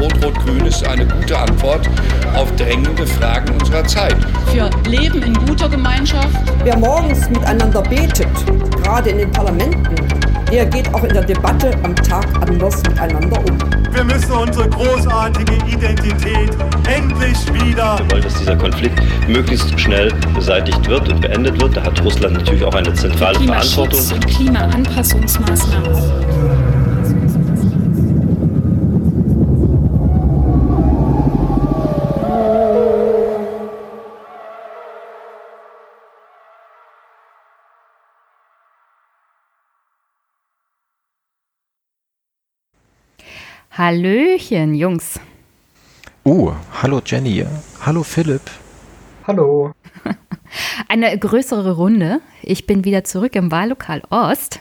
Rot-Rot-Grün ist eine gute Antwort auf drängende Fragen unserer Zeit. Für Leben in guter Gemeinschaft. Wer morgens miteinander betet, gerade in den Parlamenten, der geht auch in der Debatte am Tag anders miteinander um. Wir müssen unsere großartige Identität endlich wieder. Wir wollen, dass dieser Konflikt möglichst schnell beseitigt wird und beendet wird. Da hat Russland natürlich auch eine zentrale Verantwortung. und Klimaanpassungsmaßnahmen. Hallöchen, Jungs. Oh, hallo Jenny. Hallo Philipp. Hallo. Eine größere Runde. Ich bin wieder zurück im Wahllokal Ost.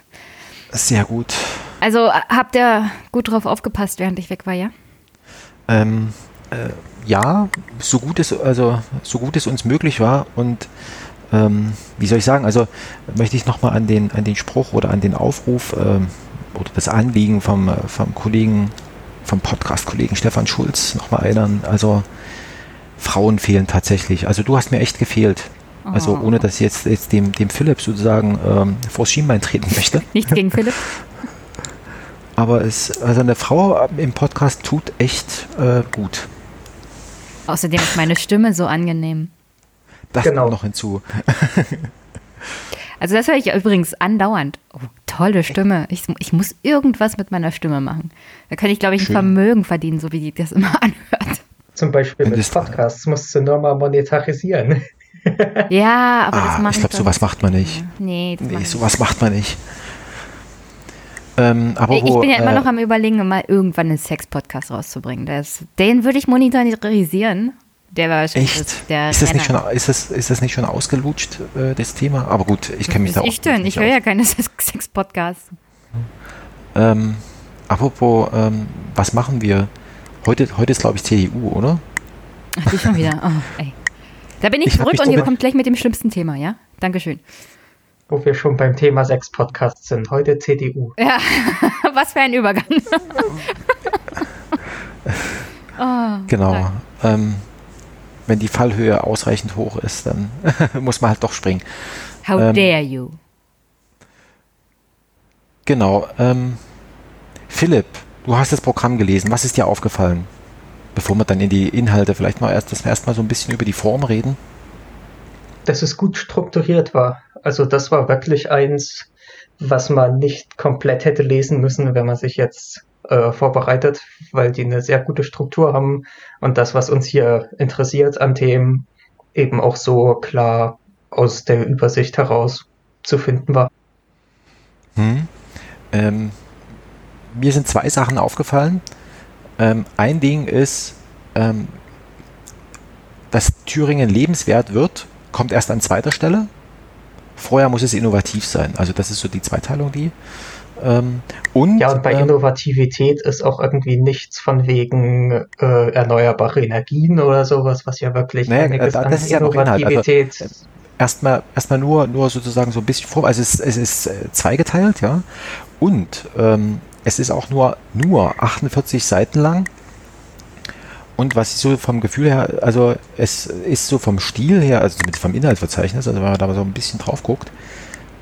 Sehr gut. Also habt ihr gut drauf aufgepasst, während ich weg war, ja? Ähm, äh, ja, so gut es also so gut es uns möglich war und ähm, wie soll ich sagen? Also möchte ich nochmal an den an den Spruch oder an den Aufruf ähm, oder das Anliegen vom vom Kollegen vom Podcast-Kollegen Stefan Schulz nochmal erinnern. Also Frauen fehlen tatsächlich. Also du hast mir echt gefehlt. Also Oh. ohne dass ich jetzt, jetzt dem, dem Philipp sozusagen ähm, vors Schienbein treten möchte. Nichts gegen Philipp. Aber es, also eine Frau im Podcast tut echt äh, gut. Außerdem ist meine Stimme so angenehm. Das Genau. kommt noch hinzu. Also das höre ich übrigens andauernd. Oh, tolle Stimme. Ich, ich muss irgendwas mit meiner Stimme machen. Da kann ich, glaube ich, ein Schön. Vermögen verdienen, so wie die das immer anhört. Zum Beispiel mit das- Podcasts musst du nur mal monetarisieren. Ja, aber das Ah, mache ich glaube, sowas macht man nicht. Nee, das Nee, ich sowas macht man nicht. Ähm, aber Ich wo, bin ja immer äh, noch am überlegen, mal irgendwann einen Sex-Podcast rauszubringen. Das, den würde ich monetarisieren. Der war wahrscheinlich Echt? das- der ist, das nicht schon, ist, das, ist das nicht schon ausgelutscht, äh, das Thema? Aber gut, ich kenne mich da auch ich denn? nicht Ich höre ja keine Sex-Podcasts. Ähm, apropos, ähm, was machen wir? Heute, heute ist, glaube ich, CDU, oder? Ach, die schon wieder. Oh, ey. Da bin ich, zurück und ihr kommt gleich mit dem schlimmsten Thema, ja? Dankeschön. Wo wir schon beim Thema Sex-Podcast sind. Heute CDU. Ja, was für ein Übergang. oh, Genau. nein. Ähm, wenn die Fallhöhe ausreichend hoch ist, dann muss man halt doch springen. How Ähm, dare you? Genau. Ähm, Philipp, du hast das Programm gelesen. Was ist dir aufgefallen? Bevor wir dann in die Inhalte vielleicht mal erst, dass wir erstmal so ein bisschen über die Form reden. Dass es gut strukturiert war. Also das war wirklich eins, was man nicht komplett hätte lesen müssen, wenn man sich jetzt äh, vorbereitet, weil die eine sehr gute Struktur haben und das, was uns hier interessiert an Themen, eben auch so klar aus der Übersicht heraus zu finden war. Hm. Ähm, mir sind zwei Sachen aufgefallen. Ähm, ein Ding ist, ähm, dass Thüringen lebenswert wird, kommt erst an zweiter Stelle. Vorher muss es innovativ sein. Also das ist so die Zweiteilung, die. Ähm, und, Ja, und bei ähm, Innovativität ist auch irgendwie nichts von wegen äh, erneuerbare Energien oder sowas, was ja wirklich Naja, einiges da- an das ist ja noch Inhalt. Also, Innovativität erstmal erstmal nur nur sozusagen so ein bisschen vor also es, es ist äh, zweigeteilt ja und ähm, es ist auch nur nur 48 Seiten lang und was ich so vom Gefühl her also es ist so vom Stil her also vom Inhaltsverzeichnis also wenn man da mal so ein bisschen drauf guckt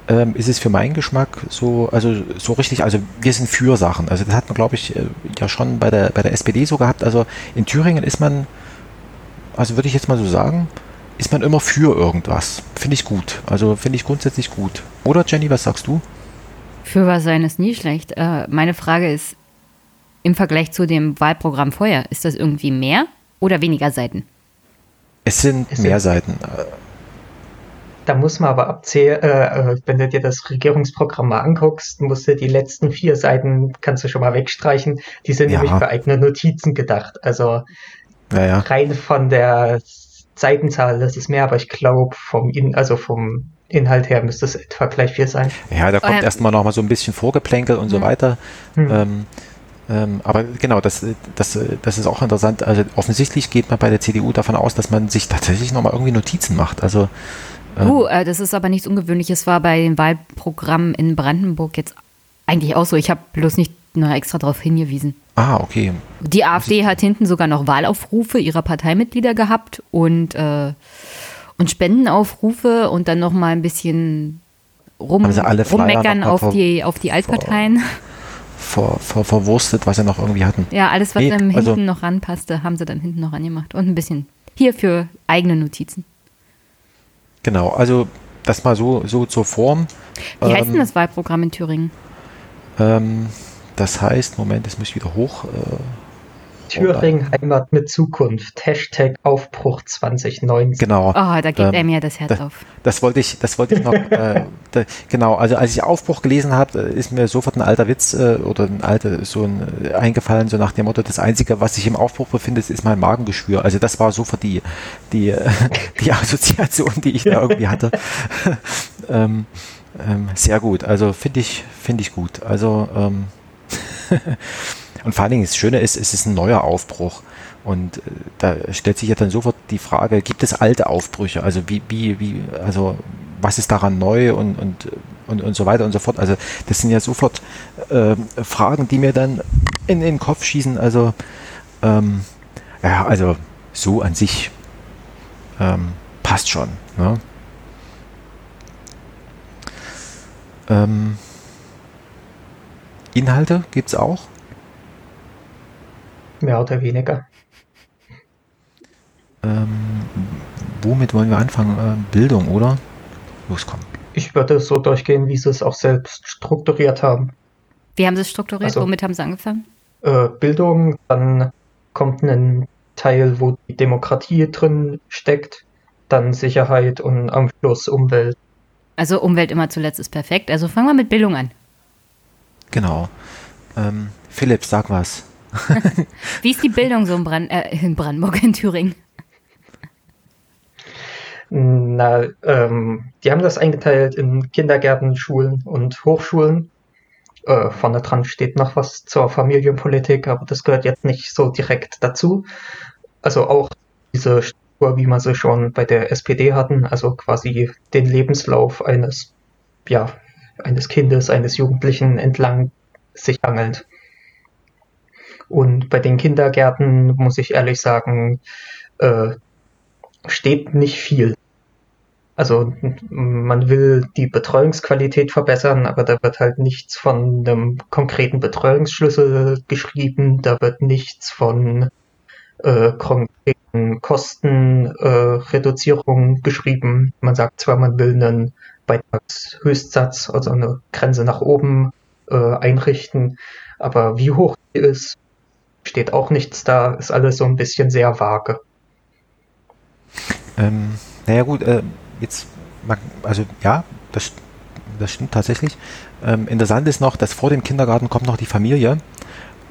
ähm, ist es für meinen Geschmack so also so richtig also wir sind für Sachen also das hat man glaube ich äh, ja schon bei der bei der SPD so gehabt also in Thüringen ist man also würde ich jetzt mal so sagen ist man immer für irgendwas. Finde ich gut. Also finde ich grundsätzlich gut. Oder Jenny, was sagst du? Für was sein ist nie schlecht. Äh, meine Frage ist, im Vergleich zu dem Wahlprogramm vorher, ist das irgendwie mehr oder weniger Seiten? Es sind Es mehr sind- Seiten. Da muss man aber abzählen, äh, äh, wenn du dir das Regierungsprogramm mal anguckst, musst du die letzten vier Seiten, kannst du schon mal wegstreichen, die sind Ja. nämlich für eigene Notizen gedacht. Also Naja, rein von der Seitenzahl, das ist mehr, aber ich glaube vom In also vom Inhalt her müsste es etwa gleich vier sein. ja, da kommt Ähm. erstmal noch mal so ein bisschen Vorgeplänkel und so Hm. weiter. Hm. Ähm, ähm, aber genau, das, das, das ist auch interessant. Also offensichtlich geht man bei der CDU davon aus, dass man sich tatsächlich noch mal irgendwie Notizen macht. Also Uh, äh, das ist aber nichts Ungewöhnliches, war bei den Wahlprogrammen in Brandenburg jetzt eigentlich auch so. Ich habe bloß nicht noch extra darauf hingewiesen. Ah, okay. Die AfD hat hinten sogar noch Wahlaufrufe ihrer Parteimitglieder gehabt und, äh, und Spendenaufrufe und dann noch mal ein bisschen rum, Flyer rummeckern auf vor- die, auf die Altparteien. Ver, ver, verwurstet, was sie noch irgendwie hatten. Ja, alles, was Nee, dann hinten also- noch ranpasste, haben sie dann hinten noch angemacht. Und ein bisschen hier für eigene Notizen. Genau, also das mal so, so zur Form. Wie heißt Ähm, denn das Wahlprogramm in Thüringen? Ähm, das heißt, Moment, das muss ich wieder hoch. Äh, Thüringen Heimat mit Zukunft. Hashtag Aufbruch 2019. genau. Oh, da geht ähm, einem ja das Herz da- auf. Das wollte ich, das wollte ich noch. äh, da, genau, also als ich Aufbruch gelesen habe, ist mir sofort ein alter Witz äh, oder ein alter so ein äh, eingefallen, so nach dem Motto: Das Einzige, was sich im Aufbruch befindet, ist mein Magengeschwür. Also das war sofort die die äh, die Assoziation, die ich da irgendwie hatte. ähm, ähm, sehr gut. Also finde ich finde ich gut. Also ähm, und vor allen Dingen das Schöne ist, es ist ein neuer Aufbruch. Und äh, da stellt sich ja dann sofort die Frage, gibt es alte Aufbrüche? Also wie, wie, wie, also was ist daran neu und, und, und, und so weiter und so fort. Also das sind ja sofort äh, Fragen, die mir dann in den Kopf schießen. Also ähm, ja, also so an sich ähm, passt schon. Ne? Ähm, Inhalte gibt es auch. Mehr oder weniger. Ähm, womit wollen wir anfangen? Äh, Bildung, oder? Los, komm. Ich würde so durchgehen, wie sie es auch selbst strukturiert haben. Wie haben sie es strukturiert? Also- Womit haben sie angefangen? Äh, Bildung, dann kommt ein Teil, wo die Demokratie drin steckt, dann Sicherheit und am Schluss Umwelt. Also Umwelt immer zuletzt ist perfekt. Also fangen wir mit Bildung an. Genau. Ähm, Philipp, sag was. Wie ist die Bildung so in, Brand äh, in Brandenburg, in Thüringen? Na, ähm, die haben das eingeteilt in Kindergärten, Schulen und Hochschulen. Äh, vorne dran steht noch was zur Familienpolitik, aber das gehört jetzt nicht so direkt dazu. Also auch diese Struktur, wie man sie schon bei der SPD hatten, also quasi den Lebenslauf eines, ja, eines Kindes, eines Jugendlichen entlang sich hangelt. Und bei den Kindergärten muss ich ehrlich sagen, äh, steht nicht viel. Also man will die Betreuungsqualität verbessern, aber da wird halt nichts von einem konkreten Betreuungsschlüssel geschrieben, da wird nichts von äh, konkreten Kostenreduzierungen äh, geschrieben. Man sagt zwar, man will einen Beitragshöchstsatz, also eine Grenze nach oben äh, einrichten, aber wie hoch die ist, steht auch nichts da, ist alles so ein bisschen sehr vage. Ähm, naja gut, äh, jetzt, also ja, das, das stimmt tatsächlich. Ähm, interessant ist noch, dass vor dem Kindergarten kommt noch die Familie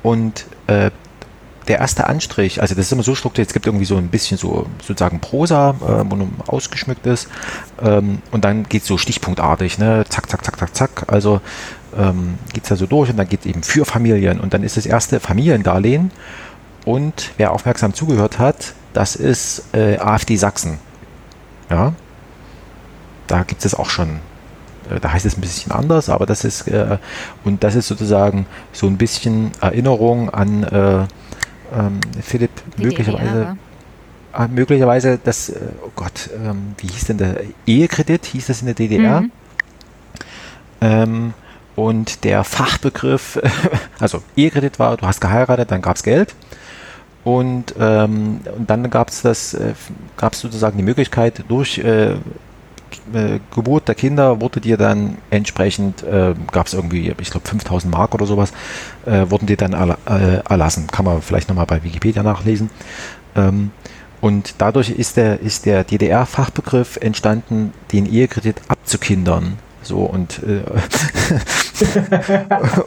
und äh, der erste Anstrich, also das ist immer so strukturiert, es gibt irgendwie so ein bisschen so sozusagen Prosa, äh, wo ausgeschmückt ist ähm, und dann geht es so stichpunktartig, ne, zack, zack, zack, zack, zack, also ähm, geht es da so durch und dann geht es eben für Familien und dann ist das erste Familiendarlehen und wer aufmerksam zugehört hat, das ist äh, AfD Sachsen. Ja, da gibt es auch schon, äh, da heißt es ein bisschen anders, aber das ist, äh, und das ist sozusagen so ein bisschen Erinnerung an äh, ähm, Philipp, Die möglicherweise, ah, möglicherweise das, äh, oh Gott, ähm, wie hieß denn der Ehekredit, hieß das in der DDR? Mhm. Ähm, und der Fachbegriff, also Ehekredit war, du hast geheiratet, dann gab es Geld. Und, ähm, und dann gab es das, äh, gab sozusagen die Möglichkeit, durch äh, äh, Geburt der Kinder wurde dir dann entsprechend, äh, gab es irgendwie, ich glaube 5000 Mark oder sowas, äh, wurden dir dann erla äh, erlassen. Kann man vielleicht nochmal bei Wikipedia nachlesen. Ähm, und dadurch ist der, ist der DDR-Fachbegriff entstanden, den Ehekredit abzukindern. So und äh,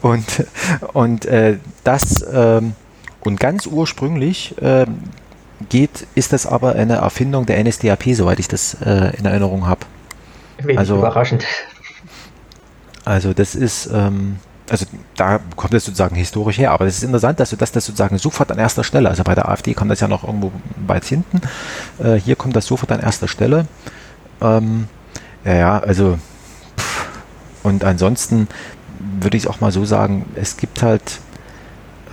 und und äh, das ähm, und ganz ursprünglich ähm, geht ist das aber eine Erfindung der NSDAP, soweit ich das äh, in Erinnerung habe. Also- überraschend. Also das ist ähm, also da kommt es sozusagen historisch her, aber es ist interessant, dass du das, das sozusagen sofort an erster Stelle, also bei der AfD kommt das ja noch irgendwo weit hinten, äh, hier kommt das sofort an erster Stelle. Ähm, ja, ja, also. Und ansonsten würde ich auch mal so sagen, es gibt halt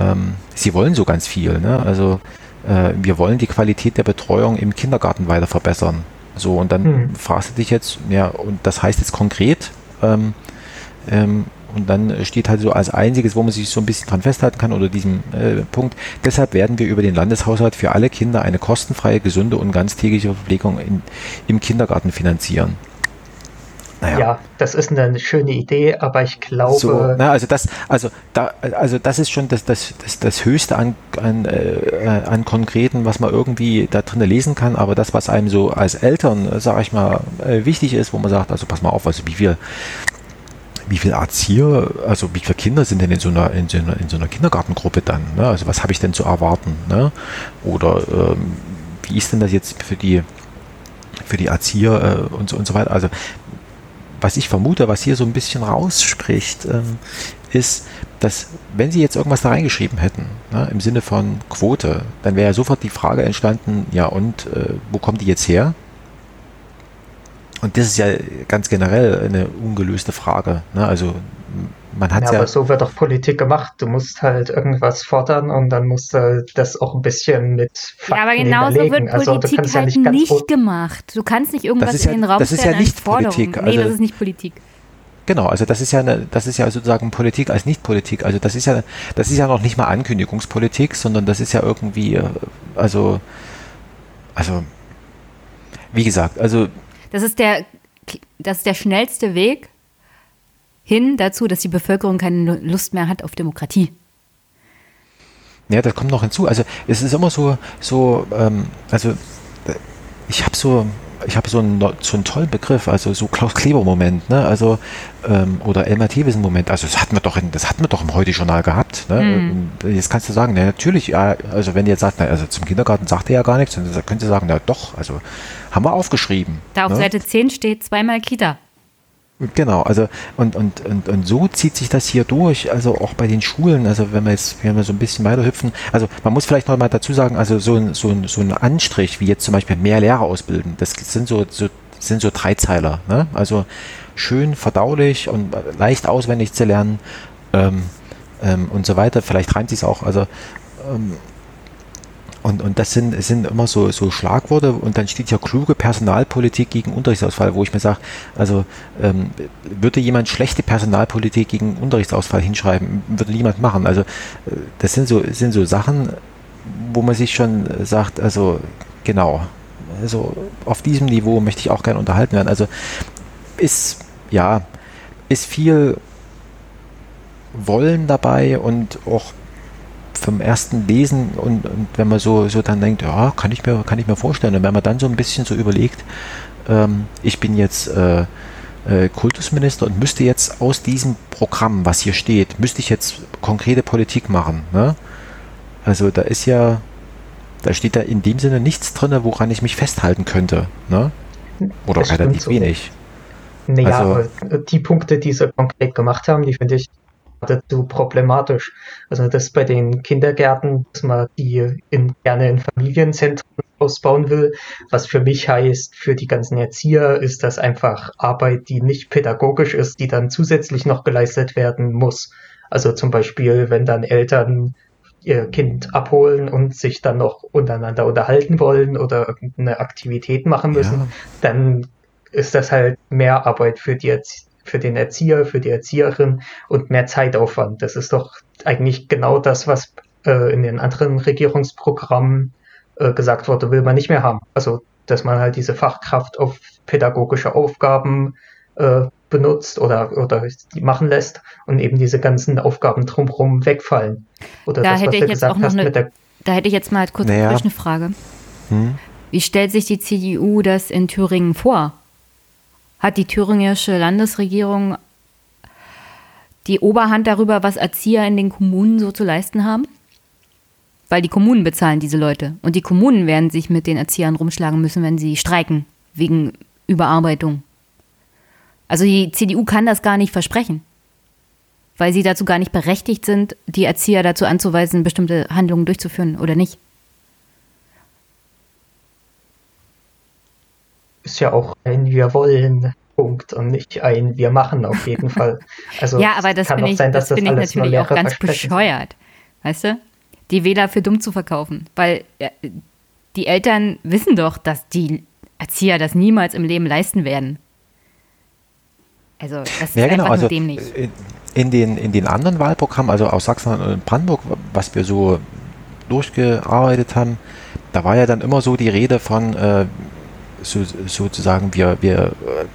ähm, sie wollen so ganz viel. Ne? Also äh, wir wollen die Qualität der Betreuung im Kindergarten weiter verbessern. So, und dann hm. fragst du dich jetzt, ja, und das heißt jetzt konkret, ähm, ähm, und dann steht halt so als einziges, wo man sich so ein bisschen dran festhalten kann oder diesem äh, Punkt. Deshalb werden wir über den Landeshaushalt für alle Kinder eine kostenfreie, gesunde und ganztägige Verpflegung in, im Kindergarten finanzieren. Naja. Ja, das ist eine schöne Idee, aber ich glaube. So, na, also das, also da, also das ist schon das, das, das, das Höchste an, an, äh, an Konkreten, was man irgendwie da drin lesen kann, aber das, was einem so als Eltern, sage ich mal, äh, wichtig ist, wo man sagt, also pass mal auf, also wie viel, wie viel Erzieher, also wie viele Kinder sind denn in so einer, in so einer, in so einer Kindergartengruppe dann? Ne? Also was habe ich denn zu erwarten? Ne? Oder ähm, wie ist denn das jetzt für die für die Erzieher äh, und so und so weiter. Also was ich vermute, was hier so ein bisschen rausspricht, ähm, ist, dass wenn Sie jetzt irgendwas da reingeschrieben hätten, ne, im Sinne von Quote, dann wäre ja sofort die Frage entstanden, ja und äh, wo kommt die jetzt her? Und das ist ja ganz generell eine ungelöste Frage. Ne? Also man hat ja, ja, aber so wird doch Politik gemacht. Du musst halt irgendwas fordern und dann musst du das auch ein bisschen mit Fakten Ja, aber genau so wird also, Politik also, halt ja nicht, nicht gemacht. Du kannst nicht irgendwas in den Raum das ist ja nicht Politik. Also, nee, das ist nicht Politik. Genau, also das ist ja eine, das ist ja sozusagen Politik als Nicht-Politik. Also das ist ja, das ist ja noch nicht mal Ankündigungspolitik, sondern das ist ja irgendwie, äh, also, also, wie gesagt, also. Das ist der, das ist der schnellste Weg, hin dazu, dass die Bevölkerung keine Lust mehr hat auf Demokratie. Ja, das kommt noch hinzu. Also es ist immer so, so, ähm, also ich habe so, ich habe so einen, so einen tollen Begriff, also so Klaus Kleber-Moment, ne? Also ähm, oder Elmar Thewesen-Moment. Also das hatten wir doch, in, das hatten wir doch im Heute-Journal gehabt. Ne? Mhm. Jetzt kannst du sagen, na, natürlich, ja, also wenn ihr jetzt sagt, na, also zum Kindergarten sagt er ja gar nichts, dann könnt ihr sagen, na doch, also haben wir aufgeschrieben. Da auf ne? Seite 10 steht zweimal Kita. Genau, also und, und, und, und so zieht sich das hier durch, also auch bei den Schulen, also wenn wir jetzt, wenn wir so ein bisschen weiter hüpfen, also man muss vielleicht noch mal dazu sagen, also so ein, so ein, so ein Anstrich, wie jetzt zum Beispiel mehr Lehrer ausbilden, das sind so, so sind so Dreizeiler, ne? Also schön verdaulich und leicht auswendig zu lernen ähm, ähm, und so weiter. Vielleicht reimt sich auch, also ähm, und, und das sind, sind immer so, so Schlagworte und dann steht ja kluge Personalpolitik gegen Unterrichtsausfall, wo ich mir sage, also ähm, würde jemand schlechte Personalpolitik gegen Unterrichtsausfall hinschreiben, würde niemand machen. Also äh, das sind so, sind so Sachen, wo man sich schon sagt, also genau, also auf diesem Niveau möchte ich auch gerne unterhalten werden. Also ist, ja, ist viel Wollen dabei und auch vom ersten Lesen und, und, wenn man so, so dann denkt, ja, kann ich mir, kann ich mir vorstellen. Und wenn man dann so ein bisschen so überlegt, ähm, ich bin jetzt äh, äh, Kultusminister und müsste jetzt aus diesem Programm, was hier steht, müsste ich jetzt konkrete Politik machen. Ne? Also da ist ja, da steht da in dem Sinne nichts drin, woran ich mich festhalten könnte. Ne? Oder relativ so. wenig. Naja, also, die Punkte, die sie konkret gemacht haben, die finde ich geradezu problematisch. Also das bei den Kindergärten, dass man die in, gerne in Familienzentren ausbauen will, was für mich heißt, für die ganzen Erzieher ist das einfach Arbeit, die nicht pädagogisch ist, die dann zusätzlich noch geleistet werden muss. Also zum Beispiel, wenn dann Eltern ihr Kind abholen und sich dann noch untereinander unterhalten wollen oder irgendeine Aktivität machen müssen, ja. dann ist das halt mehr Arbeit für die Erzieher für den Erzieher, für die Erzieherin und mehr Zeitaufwand. Das ist doch eigentlich genau das, was äh, in den anderen Regierungsprogrammen äh, gesagt wurde, will man nicht mehr haben. Also, dass man halt diese Fachkraft auf pädagogische Aufgaben äh, benutzt oder, oder die machen lässt und eben diese ganzen Aufgaben drumherum wegfallen. Oder da das, hätte ich jetzt auch noch eine, da hätte ich jetzt mal kurz naja. eine Frage. Hm? Wie stellt sich die CDU das in Thüringen vor? Hat die thüringische Landesregierung die Oberhand darüber, was Erzieher in den Kommunen so zu leisten haben? Weil die Kommunen bezahlen diese Leute. Und die Kommunen werden sich mit den Erziehern rumschlagen müssen, wenn sie streiken, wegen Überarbeitung. Also die CDU kann das gar nicht versprechen, weil sie dazu gar nicht berechtigt sind, die Erzieher dazu anzuweisen, bestimmte Handlungen durchzuführen oder nicht. Ist ja auch ein Wir wollen Punkt und nicht ein Wir machen auf jeden Fall. Also ja, aber das finde ich, sein, das find ich natürlich auch ganz bescheuert. weißt du? Die Wähler für dumm zu verkaufen. Weil äh, die Eltern wissen doch, dass die Erzieher das niemals im Leben leisten werden. Also das ist ja, genau. einfach also, dämlich. In, in, den, in den anderen Wahlprogrammen, also aus Sachsen und Brandenburg, was wir so durchgearbeitet haben, da war ja dann immer so die Rede von äh, so, sozusagen, wir, wir äh,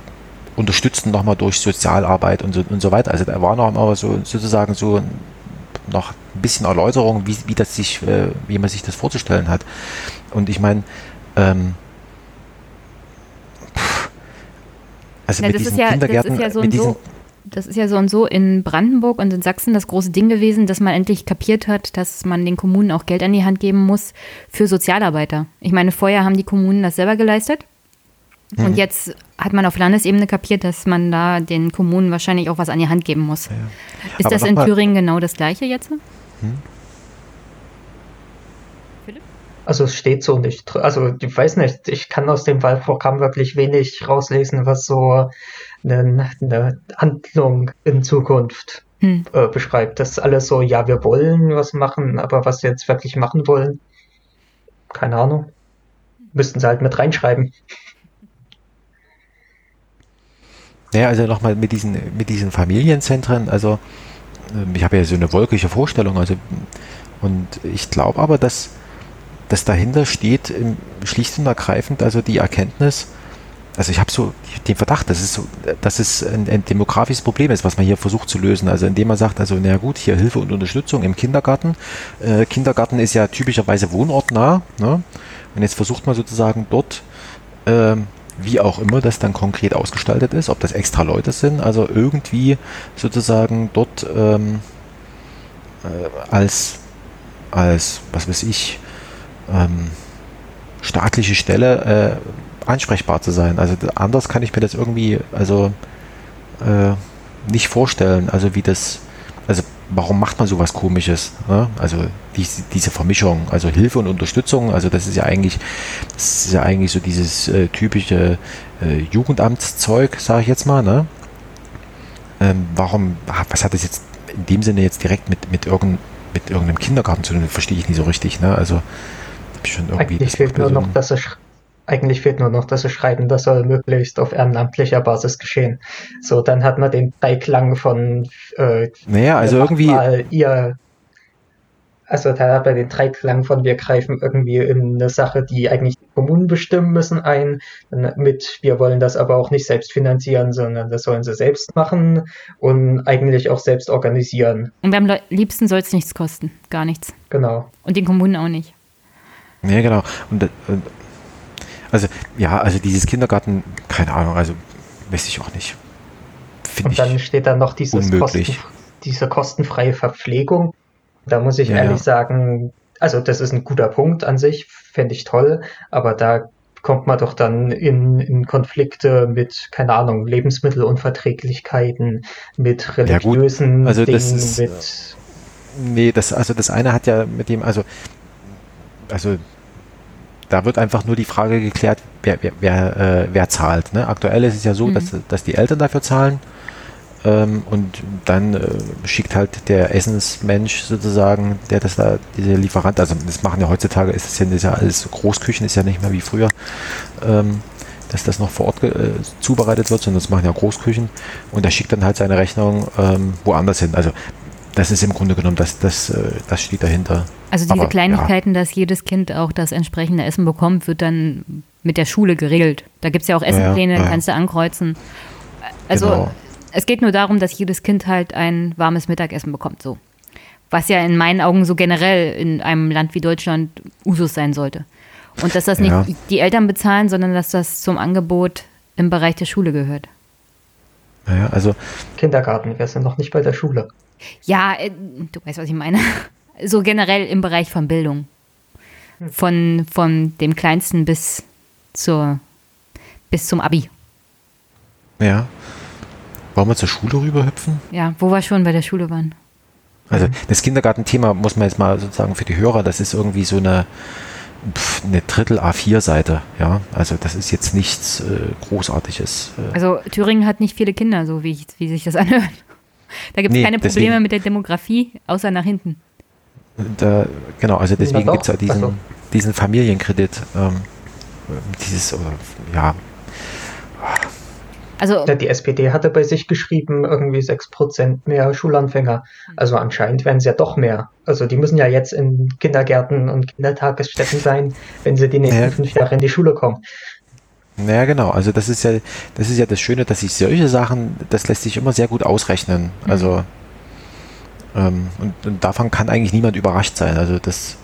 unterstützen nochmal durch Sozialarbeit und so, und so weiter. Also da war noch mal so sozusagen so noch ein bisschen Erläuterung, wie, wie das sich, äh, wie man sich das vorzustellen hat. Und ich meine, ähm, also ja, mit diesen ja, Kindergärten, ja so mit diesen, so, das ist ja so und so in Brandenburg und in Sachsen das große Ding gewesen, dass man endlich kapiert hat, dass man den Kommunen auch Geld an die Hand geben muss für Sozialarbeiter. Ich meine, vorher haben die Kommunen das selber geleistet. Mhm. Und jetzt hat man auf Landesebene kapiert, dass man da den Kommunen wahrscheinlich auch was an die Hand geben muss. Ja. Ist Aber das in Thüringen genau das gleiche jetzt? Hm? Also es steht so nicht. Also ich weiß nicht, ich kann aus dem Wahlprogramm wirklich wenig rauslesen, was so eine, eine Handlung in Zukunft hm. äh, beschreibt. Das ist alles so, ja, wir wollen was machen, aber was sie jetzt wirklich machen wollen, keine Ahnung. Müssten sie halt mit reinschreiben. Naja, also nochmal mit diesen, mit diesen Familienzentren, also ähm, ich habe ja so eine wolkige Vorstellung, also und ich glaube aber, dass, dass dahinter steht schlicht und ergreifend also die Erkenntnis, also ich habe so den Verdacht, dass es, so, dass es ein, ein, demografisches Problem ist, was man hier versucht zu lösen. Also indem man sagt, also na gut, hier Hilfe und Unterstützung im Kindergarten. Äh, Kindergarten ist ja typischerweise wohnortnah. Ne? Und jetzt versucht man sozusagen dort, äh, wie auch immer das dann konkret ausgestaltet ist, ob das extra Leute sind, also irgendwie sozusagen dort ähm, äh, als, als, was weiß ich, ähm, staatliche Stelle äh, ansprechbar zu sein. Also anders kann ich mir das irgendwie also äh, nicht vorstellen. Also wie das, also warum macht man sowas Komisches? Ne? Also die, diese Vermischung, also Hilfe und Unterstützung, also das ist ja eigentlich, das ist ja eigentlich so dieses äh, typische äh, Jugendamtszeug, sage ich jetzt mal. Ne? Ähm, warum, was hat das jetzt in dem Sinne jetzt direkt mit, mit, irgend, mit irgendeinem Kindergarten zu tun? Verstehe ich nicht so richtig. Ne? Also schon irgendwie. Eigentlich fehlt nur noch, dass er eigentlich fehlt nur noch, dass sie schreiben, das soll möglichst auf ehrenamtlicher Basis geschehen. So, dann hat man den Dreiklang von äh, Naja, also irgendwie. Ihr, also da hat man den Dreiklang von wir greifen irgendwie in eine Sache, die eigentlich die Kommunen bestimmen müssen, ein, mit wir wollen das aber auch nicht selbst finanzieren, sondern das sollen sie selbst machen und eigentlich auch selbst organisieren. Und am liebsten soll es nichts kosten, gar nichts. Genau. Und den Kommunen auch nicht. Ja, genau. Und, und also, ja, also dieses Kindergarten, keine Ahnung, also weiß ich auch nicht. Find und dann steht da noch dieses Kosten, diese kostenfreie Verpflegung. Da muss ich ja, ehrlich ja. sagen, also das ist ein guter Punkt an sich, fände ich toll, aber da kommt man doch dann in, in Konflikte mit, keine Ahnung, Lebensmittelunverträglichkeiten, mit religiösen ja, also Dingen, ist, mit. Nee, das, also das eine hat ja mit dem, also, also da wird einfach nur die Frage geklärt, wer, wer, wer, äh, wer zahlt. Ne? Aktuell ist es ja so, mhm. dass, dass die Eltern dafür zahlen ähm, und dann äh, schickt halt der Essensmensch sozusagen, der das da, diese Lieferant, also das machen ja heutzutage, ist es ja, ist ja alles Großküchen, ist ja nicht mehr wie früher, ähm, dass das noch vor Ort äh, zubereitet wird, sondern das machen ja Großküchen und der schickt dann halt seine Rechnung ähm, woanders hin. Also das ist im Grunde genommen, das, das, äh, das steht dahinter. Also diese Aber, Kleinigkeiten, ja. dass jedes Kind auch das entsprechende Essen bekommt, wird dann mit der Schule geregelt. Da gibt es ja auch Essenpläne, ja, ja. kannst du ankreuzen. Also genau. Es geht nur darum, dass jedes Kind halt ein warmes Mittagessen bekommt, so. Was ja in meinen Augen so generell in einem Land wie Deutschland Usus sein sollte. Und dass das nicht die Eltern bezahlen, sondern dass das zum Angebot im Bereich der Schule gehört. Naja, also. Kindergarten, wir sind noch nicht bei der Schule. Ja, äh, du weißt, was ich meine. So generell im Bereich von Bildung. Von, von dem Kleinsten bis zur bis zum Abi. Ja. Wollen wir zur Schule rüberhüpfen? Ja, wo wir schon bei der Schule waren. Also das Kindergartenthema muss man jetzt mal sozusagen für die Hörer, das ist irgendwie so eine, eine Drittel A4-Seite, ja. Also das ist jetzt nichts äh, Großartiges. Äh. Also Thüringen hat nicht viele Kinder, so wie, ich, wie sich das anhört. Da gibt es nee, keine Probleme deswegen. mit der Demografie, außer nach hinten. Da, genau, also deswegen gibt es ja diesen, also. diesen Familienkredit. Ähm, dieses, oder, ja. Also, die SPD hatte bei sich geschrieben, irgendwie 6% mehr Schulanfänger. Also anscheinend werden es ja doch mehr. Also die müssen ja jetzt in Kindergärten und Kindertagesstätten sein, wenn sie die nächsten ja. fünf Jahre in die Schule kommen. Ja, genau. Also das ist ja, das ist ja das Schöne, dass sich solche Sachen, das lässt sich immer sehr gut ausrechnen. Mhm. Also ähm, und, und, davon kann eigentlich niemand überrascht sein. Also das.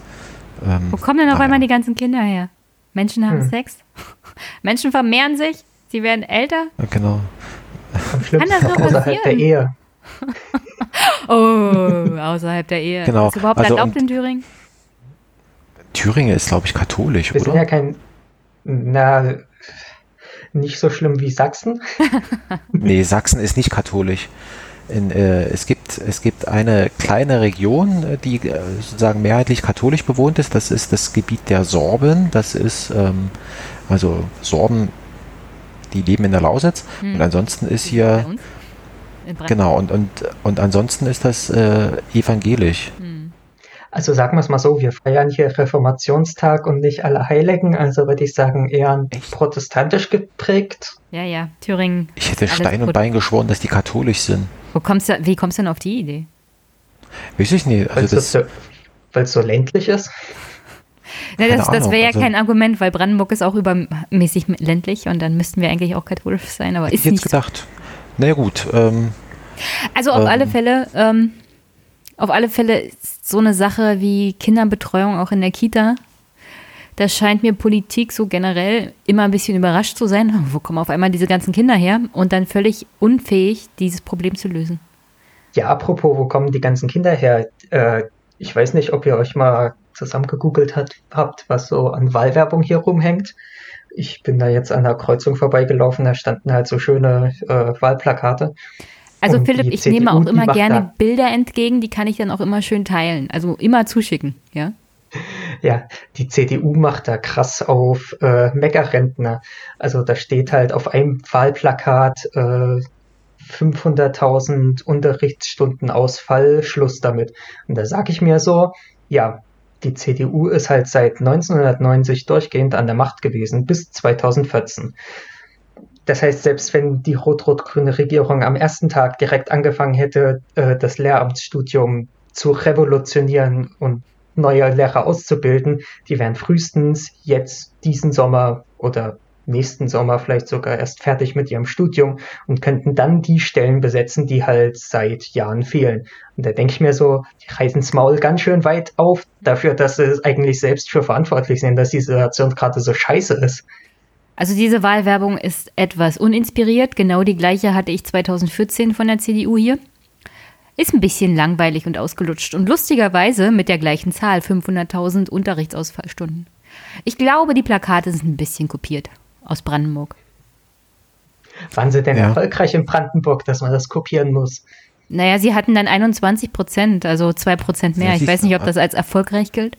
Ähm, Wo kommen denn auf einmal die ganzen Kinder her? Menschen haben hm. Sex, Menschen vermehren sich, sie werden älter. Ja, genau. Kann das so außerhalb der Ehe. oh, außerhalb der Ehe. Genau. Ist überhaupt also erlaubt in Thüringen? Thüringen ist, glaube ich, katholisch, Wir oder? Sind ja kein, na, nicht so schlimm wie Sachsen. nee, Sachsen ist nicht katholisch. In, äh, es, gibt, es gibt eine kleine Region, die äh, sozusagen mehrheitlich katholisch bewohnt ist. Das ist das Gebiet der Sorben. Das ist ähm, also Sorben, die leben in der Lausitz. Hm. Und ansonsten ist hier genau und, und, und ansonsten ist das äh, evangelisch. Hm. Also sagen wir es mal so, wir feiern hier Reformationstag und nicht Allerheiligen, also würde ich sagen eher Echt? protestantisch geprägt. Ja, ja, Thüringen. Ich hätte Stein und Bein geschworen, dass die katholisch sind. Wo kommst du, wie kommst du denn auf die Idee? Weiß ich nicht. Also weil es so, so, ländlich ist? Ja, das, das wäre ja also, kein Argument, weil Brandenburg ist auch übermäßig ländlich und dann müssten wir eigentlich auch katholisch sein, aber ist ich jetzt gedacht. Na naja, gut. Ähm, also auf ähm, alle Fälle, ähm, auf alle Fälle ist so eine Sache wie Kinderbetreuung auch in der Kita. Da scheint mir Politik so generell immer ein bisschen überrascht zu sein. Wo kommen auf einmal diese ganzen Kinder her? Und dann völlig unfähig, dieses Problem zu lösen. Ja, apropos, wo kommen die ganzen Kinder her? Äh, ich weiß nicht, ob ihr euch mal zusammen gegoogelt hat, habt, was so an Wahlwerbung hier rumhängt. Ich bin da jetzt an der Kreuzung vorbeigelaufen, da standen halt so schöne äh, Wahlplakate. Also und Philipp, ich CDU, nehme auch immer gerne Bilder entgegen, die kann ich dann auch immer schön teilen. Also immer zuschicken, ja? Ja, die CDU macht da krass auf äh, Meckerrentner. Also da steht halt auf einem Wahlplakat äh, 500.000 Unterrichtsstunden Ausfall, Schluss damit. Und da sage ich mir so, ja, die CDU ist halt seit 1990 durchgehend an der Macht gewesen, bis 2014. Das heißt, selbst wenn die rot-rot-grüne Regierung am ersten Tag direkt angefangen hätte, äh, das Lehramtsstudium zu revolutionieren und neue Lehrer auszubilden, die wären frühestens jetzt diesen Sommer oder nächsten Sommer vielleicht sogar erst fertig mit ihrem Studium und könnten dann die Stellen besetzen, die halt seit Jahren fehlen. Und da denke ich mir so, die reißen's Maul ganz schön weit auf dafür, dass sie es eigentlich selbst für verantwortlich sind, dass die Situation gerade so scheiße ist. Also diese Wahlwerbung ist etwas uninspiriert. Genau die gleiche hatte ich 2014 von der CDU hier. Ist ein bisschen langweilig und ausgelutscht und lustigerweise mit der gleichen Zahl 500.000 Unterrichtsausfallstunden. Ich glaube, die Plakate sind ein bisschen kopiert aus Brandenburg. Waren sie denn ja. erfolgreich in Brandenburg, dass man das kopieren muss? Naja, sie hatten dann 21 Prozent, also 2 Prozent mehr. Ich weiß nicht, ob das als erfolgreich gilt.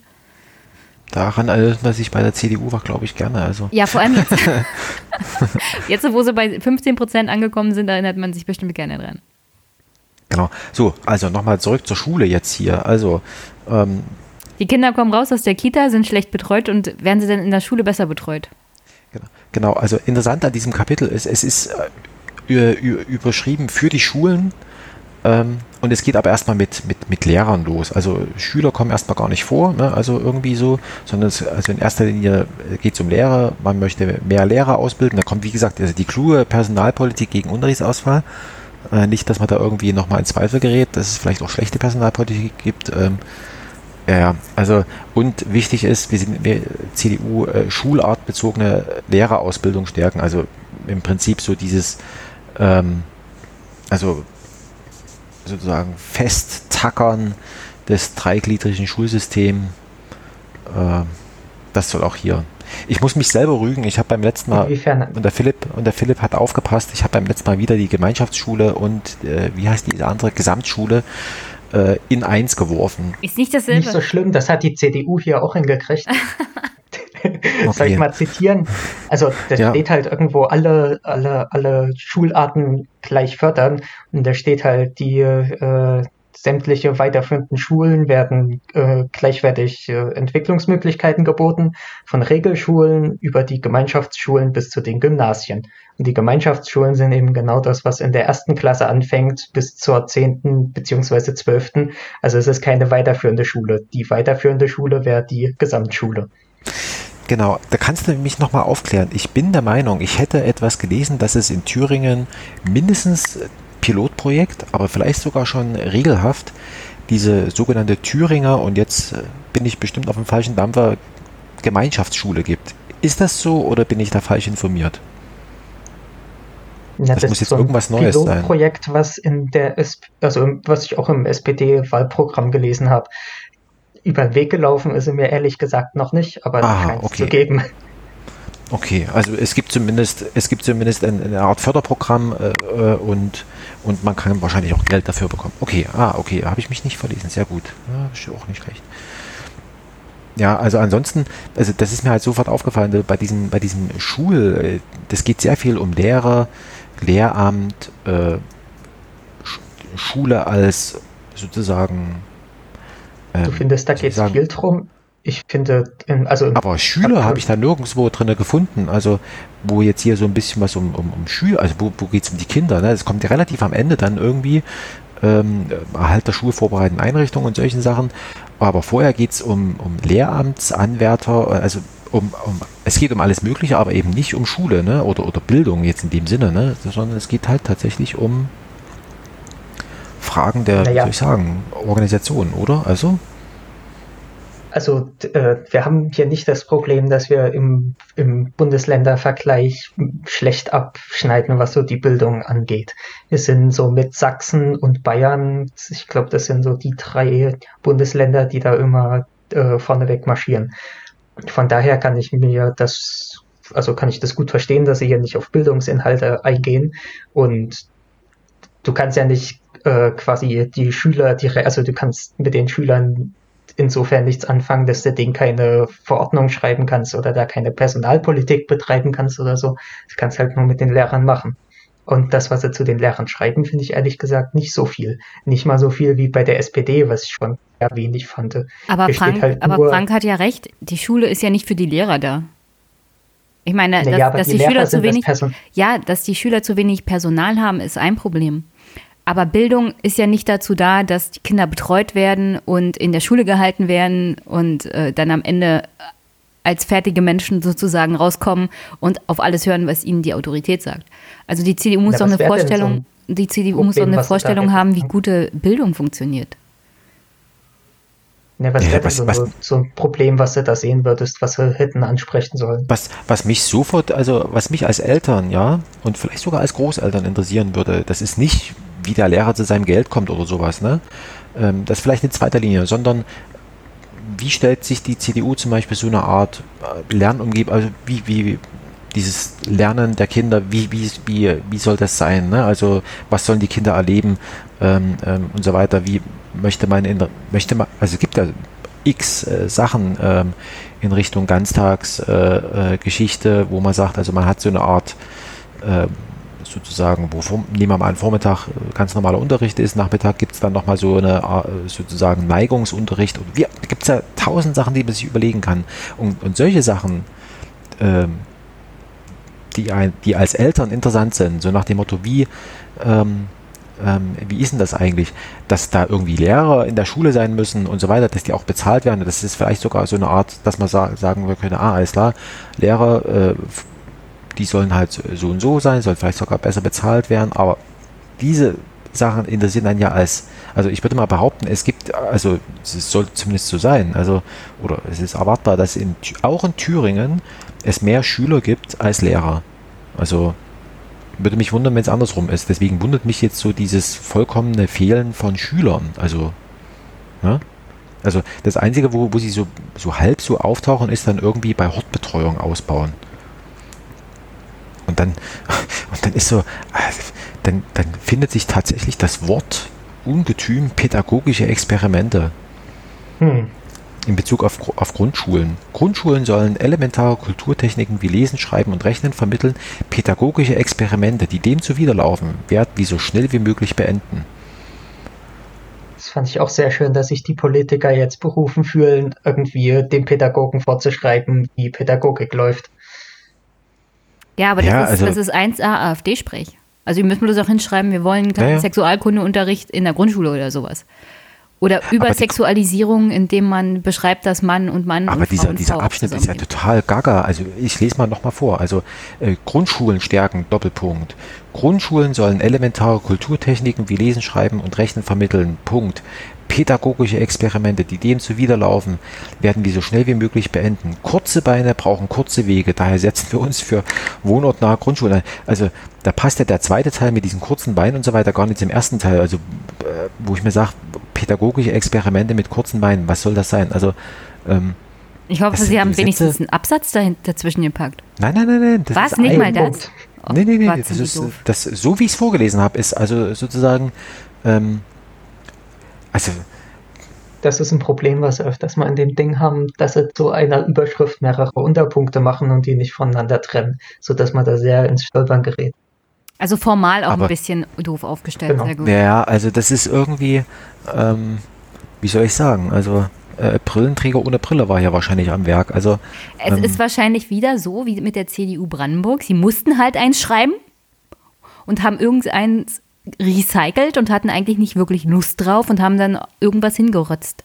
Daran erinnert man sich bei der CDU war, glaube ich, gerne. Also. Ja, vor allem jetzt. jetzt, wo sie bei 15 Prozent angekommen sind, erinnert man sich bestimmt gerne dran. Genau. So, also nochmal zurück zur Schule jetzt hier. Also, ähm, die Kinder kommen raus aus der Kita, sind schlecht betreut und werden sie dann in der Schule besser betreut? Genau, genau. also interessant an diesem Kapitel ist, es ist äh, überschrieben für die Schulen ähm, und es geht aber erstmal mit, mit, mit Lehrern los. Also Schüler kommen erstmal gar nicht vor, ne? also irgendwie so, sondern es, also in erster Linie geht es um Lehrer, man möchte mehr Lehrer ausbilden. Da kommt, wie gesagt, also die kluge Personalpolitik gegen Unterrichtsausfall. Äh, nicht, dass man da irgendwie nochmal in Zweifel gerät, dass es vielleicht auch schlechte Personalpolitik gibt. Ähm, ja, also und wichtig ist, wir sind wir CDU äh, schulartbezogene Lehrerausbildung stärken. Also im Prinzip so dieses, ähm, also sozusagen Festtackern des dreigliedrigen Schulsystems. Äh, das soll auch hier. Ich muss mich selber rügen. Ich habe beim letzten Mal und der Philipp und der Philipp hat aufgepasst. Ich habe beim letzten Mal wieder die Gemeinschaftsschule und äh, wie heißt die andere Gemsamtschule äh, in eins geworfen. Ist nicht dasselbe. Nicht so schlimm. Das hat die CDU hier auch hingekriegt. Okay. Soll ich mal zitieren? Also da ja. steht halt irgendwo alle, alle, alle Schularten gleich fördern und da steht halt die, äh, sämtliche weiterführenden Schulen werden äh, gleichwertig äh, Entwicklungsmöglichkeiten geboten, von Regelschulen über die Gemeinschaftsschulen bis zu den Gymnasien. Und die Gemeinschaftsschulen sind eben genau das, was in der ersten Klasse anfängt bis zur zehnten beziehungsweise zwölften. Also es ist keine weiterführende Schule. Die weiterführende Schule wäre die Gesamtschule. Genau, da kannst du mich nochmal aufklären. Ich bin der Meinung, ich hätte etwas gelesen, dass es in Thüringen mindestens Pilotprojekt, aber vielleicht sogar schon regelhaft diese sogenannte Thüringer, und jetzt äh, bin ich bestimmt auf dem falschen Dampfer, Gemeinschaftsschule gibt. Ist das so oder bin ich da falsch informiert? Ja, das, das muss jetzt so irgendwas Neues sein. Pilotprojekt, was in der, also was ich auch im SPD-Wahlprogramm gelesen habe über den Weg gelaufen ist er mir ehrlich gesagt noch nicht, aber ah, scheint okay. zu geben. Okay, also es gibt zumindest, es gibt zumindest eine, eine Art Förderprogramm äh, und, und man kann wahrscheinlich auch Geld dafür bekommen. Okay, ah, okay, habe ich mich nicht verlesen. Sehr gut. Ja, ist auch nicht schlecht. Ja, also ansonsten, also das ist mir halt sofort aufgefallen, bei diesem, bei diesem Schul, äh, das geht sehr viel um Lehrer, Lehramt, äh, Schule als sozusagen Du ähm, findest, da geht es viel drum. Ich finde, also. Aber Schüler habe ich da nirgendwo drin gefunden. Also, wo jetzt hier so ein bisschen was um, um, um Schüler, also wo, wo geht es um die Kinder? Ne? Das kommt ja relativ am Ende dann irgendwie. Ähm, Erhalt der schulvorbereitenden Einrichtungen und solchen Sachen. Aber vorher geht es um, um Lehramtsanwärter, also um, um, es geht um alles Mögliche, aber eben nicht um Schule ne? oder, oder Bildung jetzt in dem Sinne, ne? sondern es geht halt tatsächlich um Fragen der, naja. wie soll ich sagen, Organisation, oder? Also? Also äh, wir haben hier nicht das Problem, dass wir im, im Bundesländervergleich schlecht abschneiden, was so die Bildung angeht. Wir sind so mit Sachsen und Bayern, ich glaube, das sind so die drei Bundesländer, die da immer äh, vorneweg marschieren. Von daher kann ich mir das, also kann ich das gut verstehen, dass sie hier nicht auf Bildungsinhalte eingehen und du kannst ja nicht äh, quasi die Schüler, die, also du kannst mit den Schülern insofern nichts anfangen, dass du denen keine Verordnung schreiben kannst oder da keine Personalpolitik betreiben kannst oder so. Das kannst halt nur mit den Lehrern machen. Und das, was sie zu den Lehrern schreiben, finde ich ehrlich gesagt nicht so viel. Nicht mal so viel wie bei der SPD, was ich schon sehr wenig fand. Aber, Frank, halt aber Frank hat ja recht, die Schule ist ja nicht für die Lehrer da. Ich meine, naja, dass, dass die, die Schüler zu wenig, ja, dass die Schüler zu wenig Personal haben, ist ein Problem. Aber Bildung ist ja nicht dazu da, dass die Kinder betreut werden und in der Schule gehalten werden und äh, dann am Ende als fertige Menschen sozusagen rauskommen und auf alles hören, was ihnen die Autorität sagt. Also die CDU muss doch eine Vorstellung, so die CDU Problem, muss doch eine Vorstellung haben, wie gute Bildung funktioniert. Ja, was ja, wäre was, so, was, so, ein Problem, was du da sehen würdest, was wir hätten ansprechen sollen? Was, was mich sofort, also was mich als Eltern, ja, und vielleicht sogar als Großeltern interessieren würde, das ist nicht, wie der Lehrer zu seinem Geld kommt oder sowas, ne? Ähm, das ist vielleicht in zweiter Linie, sondern wie stellt sich die CDU zum Beispiel so eine Art äh, Lernumgebung, also wie, wie, dieses Lernen der Kinder, wie, wie, wie, wie soll das sein? Ne? Also was sollen die Kinder erleben ähm, ähm, und so weiter? Wie möchte man in möchte man, also es gibt ja x äh, Sachen ähm, in Richtung Ganztagsgeschichte, äh, äh, wo man sagt, also man hat so eine Art äh, sozusagen, wo nehmen wir mal an, Vormittag äh, ganz normaler Unterricht ist, Nachmittag gibt es dann nochmal so eine äh, sozusagen Neigungsunterricht. Und da gibt es ja tausend Sachen, die man sich überlegen kann. Und, und solche Sachen, ähm, die, ein, die als Eltern interessant sind, so nach dem Motto, wie, ähm, ähm, wie ist denn das eigentlich, dass da irgendwie Lehrer in der Schule sein müssen und so weiter, dass die auch bezahlt werden. Das ist vielleicht sogar so eine Art, dass man sa sagen wir können, ah, alles klar, Lehrer äh, die sollen halt so und so sein, sollen vielleicht sogar besser bezahlt werden, aber diese Sachen interessieren dann ja als, also ich würde mal behaupten, es gibt, also es soll zumindest so sein, also, oder es ist erwartbar, dass in, auch in Thüringen es mehr Schüler gibt als Lehrer. Also würde mich wundern, wenn es andersrum ist. Deswegen wundert mich jetzt so dieses vollkommene Fehlen von Schülern. Also, ja? Also das Einzige, wo, wo sie so, so halb so auftauchen, ist dann irgendwie bei Hortbetreuung ausbauen. Und dann, und dann ist so, dann, dann findet sich tatsächlich das Wort Ungetüm pädagogische Experimente. Hm. In Bezug auf, auf Grundschulen. Grundschulen sollen elementare Kulturtechniken wie Lesen, Schreiben und Rechnen vermitteln. Pädagogische Experimente, die dem zuwiderlaufen, werden wie so schnell wie möglich beenden. Das fand ich auch sehr schön, dass sich die Politiker jetzt berufen fühlen, irgendwie den Pädagogen vorzuschreiben, wie Pädagogik läuft. Ja, aber das, ja, also, ist, das ist 1a AfD-Sprech. Also, müsst mir das auch hinschreiben, wir wollen keinen ja, Sexualkundeunterricht in der Grundschule oder sowas. Oder Übersexualisierung, indem man beschreibt, dass Mann und Mann aber und dieser, und dieser Abschnitt ist ja total gaga. Also ich lese mal nochmal vor. Also äh, Grundschulen stärken, Doppelpunkt. Grundschulen sollen elementare Kulturtechniken wie Lesen, Schreiben und Rechnen vermitteln. Punkt. Pädagogische Experimente, die dem zuwiderlaufen, werden wir so schnell wie möglich beenden. Kurze Beine brauchen kurze Wege, daher setzen wir uns für wohnortnahe Grundschulen ein. Also da passt ja der zweite Teil mit diesen kurzen Beinen und so weiter gar nicht zum ersten Teil. Also äh, wo ich mir sage, pädagogische Experimente mit kurzen Beinen, was soll das sein? Also ähm, ich hoffe, Sie haben wenigstens einen Absatz dazwischen gepackt. Nein, nein, nein, nein. Das Was? Nicht mal das? Oh, nee, nee, nee. Das ist, das, so wie ich es vorgelesen habe, ist also sozusagen, ähm, also. Das ist ein Problem, was wir öfters mal in dem Ding haben, dass sie zu einer Überschrift mehrere Unterpunkte machen und die nicht voneinander trennen, sodass man da sehr ins Stolpern gerät. Also formal auch Aber, ein bisschen doof aufgestellt. Genau. Sehr gut. Ja, also das ist irgendwie, ähm, wie soll ich sagen, also äh, Brillenträger ohne Brille war ja wahrscheinlich am Werk. Also, es ähm, ist wahrscheinlich wieder so wie mit der CDU Brandenburg. Sie mussten halt eins schreiben und haben irgendeins recycelt und hatten eigentlich nicht wirklich Lust drauf und haben dann irgendwas hingerotzt.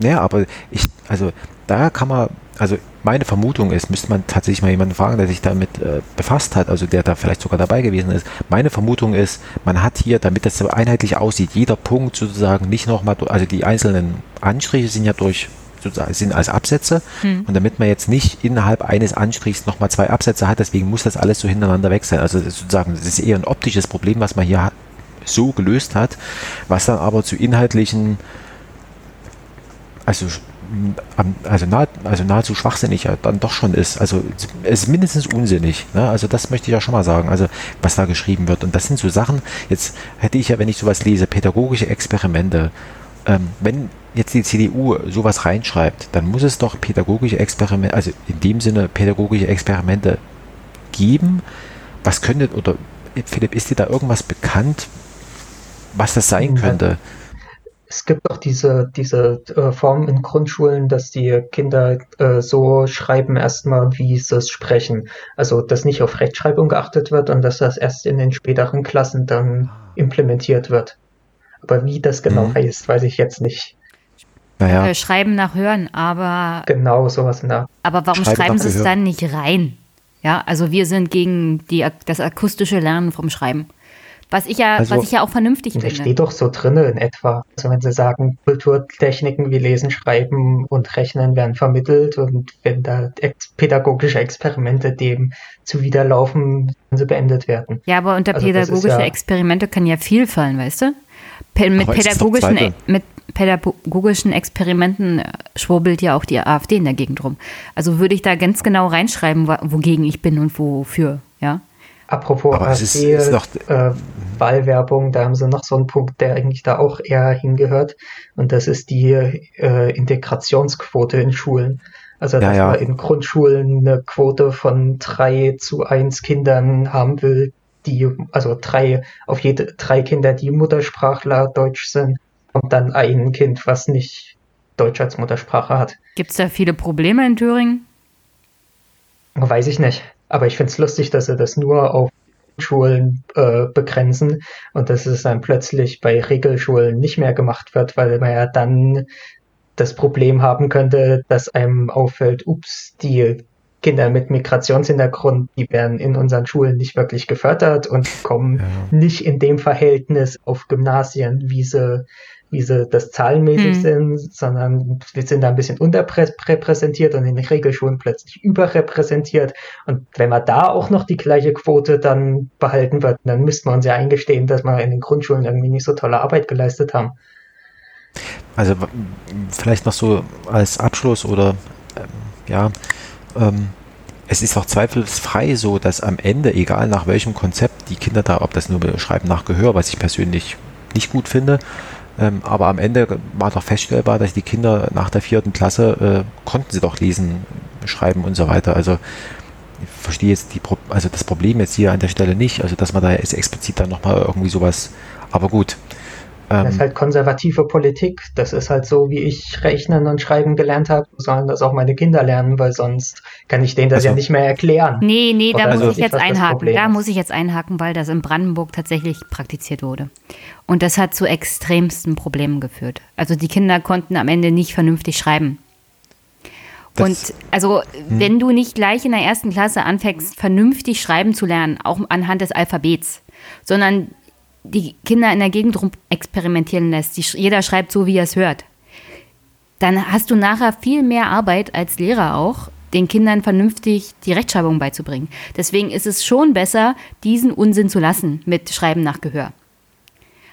Ja, aber ich, also da kann man, also meine Vermutung ist, müsste man tatsächlich mal jemanden fragen, der sich damit äh, befasst hat, also der da vielleicht sogar dabei gewesen ist. Meine Vermutung ist, man hat hier, damit das einheitlich aussieht, jeder Punkt sozusagen nicht nochmal, also die einzelnen Anstriche sind ja durch sozusagen sind als Absätze hm. und damit man jetzt nicht innerhalb eines Anstrichs nochmal zwei Absätze hat, deswegen muss das alles so hintereinander weg sein. Also sozusagen, das ist eher ein optisches Problem, was man hier so gelöst hat, was dann aber zu inhaltlichen also also, nah, also nahezu schwachsinnig ja dann doch schon ist. Also es ist mindestens unsinnig. Ne? Also das möchte ich ja schon mal sagen, also was da geschrieben wird. Und das sind so Sachen, jetzt hätte ich ja, wenn ich sowas lese, pädagogische Experimente. Ähm, wenn jetzt die CDU sowas reinschreibt, dann muss es doch pädagogische Experimente, also in dem Sinne pädagogische Experimente geben. Was könnte, oder Philipp, ist dir da irgendwas bekannt, was das sein könnte? Es gibt auch diese, diese äh, Form in Grundschulen, dass die Kinder äh, so schreiben erstmal, wie sie es sprechen. Also, dass nicht auf Rechtschreibung geachtet wird und dass das erst in den späteren Klassen dann implementiert wird. Aber wie das genau mhm. heißt, weiß ich jetzt nicht. Naja. Äh, schreiben nach Hören, aber. Genau, sowas in der. Aber warum schreiben, schreiben sie es dann nicht rein? Ja, also wir sind gegen die, das akustische Lernen vom Schreiben. Was ich ja, also, was ich ja auch vernünftig finde. steht doch so drin in etwa. Also wenn sie sagen, Kulturtechniken wie Lesen, Schreiben und Rechnen werden vermittelt und wenn da ex pädagogische Experimente dem zuwiderlaufen, können sie beendet werden. Ja, aber unter also pädagogische ja, Experimente kann ja viel fallen, weißt du? Mit, pädagogischen, e- mit pädagogischen Experimenten äh, schwurbelt ja auch die AfD in der Gegend rum. Also würde ich da ganz genau reinschreiben, wogegen ich bin und wofür, ja? Apropos Aber AfD, ist, ist noch, äh, Wahlwerbung, da haben sie noch so einen Punkt, der eigentlich da auch eher hingehört. Und das ist die äh, Integrationsquote in Schulen. Also, dass ja, ja. man in Grundschulen eine Quote von drei zu eins Kindern haben will, die, also drei, auf jede, drei Kinder, die Muttersprachler Deutsch sind, und dann ein Kind, was nicht Deutsch als Muttersprache hat. Gibt es da viele Probleme in Thüringen? Weiß ich nicht. Aber ich finde es lustig, dass sie das nur auf Schulen äh, begrenzen und dass es dann plötzlich bei Regelschulen nicht mehr gemacht wird, weil man ja dann das Problem haben könnte, dass einem auffällt, ups, die Kinder mit Migrationshintergrund, die werden in unseren Schulen nicht wirklich gefördert und kommen ja. nicht in dem Verhältnis auf Gymnasien, wie sie wie sie das zahlenmäßig hm. sind, sondern wir sind da ein bisschen unterrepräsentiert und in den Regelschulen plötzlich überrepräsentiert. Und wenn man da auch noch die gleiche Quote dann behalten wird, dann müsste man uns ja eingestehen, dass wir in den Grundschulen irgendwie nicht so tolle Arbeit geleistet haben. Also vielleicht noch so als Abschluss oder ähm, ja, ähm, es ist auch zweifelsfrei so, dass am Ende, egal nach welchem Konzept, die Kinder da, ob das nur beschreiben nach Gehör, was ich persönlich nicht gut finde, ähm, aber am Ende war doch feststellbar, dass die Kinder nach der vierten Klasse äh, konnten sie doch lesen, schreiben und so weiter. Also ich verstehe jetzt die Pro also das Problem jetzt hier an der Stelle nicht, also dass man da jetzt explizit dann nochmal irgendwie sowas, aber gut. Ähm, das ist halt konservative Politik. Das ist halt so, wie ich rechnen und schreiben gelernt habe, sollen das auch meine Kinder lernen, weil sonst kann ich denen das also, ja nicht mehr erklären. Nee, nee, da also muss ich jetzt einhaken. Da muss ich jetzt einhaken, weil das in Brandenburg tatsächlich praktiziert wurde. Und das hat zu extremsten Problemen geführt. Also die Kinder konnten am Ende nicht vernünftig schreiben. Das, und also, hm. wenn du nicht gleich in der ersten Klasse anfängst, vernünftig schreiben zu lernen, auch anhand des Alphabets, sondern die Kinder in der Gegend rum experimentieren lässt, die, jeder schreibt so, wie er es hört, dann hast du nachher viel mehr Arbeit als Lehrer auch, den Kindern vernünftig die Rechtschreibung beizubringen. Deswegen ist es schon besser, diesen Unsinn zu lassen mit Schreiben nach Gehör.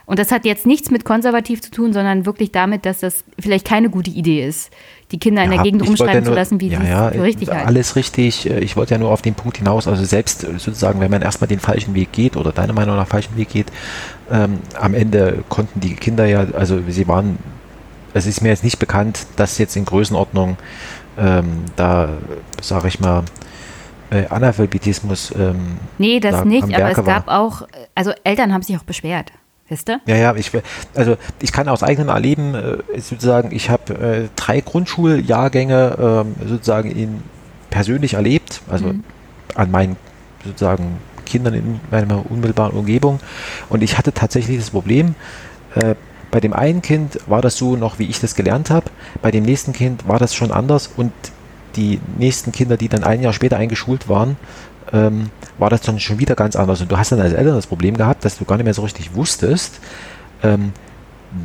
Und das hat jetzt nichts mit konservativ zu tun, sondern wirklich damit, dass das vielleicht keine gute Idee ist, die Kinder in der Gegend rumschreiben ja nur, zu lassen, wie ja, sie ja, für richtig halten. Alles richtig. Ich wollte ja nur auf den Punkt hinaus, also selbst sozusagen, wenn man erstmal den falschen Weg geht oder deine Meinung nach falschen Weg geht, ähm, am Ende konnten die Kinder ja, also sie waren, es ist mir jetzt nicht bekannt, dass jetzt in Größenordnung ähm, da, sage ich mal, äh, Analphabetismus. Ähm, nee, das da nicht, aber es gab war. auch, also Eltern haben sich auch beschwert. Wisst ihr? Ja, ja, ich, also ich kann aus eigenem Erleben äh, sozusagen, ich habe äh, drei Grundschuljahrgänge äh, sozusagen in, persönlich erlebt, also mhm. an meinen sozusagen Kindern in meiner unmittelbaren Umgebung. Und ich hatte tatsächlich das Problem, äh, bei dem einen Kind war das so noch, wie ich das gelernt habe, bei dem nächsten Kind war das schon anders und die nächsten Kinder, die dann ein Jahr später eingeschult waren, ähm, war das dann schon wieder ganz anders. Und du hast dann als Eltern das Problem gehabt, dass du gar nicht mehr so richtig wusstest, ähm,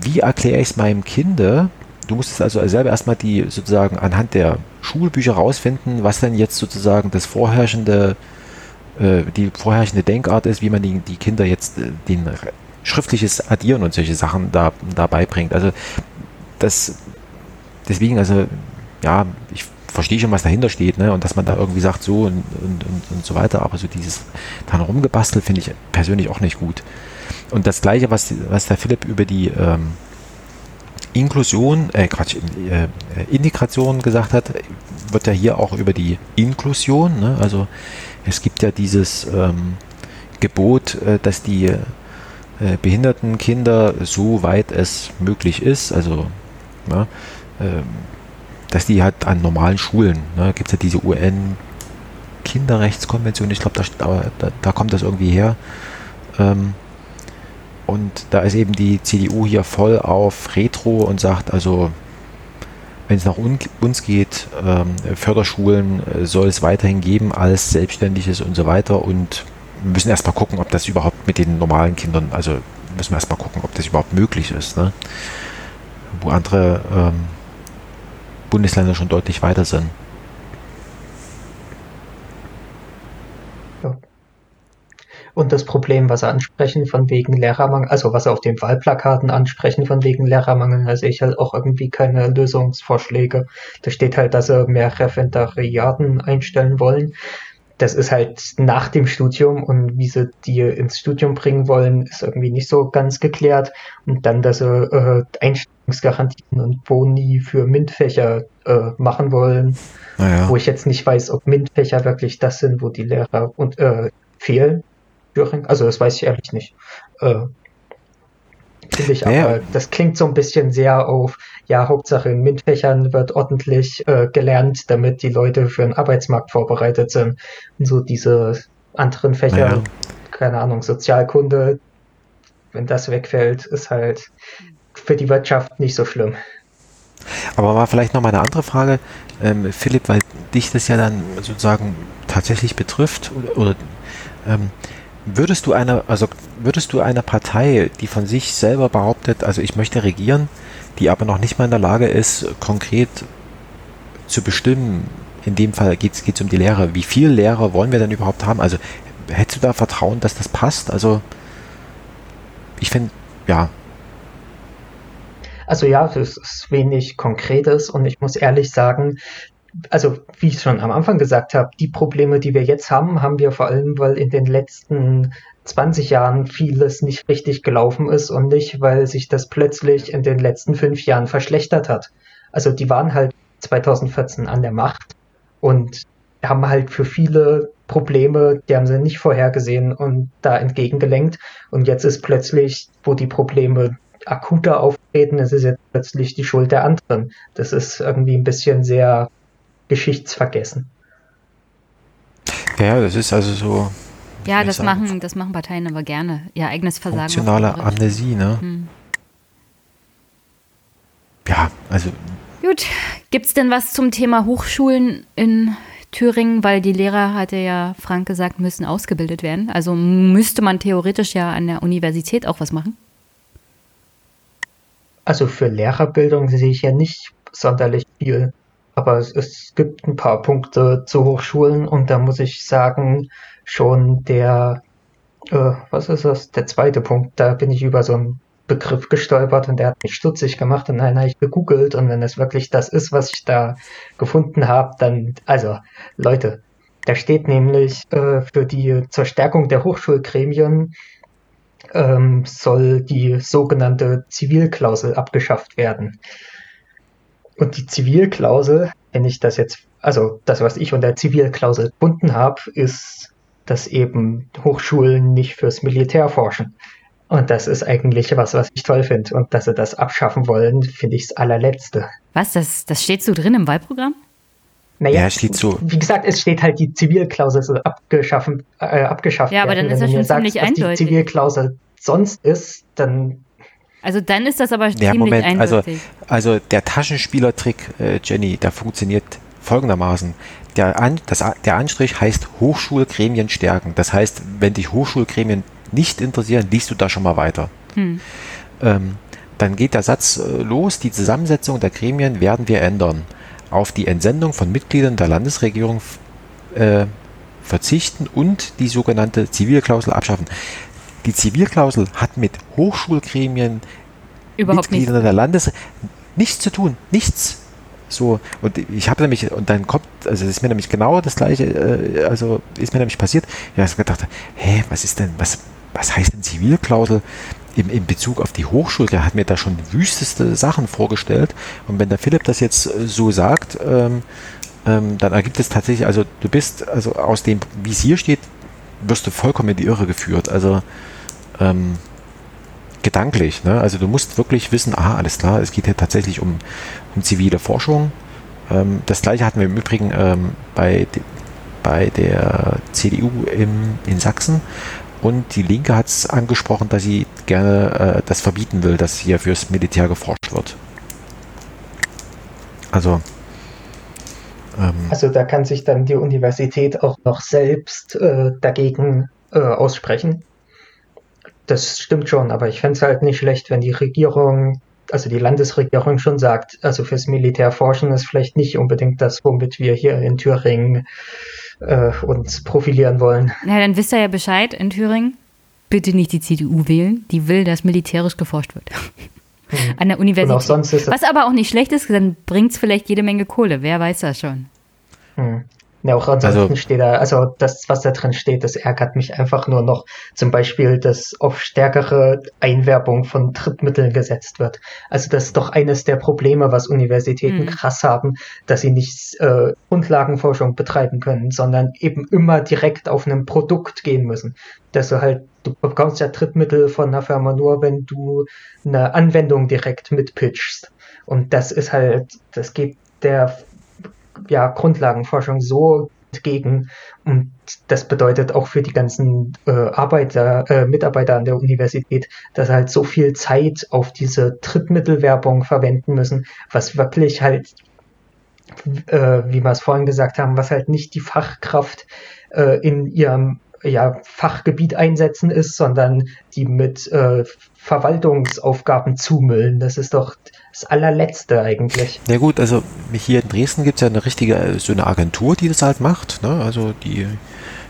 wie erkläre ich es meinem Kind? Du musstest also selber erstmal die sozusagen anhand der Schulbücher rausfinden, was denn jetzt sozusagen das vorherrschende, äh, die vorherrschende Denkart ist, wie man die, die Kinder jetzt äh, den schriftliches Addieren und solche Sachen da, da beibringt. Also das deswegen, also ja, ich verstehe schon, was dahinter steht, ne? Und dass man da irgendwie sagt, so und, und, und, und so weiter, aber so dieses dann rumgebastelt finde ich persönlich auch nicht gut. Und das gleiche, was, was der Philipp über die ähm, Inklusion, äh Quatsch, äh, Integration gesagt hat, wird ja hier auch über die Inklusion, ne? also es gibt ja dieses ähm, Gebot, äh, dass die äh, behinderten Kinder, so weit es möglich ist, also ja, ähm, dass die halt an normalen Schulen, ne, gibt es ja diese UN Kinderrechtskonvention, ich glaube, da, da, da, kommt das irgendwie her. Ähm, und da ist eben die CDU hier voll auf Retro und sagt, also wenn es nach un uns geht, ähm, Förderschulen äh, soll es weiterhin geben als Selbstständiges und so weiter. Und wir müssen erstmal gucken, ob das überhaupt mit den normalen Kindern, also müssen wir erstmal gucken, ob das überhaupt möglich ist. Ne? Wo andere ähm, Bundesländer schon deutlich weiter sind. Und das Problem, was sie ansprechen von wegen Lehrermangel, also was sie auf den Wahlplakaten ansprechen von wegen Lehrermangel, da sehe ich halt auch irgendwie keine Lösungsvorschläge. Da steht halt, dass sie mehr Referendariaten einstellen wollen. Das ist halt nach dem Studium und wie sie die ins Studium bringen wollen, ist irgendwie nicht so ganz geklärt. Und dann, dass sie äh, Einstellungsgarantien und Boni für MINT-Fächer äh, machen wollen, naja. wo ich jetzt nicht weiß, ob MINT-Fächer wirklich das sind, wo die Lehrer und, äh, fehlen. Also das weiß ich ehrlich nicht. Äh, Finde ich naja. aber, das klingt so ein bisschen sehr auf, ja, Hauptsache in MINT-Fächern wird ordentlich äh, gelernt, damit die Leute für den Arbeitsmarkt vorbereitet sind. Und so diese anderen Fächer, naja. keine Ahnung, Sozialkunde, wenn das wegfällt, ist halt für die Wirtschaft nicht so schlimm. Aber war vielleicht noch mal eine andere Frage, ähm, Philipp, weil dich das ja dann sozusagen tatsächlich betrifft oder, oder ähm, würdest du einer, also würdest du einer Partei, die von sich selber behauptet, also ich möchte regieren, die aber noch nicht mal in der Lage ist, konkret zu bestimmen, in dem Fall geht es um die Lehrer, wie viele Lehrer wollen wir denn überhaupt haben? Also hättest du da Vertrauen, dass das passt? Also ich finde, ja, also ja, das ist wenig Konkretes und ich muss ehrlich sagen, also wie ich schon am Anfang gesagt habe, die Probleme, die wir jetzt haben, haben wir vor allem, weil in den letzten 20 Jahren vieles nicht richtig gelaufen ist und nicht, weil sich das plötzlich in den letzten fünf Jahren verschlechtert hat. Also die waren halt 2014 an der Macht und haben halt für viele Probleme, die haben sie nicht vorhergesehen und da entgegengelenkt. Und jetzt ist plötzlich, wo die Probleme akuter auftreten, es ist jetzt plötzlich die Schuld der anderen. Das ist irgendwie ein bisschen sehr geschichtsvergessen. Ja, das ist also so. Ja, das machen, das machen Parteien aber gerne. Ihr eigenes Versagen. Funktionale Amnesie, ne? Hm. Ja, also. Gut, gibt es denn was zum Thema Hochschulen in Thüringen? Weil die Lehrer, hatte ja Frank gesagt, müssen ausgebildet werden. Also müsste man theoretisch ja an der Universität auch was machen? Also für Lehrerbildung sehe ich ja nicht sonderlich viel. Aber es, es gibt ein paar Punkte zu Hochschulen und da muss ich sagen, schon der, äh, was ist das, der zweite Punkt, da bin ich über so einen Begriff gestolpert und der hat mich stutzig gemacht und dann habe ich gegoogelt und wenn es wirklich das ist, was ich da gefunden habe, dann, also Leute, da steht nämlich äh, für die zur Stärkung der Hochschulgremien ähm, soll die sogenannte Zivilklausel abgeschafft werden. Und die Zivilklausel, wenn ich das jetzt, also das, was ich unter Zivilklausel gefunden habe, ist, dass eben Hochschulen nicht fürs Militär forschen. Und das ist eigentlich was, was ich toll finde. Und dass sie das abschaffen wollen, finde ich das allerletzte. Was? Das, das steht so drin im Wahlprogramm? Naja, ja, steht so. Wie gesagt, es steht halt die Zivilklausel so abgeschaffen, äh, abgeschafft. Ja, aber dann ist das schon ziemlich sagst, eindeutig. die Zivilklausel sonst ist, dann. Also dann ist das aber ja, ziemlich Moment, also, eindeutig. Also, also der Taschenspielertrick, äh, Jenny, der funktioniert folgendermaßen. Der, An, das, der Anstrich heißt Hochschulgremien stärken. Das heißt, wenn dich Hochschulgremien nicht interessieren, liest du da schon mal weiter. Hm. Ähm, dann geht der Satz äh, los, die Zusammensetzung der Gremien werden wir ändern. Auf die Entsendung von Mitgliedern der Landesregierung äh, verzichten und die sogenannte Zivilklausel abschaffen. Die Zivilklausel hat mit Hochschulgremien, Überhaupt Mitgliedern nicht. der Landes nichts zu tun. Nichts. So, und ich habe nämlich, und dann kommt, also es ist mir nämlich genau das gleiche, äh, also ist mir nämlich passiert, ich habe gedacht, hä, was ist denn, was, was heißt denn Zivilklausel im, in Bezug auf die Hochschule? Der hat mir da schon wüsteste Sachen vorgestellt. Und wenn der Philipp das jetzt äh, so sagt, ähm, ähm, dann ergibt es tatsächlich, also du bist, also aus dem, wie es hier steht, wirst du vollkommen in die Irre geführt. Also ähm, gedanklich. Ne? Also du musst wirklich wissen, ah, alles klar, es geht hier tatsächlich um, um zivile Forschung. Ähm, das gleiche hatten wir im Übrigen ähm, bei, bei der CDU im, in Sachsen. Und die Linke hat es angesprochen, dass sie gerne äh, das verbieten will, dass hier fürs Militär geforscht wird. Also. Ähm, also da kann sich dann die Universität auch noch selbst äh, dagegen äh, aussprechen. Das stimmt schon, aber ich fände es halt nicht schlecht, wenn die Regierung, also die Landesregierung schon sagt, also fürs Militär forschen ist vielleicht nicht unbedingt das, womit wir hier in Thüringen äh, uns profilieren wollen. Na, dann wisst ihr ja Bescheid in Thüringen. Bitte nicht die CDU wählen, die will, dass militärisch geforscht wird. Mhm. An der Universität. Was aber auch nicht schlecht ist, dann bringt es vielleicht jede Menge Kohle. Wer weiß das schon. Mhm. Ja, auch ansonsten also, steht da, also das, was da drin steht, das ärgert mich einfach nur noch. Zum Beispiel, dass auf stärkere Einwerbung von Drittmitteln gesetzt wird. Also das ist doch eines der Probleme, was Universitäten mhm. krass haben, dass sie nicht äh, Grundlagenforschung betreiben können, sondern eben immer direkt auf einem Produkt gehen müssen. Dass du halt, du bekommst ja Drittmittel von einer Firma nur, wenn du eine Anwendung direkt mitpitchst. Und das ist halt, das geht der ja, Grundlagenforschung so entgegen. Und das bedeutet auch für die ganzen äh, Arbeiter, äh, Mitarbeiter an der Universität, dass sie halt so viel Zeit auf diese Drittmittelwerbung verwenden müssen, was wirklich halt, äh, wie wir es vorhin gesagt haben, was halt nicht die Fachkraft äh, in ihrem ja, Fachgebiet einsetzen ist, sondern die mit äh, Verwaltungsaufgaben zumüllen. Das ist doch das allerletzte eigentlich. Na ja gut, also hier in Dresden gibt es ja eine richtige, äh, so eine Agentur, die das halt macht. Ne? Also die,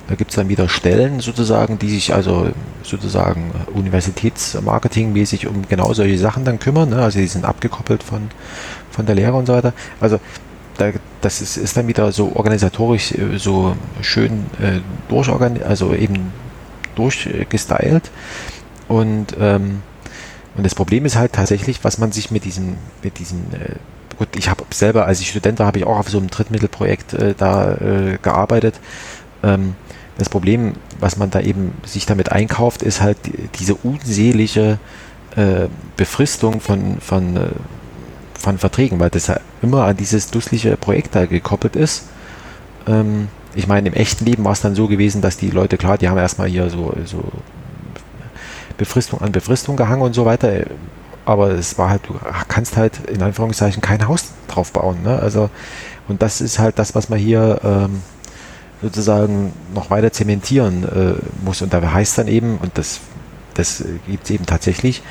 da gibt es dann wieder Stellen sozusagen, die sich also sozusagen universitätsmarketingmäßig um genau solche Sachen dann kümmern. Ne? Also die sind abgekoppelt von, von der Lehre und so weiter. Also da, das ist, ist dann wieder so organisatorisch äh, so schön äh, durchorgan also eben durchgestylt. Und, ähm, und das Problem ist halt tatsächlich, was man sich mit diesem, mit diesem, äh, gut, ich habe selber, als ich Student war, habe ich auch auf so einem Drittmittelprojekt äh, da äh, gearbeitet. Ähm, das Problem, was man da eben sich damit einkauft, ist halt diese unselige äh, Befristung von, von, äh, von Verträgen, weil das ja immer an dieses dusselige Projekt da gekoppelt ist. Ähm, ich meine, im echten Leben war es dann so gewesen, dass die Leute, klar, die haben erstmal hier so, so Befristung an Befristung gehangen und so weiter. Aber es war halt, du kannst halt in Anführungszeichen kein Haus drauf bauen. Ne? Also, und das ist halt das, was man hier ähm, sozusagen noch weiter zementieren äh, muss. Und da heißt dann eben, und das, das gibt es eben tatsächlich,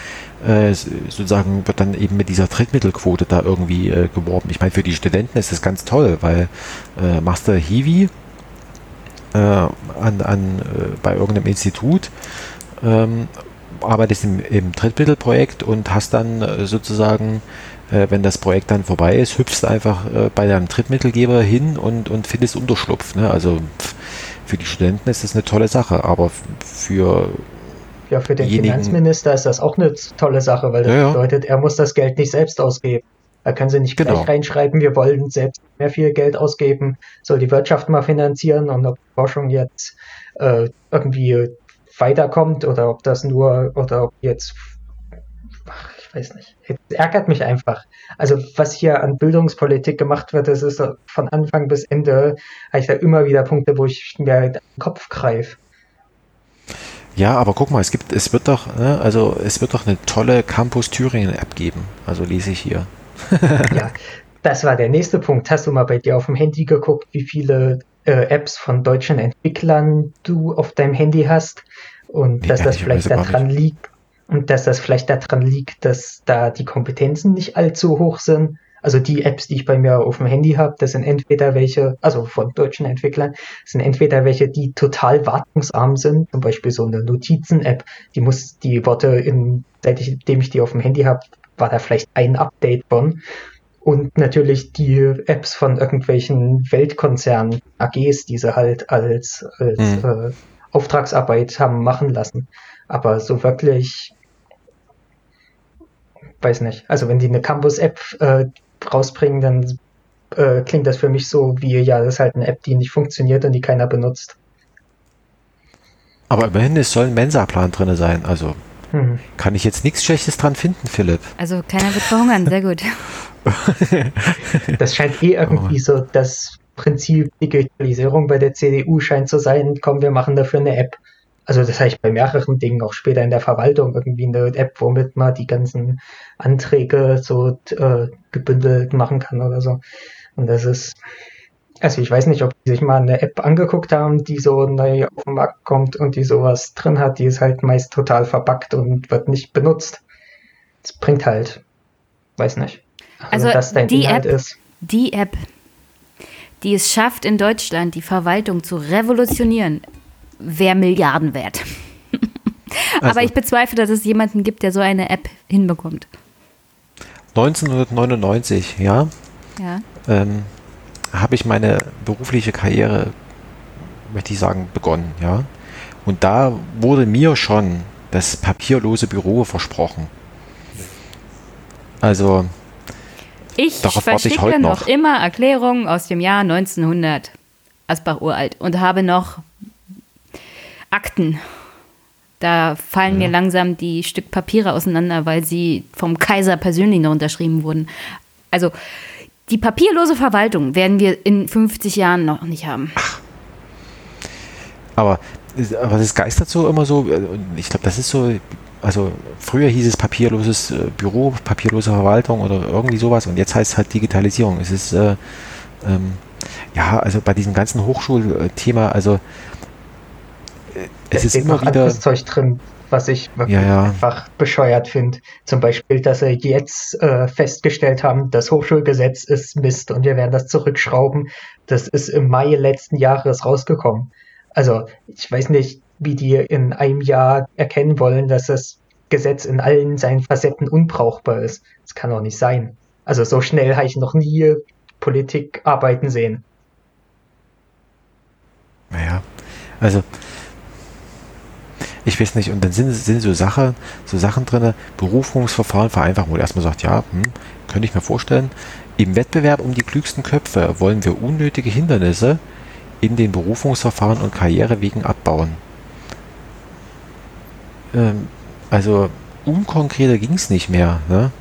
äh, sozusagen wird dann eben mit dieser Drittmittelquote da irgendwie äh, geworben. Ich meine, für die Studenten ist das ganz toll, weil äh, Master Hiwi äh, an, an, äh, bei irgendeinem Institut ähm, arbeitest im, im Drittmittelprojekt und hast dann äh, sozusagen wenn das Projekt dann vorbei ist, hüpfst einfach bei deinem Drittmittelgeber hin und, und findest Unterschlupf. Ne? Also für die Studenten ist das eine tolle Sache, aber für ja, für den Finanzminister ist das auch eine tolle Sache, weil das ja, bedeutet, er muss das Geld nicht selbst ausgeben. Da können sie nicht genau. gleich reinschreiben, wir wollen selbst mehr viel Geld ausgeben, soll die Wirtschaft mal finanzieren und ob Forschung jetzt äh, irgendwie weiterkommt oder ob das nur oder ob jetzt ich weiß nicht. Es ärgert mich einfach. Also was hier an Bildungspolitik gemacht wird, das ist von Anfang bis Ende, habe ich da immer wieder Punkte, wo ich mir den Kopf greife. Ja, aber guck mal, es gibt, es wird doch, ne, also es wird doch eine tolle Campus Thüringen App geben. Also lese ich hier. ja, das war der nächste Punkt. Hast du mal bei dir auf dem Handy geguckt, wie viele äh, Apps von deutschen Entwicklern du auf deinem Handy hast? Und nee, dass das vielleicht daran liegt, und dass das vielleicht daran liegt, dass da die Kompetenzen nicht allzu hoch sind. Also die Apps, die ich bei mir auf dem Handy habe, das sind entweder welche, also von deutschen Entwicklern, sind entweder welche, die total wartungsarm sind, zum Beispiel so eine Notizen-App, die muss die Worte in, seitdem ich die auf dem Handy habe, war da vielleicht ein Update von. Und natürlich die Apps von irgendwelchen Weltkonzernen, AGs, die sie halt als, als hm. äh, Auftragsarbeit haben machen lassen. Aber so wirklich weiß nicht. Also wenn die eine Campus-App äh, rausbringen, dann äh, klingt das für mich so wie, ja, das ist halt eine App, die nicht funktioniert und die keiner benutzt. Aber immerhin, es soll ein Mensa-Plan drin sein. Also hm. kann ich jetzt nichts Schlechtes dran finden, Philipp. Also keiner wird verhungern, sehr gut. das scheint eh irgendwie oh. so das Prinzip Digitalisierung bei der CDU scheint zu sein, komm, wir machen dafür eine App also das habe ich bei mehreren Dingen, auch später in der Verwaltung, irgendwie eine App, womit man die ganzen Anträge so äh, gebündelt machen kann oder so. Und das ist, also ich weiß nicht, ob die sich mal eine App angeguckt haben, die so neu auf den Markt kommt und die sowas drin hat, die ist halt meist total verbuggt und wird nicht benutzt. Das bringt halt, weiß nicht. Also, also die Inhalt App, ist. Die App, die es schafft, in Deutschland die Verwaltung zu revolutionieren, wäre Milliarden wert. Also, Aber ich bezweifle, dass es jemanden gibt, der so eine App hinbekommt. 1999, ja, ja. Ähm, habe ich meine berufliche Karriere, möchte ich sagen, begonnen, ja. Und da wurde mir schon das papierlose Büro versprochen. Also, ich darauf warte ich heute noch. noch immer Erklärungen aus dem Jahr 1900, Asbach uralt, und habe noch Akten. Da fallen ja. mir langsam die Stück Papiere auseinander, weil sie vom Kaiser persönlich noch unterschrieben wurden. Also die papierlose Verwaltung werden wir in 50 Jahren noch nicht haben. Ach. Aber, aber das geistert so immer so, äh, ich glaube, das ist so, also früher hieß es papierloses äh, Büro, papierlose Verwaltung oder irgendwie sowas und jetzt heißt es halt Digitalisierung. Es ist, äh, ähm, ja, also bei diesem ganzen Hochschulthema, also es ist immer wieder Zeug drin, was ich wirklich ja, ja. einfach bescheuert finde. Zum Beispiel, dass sie jetzt äh, festgestellt haben, das Hochschulgesetz ist Mist und wir werden das zurückschrauben. Das ist im Mai letzten Jahres rausgekommen. Also ich weiß nicht, wie die in einem Jahr erkennen wollen, dass das Gesetz in allen seinen Facetten unbrauchbar ist. Das kann doch nicht sein. Also so schnell habe ich noch nie Politik arbeiten sehen. Naja, also ich weiß nicht, und dann sind, sind so, Sache, so Sachen drin, Berufungsverfahren vereinfachen, wo er erstmal sagt, ja, hm, könnte ich mir vorstellen, im Wettbewerb um die klügsten Köpfe wollen wir unnötige Hindernisse in den Berufungsverfahren und Karrierewegen abbauen. Ähm, also unkonkreter ging es nicht mehr. Ne?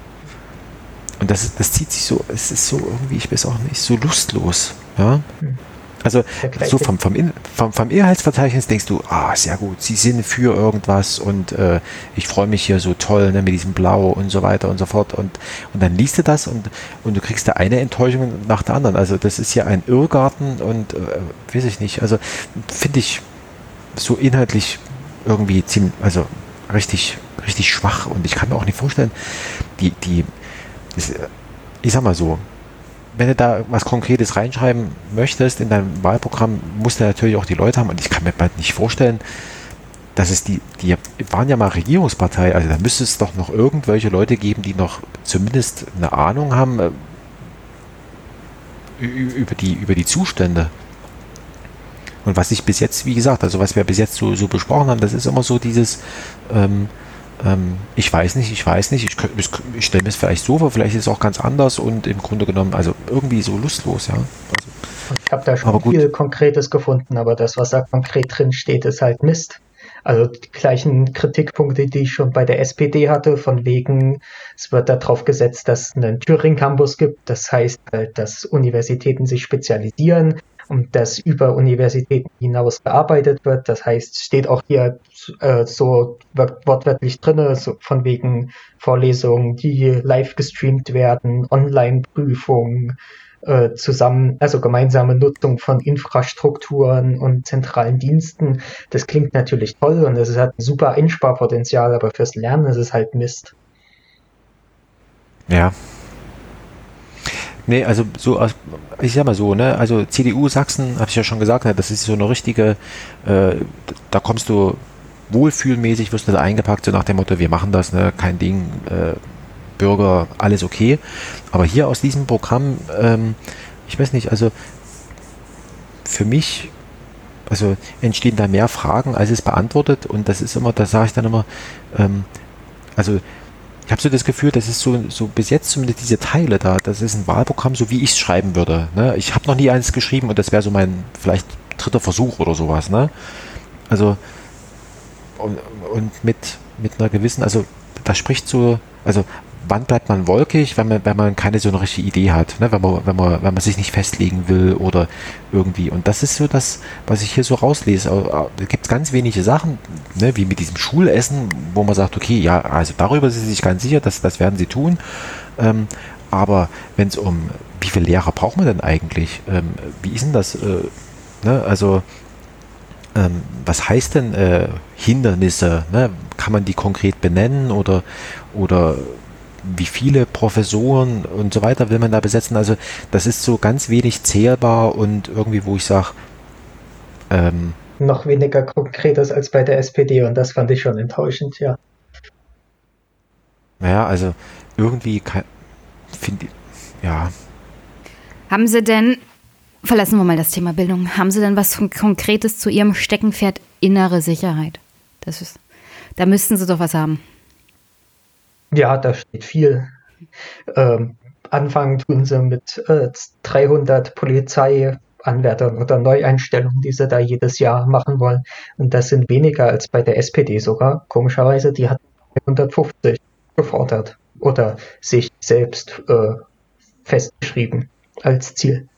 Und das, das zieht sich so, es ist so irgendwie, ich weiß auch nicht, so lustlos. Ja? Hm. Also so vom, vom, vom, vom Inhaltsverzeichnis denkst du, ah, sehr gut, sie sind für irgendwas und äh, ich freue mich hier so toll ne, mit diesem Blau und so weiter und so fort. Und, und dann liest du das und, und du kriegst da eine Enttäuschung nach der anderen. Also das ist ja ein Irrgarten und äh, weiß ich nicht. Also finde ich so inhaltlich irgendwie ziemlich, also richtig, richtig schwach und ich kann mir auch nicht vorstellen, die, die, das, ich sag mal so, wenn du da was Konkretes reinschreiben möchtest in dein Wahlprogramm, musst du natürlich auch die Leute haben. Und ich kann mir bald nicht vorstellen, dass es die, die waren ja mal Regierungspartei, also da müsste es doch noch irgendwelche Leute geben, die noch zumindest eine Ahnung haben äh, über die, über die Zustände. Und was ich bis jetzt, wie gesagt, also was wir bis jetzt so, so besprochen haben, das ist immer so dieses, ähm, ähm, ich weiß nicht, ich weiß nicht, ich, ich, ich stelle mir es vielleicht so vor, vielleicht ist es auch ganz anders und im Grunde genommen, also irgendwie so lustlos, ja. Also, ich habe da schon viel Konkretes gefunden, aber das, was da konkret drin steht, ist halt Mist. Also die gleichen Kritikpunkte, die ich schon bei der SPD hatte, von wegen, es wird darauf gesetzt, dass es einen Thüringen-Campus gibt. Das heißt halt, dass Universitäten sich spezialisieren und dass über Universitäten hinaus gearbeitet wird. Das heißt, steht auch hier äh, so wortwörtlich drin, so von wegen Vorlesungen, die live gestreamt werden, Online-Prüfungen, äh, zusammen, also gemeinsame Nutzung von Infrastrukturen und zentralen Diensten. Das klingt natürlich toll und es hat ein super Einsparpotenzial, aber fürs Lernen ist es halt Mist. Ja, Nee, also so, ich sag mal so, ne, also CDU Sachsen, habe ich ja schon gesagt, ne, das ist so eine richtige, äh, da kommst du wohlfühlmäßig, wirst du da eingepackt, so nach dem Motto, wir machen das, ne, kein Ding, äh, Bürger, alles okay. Aber hier aus diesem Programm, ähm, ich weiß nicht, also für mich, also entstehen da mehr Fragen, als es beantwortet und das ist immer, da sage ich dann immer, ähm, also ich habe so das Gefühl, das ist so, so bis jetzt zumindest diese Teile da, das ist ein Wahlprogramm, so wie ich es schreiben würde. Ne? Ich habe noch nie eins geschrieben und das wäre so mein vielleicht dritter Versuch oder sowas. Ne? Also und, und mit, mit einer gewissen, also da spricht so, also wann bleibt man wolkig, wenn man, wenn man keine so eine richtige Idee hat, ne? wenn, man, wenn, man, wenn man sich nicht festlegen will oder irgendwie. Und das ist so das, was ich hier so rauslese. Da gibt es ganz wenige Sachen, ne? wie mit diesem Schulessen, wo man sagt, okay, ja, also darüber sind sie sich ganz sicher, dass, das werden sie tun. Ähm, aber wenn es um, wie viele Lehrer braucht man denn eigentlich? Ähm, wie ist denn das? Äh, ne? Also ähm, was heißt denn äh, Hindernisse? Ne? Kann man die konkret benennen oder, oder wie viele Professoren und so weiter will man da besetzen? Also das ist so ganz wenig zählbar und irgendwie, wo ich sage, ähm, noch weniger konkretes als bei der SPD und das fand ich schon enttäuschend, ja. Naja, also irgendwie finde ich, ja. Haben Sie denn, verlassen wir mal das Thema Bildung, haben Sie denn was Konkretes zu Ihrem Steckenpferd innere Sicherheit? Das ist, da müssten Sie doch was haben. Ja, da steht viel. Ähm, anfangen tun sie mit äh, 300 Polizeianwärtern oder Neueinstellungen, die sie da jedes Jahr machen wollen. Und das sind weniger als bei der SPD sogar. Komischerweise, die hat 150 gefordert oder sich selbst äh, festgeschrieben als Ziel.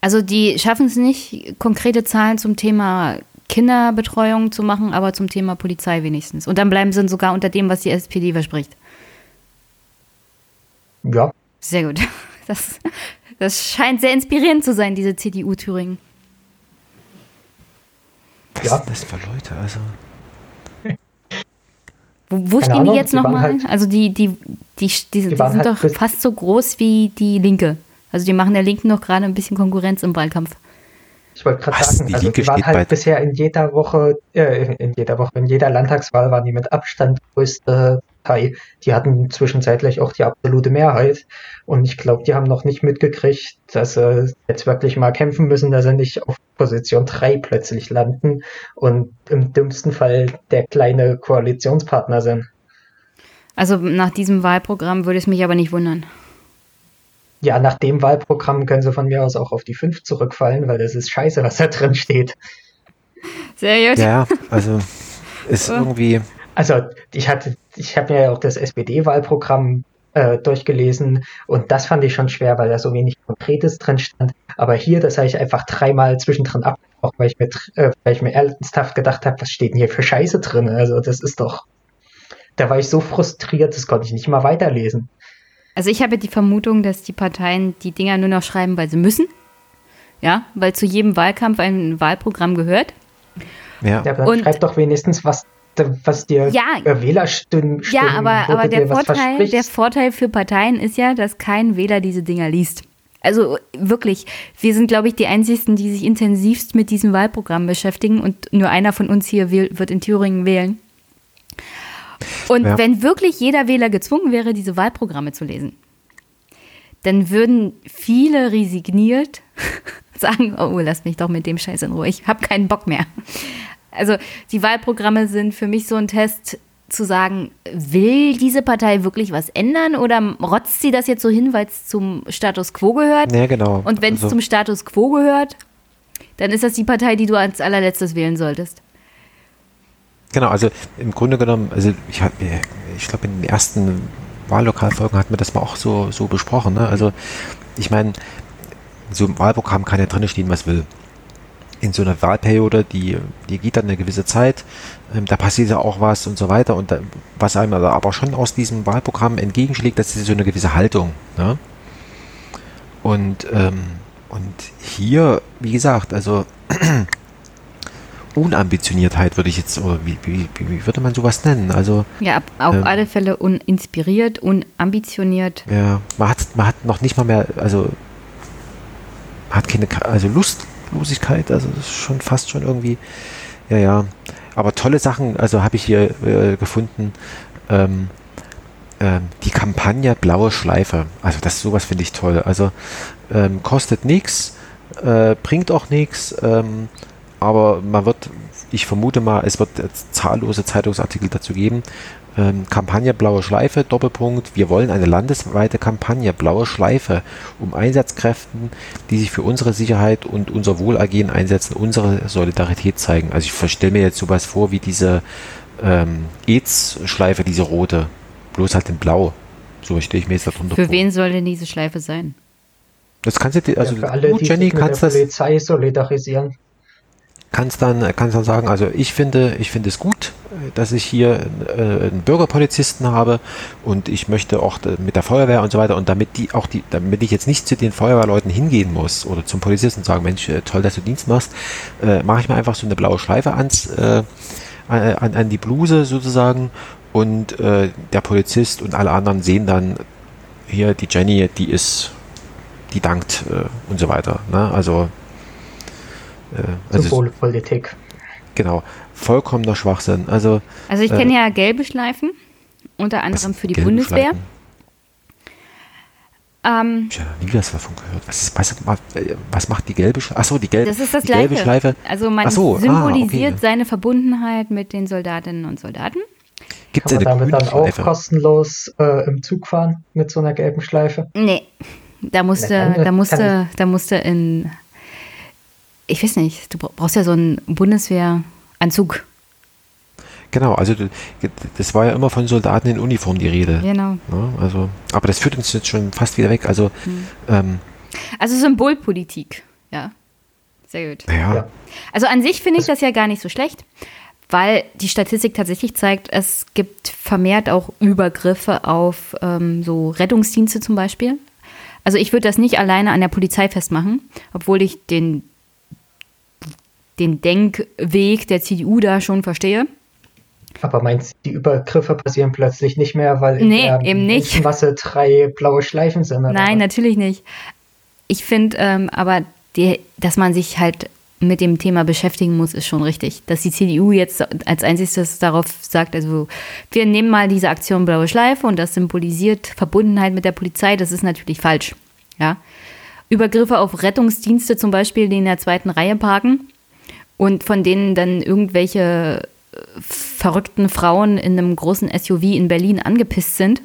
Also die schaffen es nicht, konkrete Zahlen zum Thema Kinderbetreuung zu machen, aber zum Thema Polizei wenigstens. Und dann bleiben sie sogar unter dem, was die SPD verspricht. Ja. Sehr gut. Das, das scheint sehr inspirierend zu sein, diese CDU Thüringen. Was ja. sind das für Leute? Also. Wo, wo stehen Ahnung, die jetzt nochmal? Halt, also die, die, die, die, die sind halt doch fast so groß wie die Linke. Also die machen der Linken noch gerade ein bisschen Konkurrenz im Wahlkampf. Ich wollte gerade sagen, die also die waren halt bisher in jeder Woche, äh, in jeder Woche, in jeder Landtagswahl waren die mit Abstand größte. Die hatten zwischenzeitlich auch die absolute Mehrheit. Und ich glaube, die haben noch nicht mitgekriegt, dass sie jetzt wirklich mal kämpfen müssen, dass sie nicht auf Position 3 plötzlich landen und im dümmsten Fall der kleine Koalitionspartner sind. Also nach diesem Wahlprogramm würde es mich aber nicht wundern. Ja, nach dem Wahlprogramm können sie von mir aus auch auf die 5 zurückfallen, weil das ist scheiße, was da drin steht. Sehr gut. Ja, also ist irgendwie Also ich hatte, ich habe mir ja auch das SPD-Wahlprogramm äh, durchgelesen und das fand ich schon schwer, weil da so wenig Konkretes drin stand. Aber hier, das habe ich einfach dreimal zwischendrin abgebrochen, weil ich mir, äh, weil ich mir ernsthaft gedacht habe, was steht denn hier für Scheiße drin? Also das ist doch, da war ich so frustriert, das konnte ich nicht mal weiterlesen. Also ich habe die Vermutung, dass die Parteien die Dinger nur noch schreiben, weil sie müssen. Ja, weil zu jedem Wahlkampf ein Wahlprogramm gehört. Ja, ja aber dann schreib doch wenigstens, was was dir ja, Wählerstimmen Ja, aber, aber der, Vorteil, der Vorteil für Parteien ist ja, dass kein Wähler diese Dinger liest. Also wirklich, wir sind, glaube ich, die Einzigen, die sich intensivst mit diesem Wahlprogramm beschäftigen und nur einer von uns hier wird in Thüringen wählen. Und ja. wenn wirklich jeder Wähler gezwungen wäre, diese Wahlprogramme zu lesen, dann würden viele resigniert sagen, oh, lass mich doch mit dem Scheiß in Ruhe, ich habe keinen Bock mehr. Also die Wahlprogramme sind für mich so ein Test zu sagen, will diese Partei wirklich was ändern oder rotzt sie das jetzt so hin, weil es zum Status quo gehört? Ja, genau. Und wenn es also. zum Status quo gehört, dann ist das die Partei, die du als allerletztes wählen solltest. Genau, also im Grunde genommen, also ich habe, ich glaube, in den ersten Wahllokalfolgen hatten wir das mal auch so, so besprochen. Ne? Also ich meine, so im Wahlprogramm kann ja drin stehen, was will in so einer Wahlperiode, die, die geht dann eine gewisse Zeit, ähm, da passiert ja auch was und so weiter. Und da, was einem aber schon aus diesem Wahlprogramm entgegenschlägt, das ist so eine gewisse Haltung. Ne? Und, ähm, und hier, wie gesagt, also Unambitioniertheit würde ich jetzt, oder wie, wie, wie, würde man sowas nennen? Also, ja, auf ähm, alle Fälle uninspiriert, unambitioniert. Ja, man hat, man hat noch nicht mal mehr, also man hat keine also Lust Lustlosigkeit, also das ist schon fast schon irgendwie, ja, ja. Aber tolle Sachen, also habe ich hier äh, gefunden. Ähm, ähm, die Kampagne Blaue Schleife. Also das sowas finde ich toll. Also ähm, kostet nichts, äh, bringt auch nichts, ähm, aber man wird, ich vermute mal, es wird zahllose Zeitungsartikel dazu geben, ähm, Kampagne Blaue Schleife, Doppelpunkt, wir wollen eine landesweite Kampagne Blaue Schleife, um Einsatzkräften, die sich für unsere Sicherheit und unser Wohlergehen einsetzen, unsere Solidarität zeigen. Also ich stelle mir jetzt sowas vor wie diese ähm, EZ-Schleife, diese rote, bloß halt in Blau. So stelle ich mir jetzt darunter Für vor. wen soll denn diese Schleife sein? Das kannst du, also ja, für alle, du, Jenny, kannst das. Polizei solidarisieren kannst dann, kannst dann sagen, also ich finde, ich finde es gut, dass ich hier äh, einen Bürgerpolizisten habe und ich möchte auch mit der Feuerwehr und so weiter und damit die auch die, damit ich jetzt nicht zu den Feuerwehrleuten hingehen muss oder zum Polizisten und sagen, Mensch, äh, toll, dass du Dienst machst, äh, mache ich mir einfach so eine blaue Schleife ans, äh, an, an die Bluse sozusagen und äh, der Polizist und alle anderen sehen dann hier die Jenny, die ist, die dankt äh, und so weiter. Ne? Also äh, also Symbolpolitik. Genau, vollkommener Schwachsinn. Also, also ich kenne äh, ja gelbe Schleifen, unter anderem für die Bundeswehr. Ähm, ich habe nie was davon gehört. Was, ist, was, was macht die gelbe Schleife? Achso, die, gelbe, das ist das die Gleiche. gelbe Schleife. Also man so, symbolisiert ah, okay. seine Verbundenheit mit den Soldatinnen und Soldaten. Gibt es damit dann auch kostenlos äh, im Zug fahren mit so einer gelben Schleife? Nee, da musste, da musste, da musste in ich weiß nicht, du brauchst ja so einen Bundeswehranzug. Genau, also das war ja immer von Soldaten in Uniform die Rede. Genau. Ja, also, aber das führt uns jetzt schon fast wieder weg. Also, hm. ähm, also Symbolpolitik, ja. Sehr gut. Ja. Also an sich finde ich das ja gar nicht so schlecht, weil die Statistik tatsächlich zeigt, es gibt vermehrt auch Übergriffe auf ähm, so Rettungsdienste zum Beispiel. Also ich würde das nicht alleine an der Polizei festmachen, obwohl ich den den Denkweg der CDU da schon verstehe. Aber meinst du, die Übergriffe passieren plötzlich nicht mehr, weil in nee, der eben nicht. Masse drei blaue Schleifen sind? Oder? Nein, natürlich nicht. Ich finde ähm, aber, die, dass man sich halt mit dem Thema beschäftigen muss, ist schon richtig. Dass die CDU jetzt als einziges darauf sagt, also wir nehmen mal diese Aktion Blaue Schleife und das symbolisiert Verbundenheit mit der Polizei, das ist natürlich falsch. Ja? Übergriffe auf Rettungsdienste zum Beispiel, die in der zweiten Reihe parken, und von denen dann irgendwelche äh, verrückten Frauen in einem großen SUV in Berlin angepisst sind,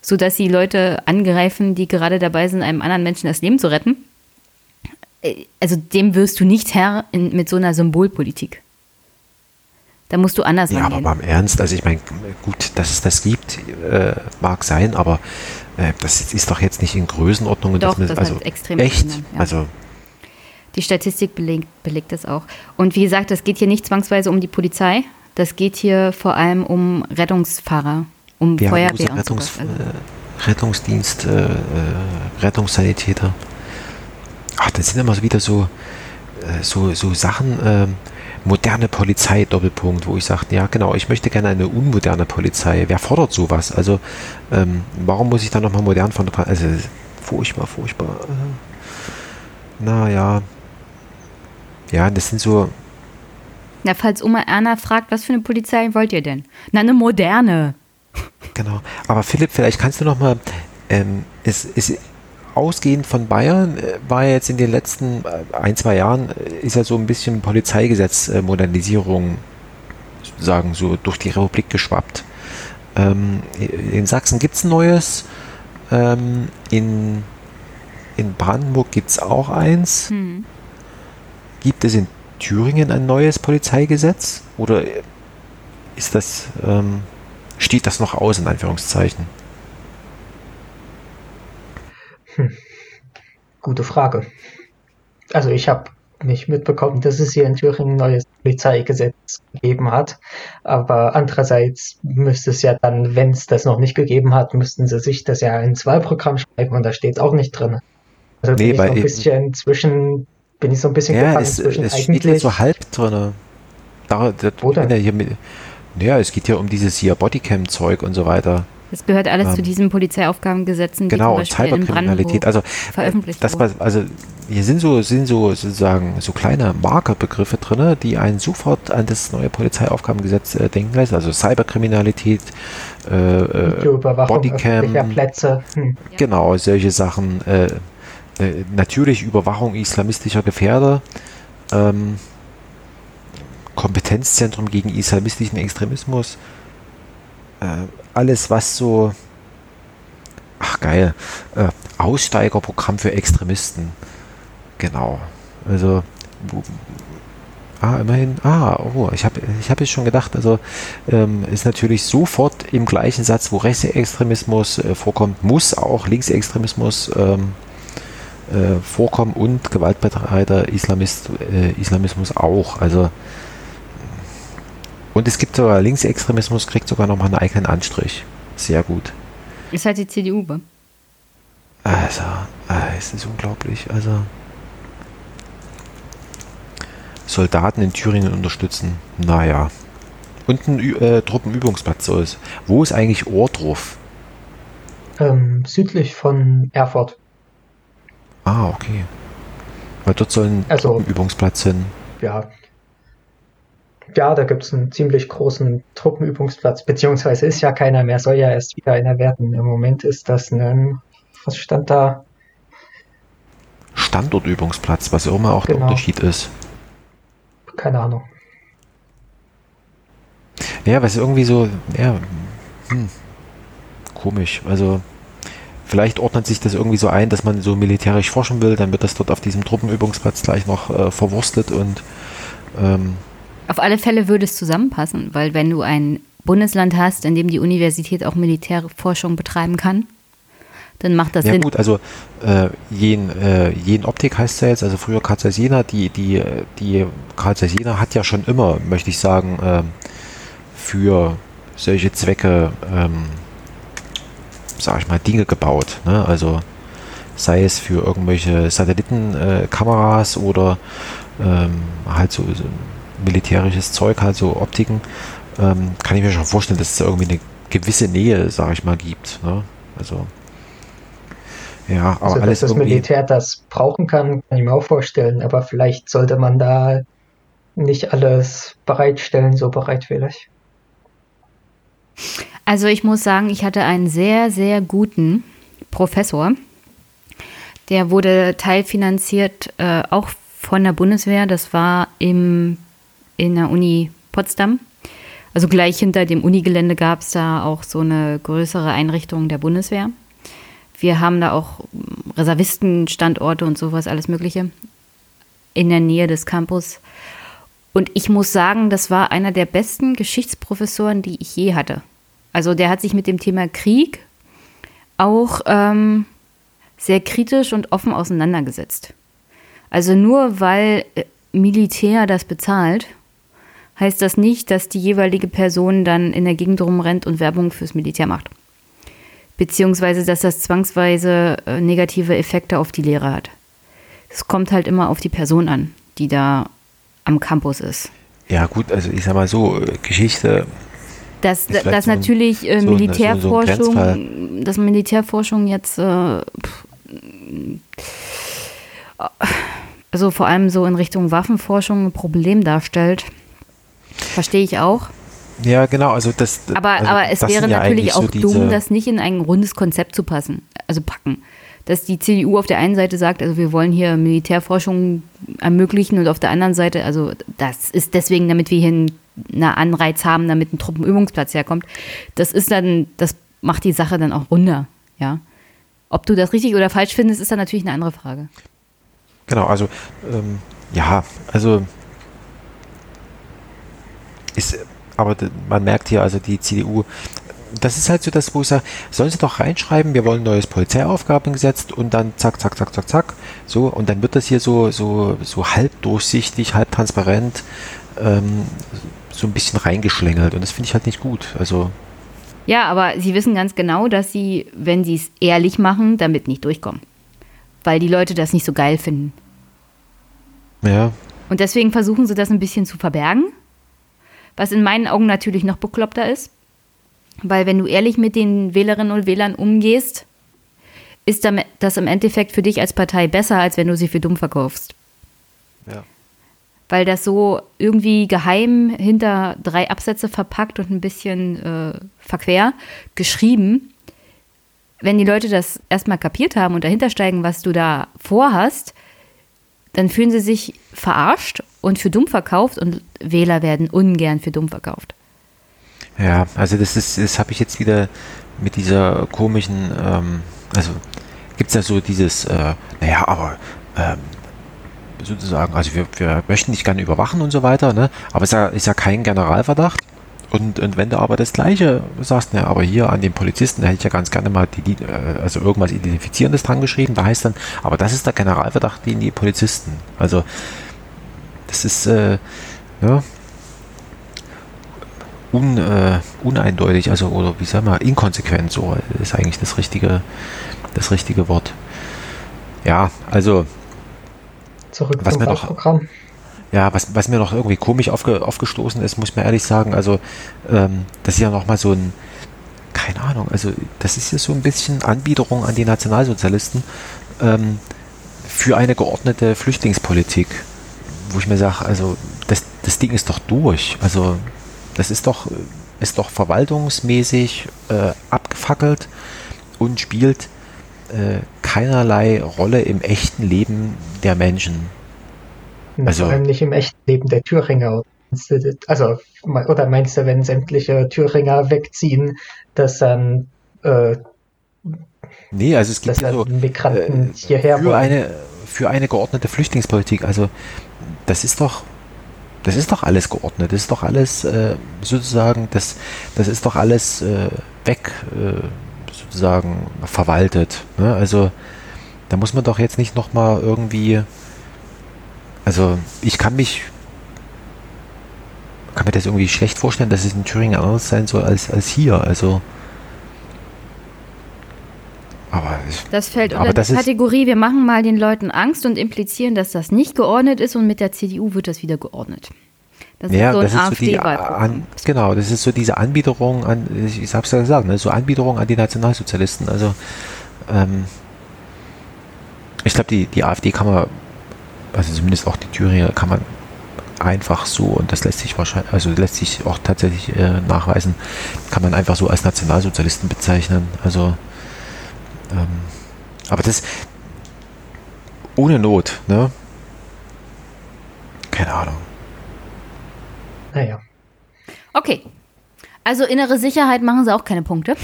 sodass sie Leute angreifen, die gerade dabei sind, einem anderen Menschen das Leben zu retten. Äh, also dem wirst du nicht Herr in, mit so einer Symbolpolitik. Da musst du anders Ja, rangehen. aber mal im Ernst, also ich meine, gut, dass es das gibt, äh, mag sein, aber äh, das ist doch jetzt nicht in Größenordnung. Doch, dass das also extrem echt, ja. also Die Statistik belegt, belegt das auch. Und wie gesagt, das geht hier nicht zwangsweise um die Polizei. Das geht hier vor allem um Rettungsfahrer, um ja, Feuerwehr und Rettungs, sowas. Also, äh, Rettungsdienst, äh, äh, Rettungssanitäter. Ach, das sind immer wieder so, äh, so, so Sachen, ähm, moderne Polizei, Doppelpunkt, wo ich sage, ja genau, ich möchte gerne eine unmoderne Polizei. Wer fordert sowas? Also, ähm, warum muss ich dann nochmal modern von der? Also, furchtbar, furchtbar. Äh, naja. Ja, das sind so, Na, falls Oma Erna fragt, was für eine Polizei wollt ihr denn? Na, eine moderne. Genau. Aber Philipp, vielleicht kannst du noch mal, ähm, es ist ausgehend von Bayern, äh, war ja jetzt in den letzten äh, ein, zwei Jahren, äh, ist ja so ein bisschen Polizeigesetz-Modernisierung, sagen so, durch die Republik geschwappt. Ähm, in Sachsen gibt es ein neues, ähm, in, in Brandenburg gibt es auch eins. Hm. Gibt es in Thüringen ein neues Polizeigesetz? Oder ist das, ähm, steht das noch aus, in Anführungszeichen? Gute Frage. Also ich habe nicht mitbekommen, dass es hier in Thüringen ein neues Polizeigesetz gegeben hat. Aber andererseits müsste es ja dann, wenn es das noch nicht gegeben hat, müssten sie sich das ja ins Wahlprogramm schreiben und da steht es auch nicht drin. Also Nee, bin ich ein bisschen zwischen, bin ich so ein bisschen Ja, gefangen es, zwischen es steht jetzt so halb drin. Da, da, Wo denn? ja, hier mit, ja, es geht ja um dieses hier Bodycam-Zeug und so weiter. Das gehört alles zu Ähm, diesen Polizeiaufgabengesetzen, die Genau, zum und Beispiel in Cyberkriminalität. Also, veröffentlicht das war, also hier sind so, sind so sozusagen so kleine Markerbegriffe drin, die einen sofort an das neue Polizeiaufgabengesetz äh, denken lassen. Also Cyberkriminalität, äh, äh, Bodycam, Plätze. Hm. Genau, solche Sachen. Äh, äh, natürlich Überwachung islamistischer Gefährder, ähm, Kompetenzzentrum gegen islamistischen Extremismus, äh, alles was so, ach geil, äh, Aussteigerprogramm für Extremisten. Genau. Also, wo, ah, immerhin, ah, oh, ich habe ich hab jetzt schon gedacht, also ähm, ist natürlich sofort im gleichen Satz, wo Rechtsextremismus äh, vorkommt, muss auch Linksextremismus ähm, äh, vorkommen und gewaltbereiter Islamist, äh, Islamismus auch. Also und es gibt sogar Linksextremismus, kriegt sogar nochmal einen eigenen Anstrich. Sehr gut. Ist halt die CDU. wa? Also, äh, es ist unglaublich. Also Soldaten in Thüringen unterstützen. Naja. Und ein äh, Truppenübungsplatz so ist. Wo ist eigentlich Ohrdruf? Ähm, südlich von Erfurt. Ah, okay. Weil dort soll ein Also- Truppenübungsplatz hin. Ja. Ja, da gibt es einen ziemlich großen Truppenübungsplatz, beziehungsweise ist ja keiner mehr, soll ja erst wieder einer werden. Im Moment ist das ein, was stand da? Standortübungsplatz, was auch immer auch der Genau. Unterschied ist. Keine Ahnung. Ja, was irgendwie so, ja, hm, komisch. Also, vielleicht ordnet sich das irgendwie so ein, dass man so militärisch forschen will, dann wird das dort auf diesem Truppenübungsplatz gleich noch äh, verwurstet und ähm, Auf alle Fälle würde es zusammenpassen, weil wenn du ein Bundesland hast, in dem die Universität auch Militärforschung betreiben kann, dann macht das ja Sinn. gut, also äh, Jen, äh, Jen Optik heißt ja jetzt, also früher Carl Zeiss Jena, die, die, äh, die Carl Zeiss Jena hat ja schon immer, möchte ich sagen, ähm, für solche Zwecke, ähm, sag ich mal, Dinge gebaut. Ne? Also sei es für irgendwelche Satellitenkameras äh, oder ähm, halt so, so militärisches Zeug, halt so Optiken, ähm, kann ich mir schon vorstellen, dass es irgendwie eine gewisse Nähe, sag ich mal, gibt. Ne? Also ja, aber Also, dass alles das irgendwie. Militär das brauchen kann, kann ich mir auch vorstellen, aber vielleicht sollte man da nicht alles bereitstellen, so bereitwillig. Also ich muss sagen, ich hatte einen sehr, sehr guten Professor. Der wurde teilfinanziert äh, auch von der Bundeswehr. Das war im, in der Uni Potsdam. Also gleich hinter dem Unigelände gab es da auch so eine größere Einrichtung der Bundeswehr. Wir haben da auch Reservistenstandorte und sowas, alles Mögliche in der Nähe des Campus. Und ich muss sagen, das war einer der besten Geschichtsprofessoren, die ich je hatte. Also der hat sich mit dem Thema Krieg auch ähm, sehr kritisch und offen auseinandergesetzt. Also nur weil äh, Militär das bezahlt, heißt das nicht, dass die jeweilige Person dann in der Gegend rumrennt und Werbung fürs Militär macht. Beziehungsweise, dass das zwangsweise äh, negative Effekte auf die Lehrer hat. Es kommt halt immer auf die Person an, die da am Campus ist. Ja, gut, also ich sag mal so, äh, Geschichte. Dass, dass so natürlich äh, Militärforschung, so so dass Militärforschung jetzt äh, also vor allem so in Richtung Waffenforschung ein Problem darstellt. Verstehe ich auch. Ja, genau, also das. Aber, also aber es wäre ja natürlich auch so dumm, das nicht in ein rundes Konzept zu passen, also packen. Dass die CDU auf der einen Seite sagt, also wir wollen hier Militärforschung ermöglichen und auf der anderen Seite, also das ist deswegen, damit wir hier einen Anreiz haben, damit ein Truppenübungsplatz herkommt. Das ist dann, das macht die Sache dann auch runder, ja. Ob du das richtig oder falsch findest, ist dann natürlich eine andere Frage. Genau, also ähm, ja, also ist, aber man merkt hier, also die CDU, das ist halt so das, wo ich sage, sollen sie doch reinschreiben, wir wollen ein neues Polizeiaufgabengesetz und dann zack, zack, zack, zack, zack, so und dann wird das hier so, so, so halb durchsichtig, halb transparent, ähm, so ein bisschen reingeschlängelt und das finde ich halt nicht gut. Also ja, aber sie wissen ganz genau, dass sie, wenn sie es ehrlich machen, damit nicht durchkommen. Weil die Leute das nicht so geil finden. Ja. Und deswegen versuchen sie das ein bisschen zu verbergen. Was in meinen Augen natürlich noch bekloppter ist. Weil wenn du ehrlich mit den Wählerinnen und Wählern umgehst, ist das im Endeffekt für dich als Partei besser, als wenn du sie für dumm verkaufst. Ja weil das so irgendwie geheim hinter drei Absätze verpackt und ein bisschen äh, verquer geschrieben. Wenn die Leute das erstmal kapiert haben und dahinter steigen, was du da vorhast, dann fühlen sie sich verarscht und für dumm verkauft und Wähler werden ungern für dumm verkauft. Ja, also das ist, das habe ich jetzt wieder mit dieser komischen, ähm, also gibt es ja so dieses, äh, naja, aber ähm, sozusagen, also wir, wir möchten dich gerne überwachen und so weiter, ne? aber es ist ja, ist ja kein Generalverdacht. Und, und wenn du aber das Gleiche sagst, ne, aber hier an den Polizisten, da hätte ich ja ganz gerne mal die, äh, also irgendwas Identifizierendes dran geschrieben, da heißt dann, aber das ist der Generalverdacht gegen die Polizisten. Also das ist äh, ja, un, äh, uneindeutig, also oder wie sagen wir, inkonsequent, so ist eigentlich das richtige, das richtige Wort. Ja, also Zurück was zum mir Noch, ja, was, was mir noch irgendwie komisch aufge, aufgestoßen ist, muss mir ehrlich sagen, also ähm, das ist ja nochmal so ein, keine Ahnung, also das ist ja so ein bisschen Anbiederung an die Nationalsozialisten ähm, für eine geordnete Flüchtlingspolitik, wo ich mir sage, also das, das Ding ist doch durch, also das ist doch, ist doch verwaltungsmäßig äh, abgefackelt und spielt äh, keinerlei Rolle im echten Leben der Menschen. Also, Vor allem nicht im echten Leben der Thüringer. Also, oder meinst du, wenn sämtliche Thüringer wegziehen, dass dann äh, Nee, also es gibt ja so Migranten äh, hierher für eine für eine geordnete Flüchtlingspolitik. Also das ist doch das ist doch alles geordnet. Das ist doch alles äh, sozusagen das das ist doch alles äh, weg äh, sozusagen verwaltet. Ne? Also da muss man doch jetzt nicht nochmal irgendwie. Also ich kann mich. Kann mir das irgendwie schlecht vorstellen, dass es in Thüringen anders sein soll als, als hier. Also. Aber das fällt unter die Kategorie, wir machen mal den Leuten Angst und implizieren, dass das nicht geordnet ist und mit der CDU wird das wieder geordnet. Das ja, ist so ein AfD-Wahlprogramm. So genau, das ist so diese Anbiederung an, ich, es ja gesagt, ne, so Anbiederung an die Nationalsozialisten. Also ähm, ich glaube, die, die AfD kann man, also zumindest auch die Thüringer kann man einfach so, und das lässt sich wahrscheinlich, also lässt sich auch tatsächlich äh, nachweisen, kann man einfach so als Nationalsozialisten bezeichnen. Also ähm, aber das ohne Not, ne? Keine Ahnung. Naja. Okay. Also innere Sicherheit machen sie auch keine Punkte.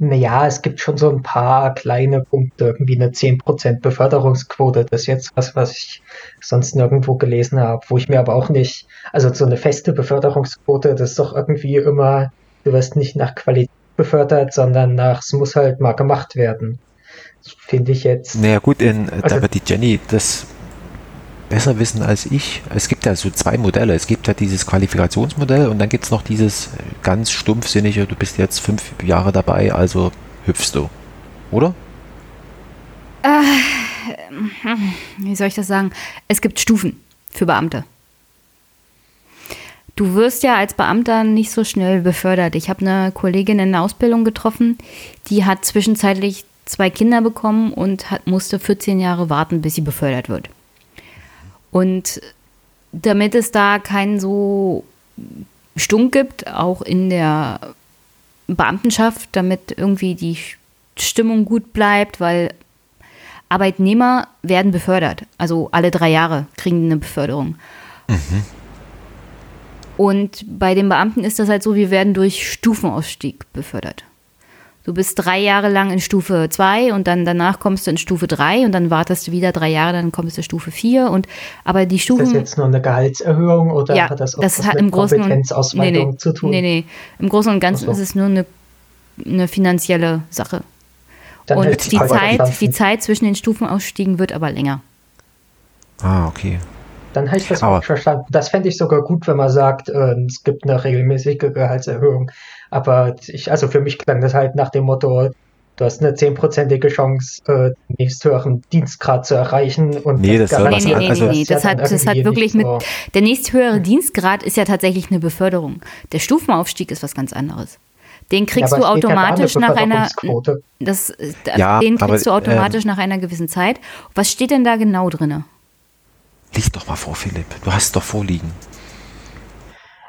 Naja, es gibt schon so ein paar kleine Punkte, irgendwie eine 10% Beförderungsquote. Das ist jetzt was, was ich sonst nirgendwo gelesen habe, wo ich mir aber auch nicht, also so eine feste Beförderungsquote, das ist doch irgendwie immer, du wirst nicht nach Qualität befördert, sondern nach, es muss halt mal gemacht werden. Finde ich jetzt. Naja, gut, in, also, da wird die Jenny das besser wissen als ich. Es gibt ja so zwei Modelle. Es gibt ja dieses Qualifikationsmodell und dann gibt es noch dieses ganz stumpfsinnige, du bist jetzt fünf Jahre dabei, also hüpfst du. Oder? Äh, wie soll ich das sagen? Es gibt Stufen für Beamte. Du wirst ja als Beamter nicht so schnell befördert. Ich habe eine Kollegin in der Ausbildung getroffen, die hat zwischenzeitlich zwei Kinder bekommen und hat, musste 14 Jahre warten, bis sie befördert wird. Und damit es da keinen so Stunk gibt, auch in der Beamtenschaft, damit irgendwie die Stimmung gut bleibt, weil Arbeitnehmer werden befördert. Also alle drei Jahre kriegen eine Beförderung. Mhm. Und bei den Beamten ist das halt so, wir werden durch Stufenausstieg befördert. Du bist drei Jahre lang in Stufe 2 und dann danach kommst du in Stufe 3 und dann wartest du wieder drei Jahre, dann kommst du in Stufe 4 und aber die Stufen. Ist das jetzt nur eine Gehaltserhöhung oder ja, hat das auch das was hat mit Kompetenzausweitung nee, nee, zu tun? Nee, nee. Im Großen und Ganzen so. ist es nur eine, eine finanzielle Sache. Dann und die Zeit, die Zeit zwischen den Stufenausstiegen wird aber länger. Ah, okay. Dann habe ich das auch verstanden. Das fände ich sogar gut, wenn man sagt, äh, es gibt eine regelmäßige Gehaltserhöhung. Aber ich, also für mich klang das halt nach dem Motto, du hast eine zehnprozentige Chance, äh, den nächsthöheren Dienstgrad zu erreichen. Und nee, das soll nee, nee, nee, also, nee, das, hat, das hat wirklich mit, so. der nächsthöhere Dienstgrad ist ja tatsächlich eine Beförderung. Der Stufenaufstieg ist was ganz anderes. Den kriegst ja, du automatisch nach einer, das, das, ja, den kriegst aber, du automatisch ähm, nach einer gewissen Zeit. Was steht denn da genau drinne? Lies doch mal vor, Philipp. Du hast es doch vorliegen.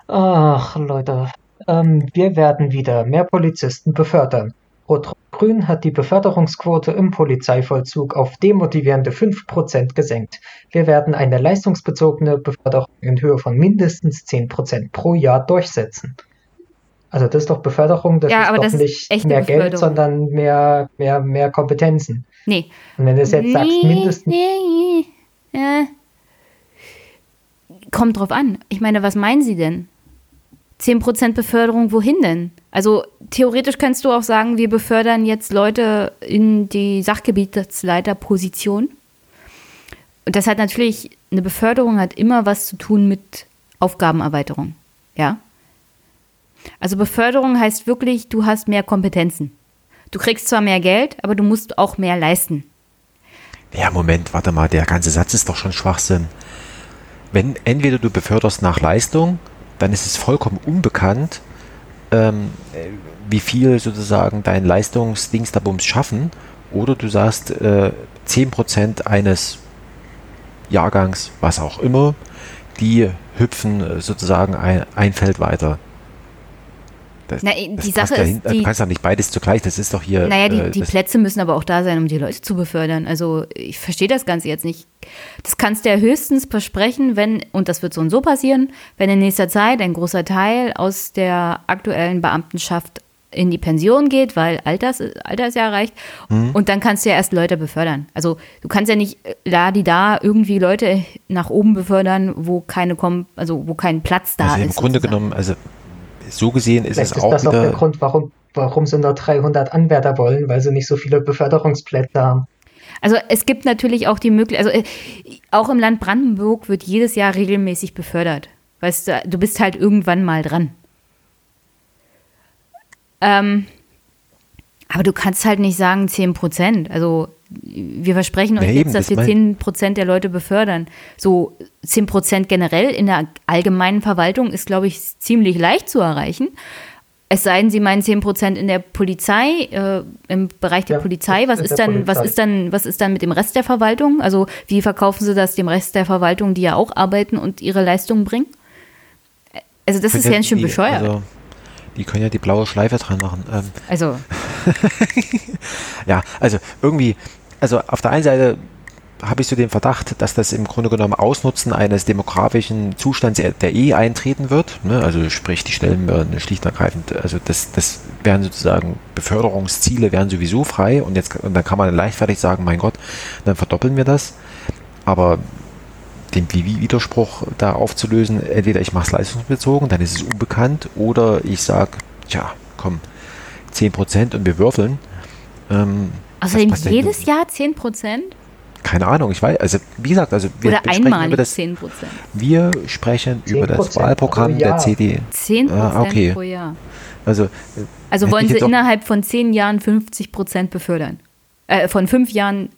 Ach, Leute. Ähm, wir werden wieder mehr Polizisten befördern. Rot-Grün hat die Beförderungsquote im Polizeivollzug auf demotivierende 5% gesenkt. Wir werden eine leistungsbezogene Beförderung in Höhe von mindestens 10% pro Jahr durchsetzen. Also das ist doch Beförderung, das ja, ist doch das nicht ist mehr Geld, sondern mehr, mehr, mehr Kompetenzen. Nee. Und wenn du jetzt nee, sagst, mindestens... Nee, nee. Kommt drauf an. Ich meine, was meinen Sie denn? 10% Beförderung, wohin denn? Also theoretisch kannst du auch sagen, wir befördern jetzt Leute in die Sachgebietsleiterposition. Und das hat natürlich, eine Beförderung hat immer was zu tun mit Aufgabenerweiterung. Ja? Also Beförderung heißt wirklich, du hast mehr Kompetenzen. Du kriegst zwar mehr Geld, aber du musst auch mehr leisten. Ja, Moment, warte mal, der ganze Satz ist doch schon Schwachsinn. Wenn entweder du beförderst nach Leistung dann ist es vollkommen unbekannt, ähm, wie viel sozusagen dein Leistungsdingstabums schaffen. Oder du sagst, äh, 10% eines Jahrgangs, was auch immer, die hüpfen äh, sozusagen ein, ein Feld weiter. Das, Na, die Sache ja ist, die, du kannst doch nicht beides zugleich, das ist doch hier. Naja, die, äh, die Plätze müssen aber auch da sein, um die Leute zu befördern. Also ich verstehe das Ganze jetzt nicht. Das kannst du ja höchstens versprechen, wenn, und das wird so und so passieren, wenn in nächster Zeit ein großer Teil aus der aktuellen Beamtenschaft in die Pension geht, weil Alters, Alter ist ja erreicht. Mhm. Und dann kannst du ja erst Leute befördern. Also du kannst ja nicht da die da irgendwie Leute nach oben befördern, wo keine kommen, also wo kein Platz da also ist. Im Grunde sozusagen. genommen, also so gesehen ist Vielleicht es auch. Ist das auch der Grund, warum, warum sie nur 300 Anwärter wollen, weil sie nicht so viele Beförderungsplätze haben. Also es gibt natürlich auch die Möglichkeit, also äh, auch im Land Brandenburg wird jedes Jahr regelmäßig befördert. Weißt du, du bist halt irgendwann mal dran. Ähm, aber du kannst halt nicht sagen 10 Prozent. Also wir versprechen euch ja, jetzt, dass das wir 10 Prozent der Leute befördern. So 10 Prozent generell in der allgemeinen Verwaltung ist, glaube ich, ziemlich leicht zu erreichen. Es sei denn, Sie meinen 10 Prozent in der Polizei, äh, im Bereich der ja, Polizei. Was ist dann, was ist dann, was ist dann mit dem Rest der Verwaltung? Also wie verkaufen Sie das dem Rest der Verwaltung, die ja auch arbeiten und ihre Leistungen bringen? Also das ist ja ganz schön bescheuert. Also, die können ja die blaue Schleife dran machen. Ähm, also. ja, also irgendwie, also auf der einen Seite habe ich so den Verdacht, dass das im Grunde genommen Ausnutzen eines demografischen Zustands, der eh eintreten wird. Ne? Also sprich, die Stellen werden schlicht und ergreifend, also das, das wären sozusagen Beförderungsziele wären sowieso frei und jetzt und dann kann man leichtfertig sagen, mein Gott, dann verdoppeln wir das. Aber den Widerspruch da aufzulösen, entweder ich mache es leistungsbezogen, dann ist es unbekannt, oder ich sage, tja, komm, 10% und wir würfeln. Ähm, Außerdem jedes Jahr 10%? Keine Ahnung, ich weiß, also wie gesagt, also wir Oder einmalig über das, 10%. Wir sprechen über das Wahlprogramm der CD. 10% ah, okay. pro Jahr. Also, äh, also wollen Sie innerhalb von 10 Jahren 50% befördern? Äh, von 5 Jahren,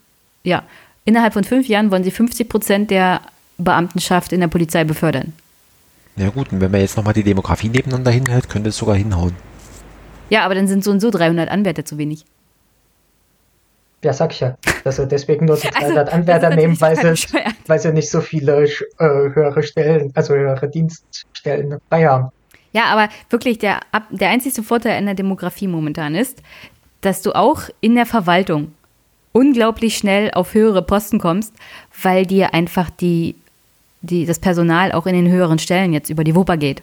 ja, innerhalb von 5 Jahren wollen Sie 50% der Beamtenschaft in der Polizei befördern. Ja gut, und wenn man jetzt nochmal die Demografie nebeneinander hinhält, könnte es sogar hinhauen. Ja, aber dann sind so und so 300 Anwärter zu wenig. Ja, sag ich ja. Dass wir deswegen nur die 300 also, Anwärter nehmen, weil sie, weil sie nicht so viele äh, höhere Stellen, also höhere Dienststellen frei haben. Ja, aber wirklich der, der einzige Vorteil in der Demografie momentan ist, dass du auch in der Verwaltung unglaublich schnell auf höhere Posten kommst, weil dir einfach die, die, das Personal auch in den höheren Stellen jetzt über die Wupper geht.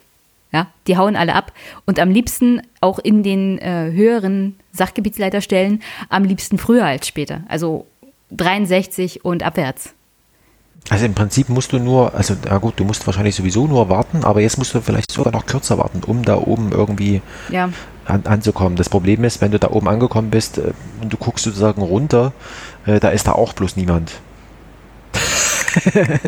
Ja, die hauen alle ab und am liebsten auch in den äh, höheren Sachgebietsleiterstellen, am liebsten früher als später. Also 63 und abwärts. Also im Prinzip musst du nur, also ja gut, du musst wahrscheinlich sowieso nur warten, aber jetzt musst du vielleicht sogar noch kürzer warten, um da oben irgendwie ja. an, anzukommen. Das Problem ist, wenn du da oben angekommen bist äh, und du guckst sozusagen runter, äh, da ist da auch bloß niemand.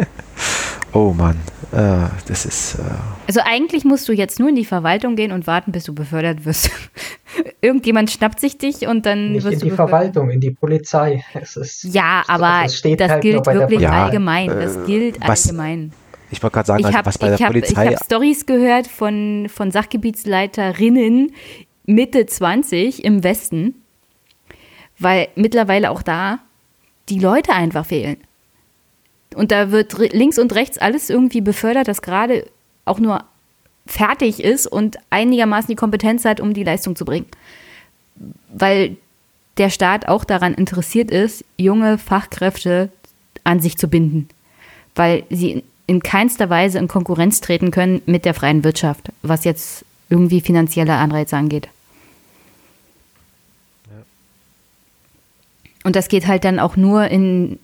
oh Mann, äh, das ist. Äh also eigentlich musst du jetzt nur in die Verwaltung gehen und warten, bis du befördert wirst. Irgendjemand schnappt sich dich und dann Nicht wirst in die Verwaltung, in die Polizei. Es ist, ja, aber das, das halt gilt wirklich ja, allgemein. Das äh, gilt was, allgemein. Ich wollte gerade sagen, also hab, was bei der hab, Polizei. Ich habe Stories gehört von, von Sachgebietsleiterinnen Mitte 20 im Westen, weil mittlerweile auch da die Leute einfach fehlen. Und da wird links und rechts alles irgendwie befördert, das gerade auch nur fertig ist und einigermaßen die Kompetenz hat, um die Leistung zu bringen. Weil der Staat auch daran interessiert ist, junge Fachkräfte an sich zu binden. Weil sie in keinster Weise in Konkurrenz treten können mit der freien Wirtschaft, was jetzt irgendwie finanzielle Anreize angeht. Und das geht halt dann auch nur in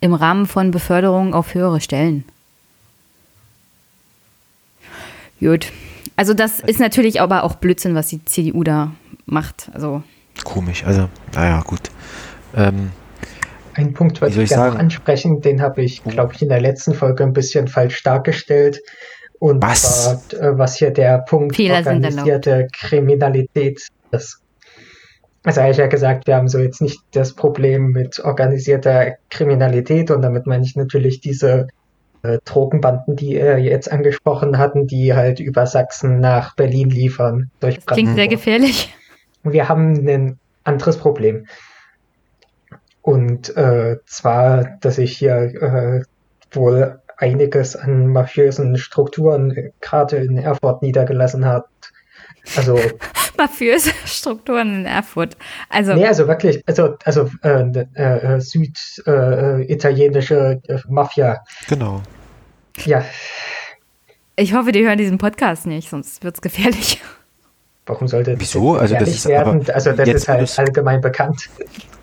im Rahmen von Beförderung auf höhere Stellen. Gut. Also das ist natürlich aber auch Blödsinn, was die CDU da macht. Also komisch. Also naja, gut. Ähm, Ein Punkt wollte ich gerne ansprechen, den habe ich, oh. glaube ich, in der letzten Folge ein bisschen falsch dargestellt. Und was? zwar, äh, was hier der Punkt Fehler organisierte Kriminalität das also habe ich ja gesagt, wir haben so jetzt nicht das Problem mit organisierter Kriminalität und damit meine ich natürlich diese äh, Drogenbanden, die er jetzt angesprochen hatten, die halt über Sachsen nach Berlin liefern. Durch das klingt sehr gefährlich. Wir haben ein anderes Problem. Und äh, zwar, dass sich hier äh, wohl einiges an mafiösen Strukturen äh, gerade in Erfurt niedergelassen hat, also mafiöse Strukturen in Erfurt. Also nee, also wirklich, also also äh, äh, süditalienische äh, Mafia. Genau. Ja. Ich hoffe, die hören diesen Podcast nicht, sonst wird es gefährlich. Warum sollte das Wieso? Also das ist werden? also das ist halt allgemein bekannt.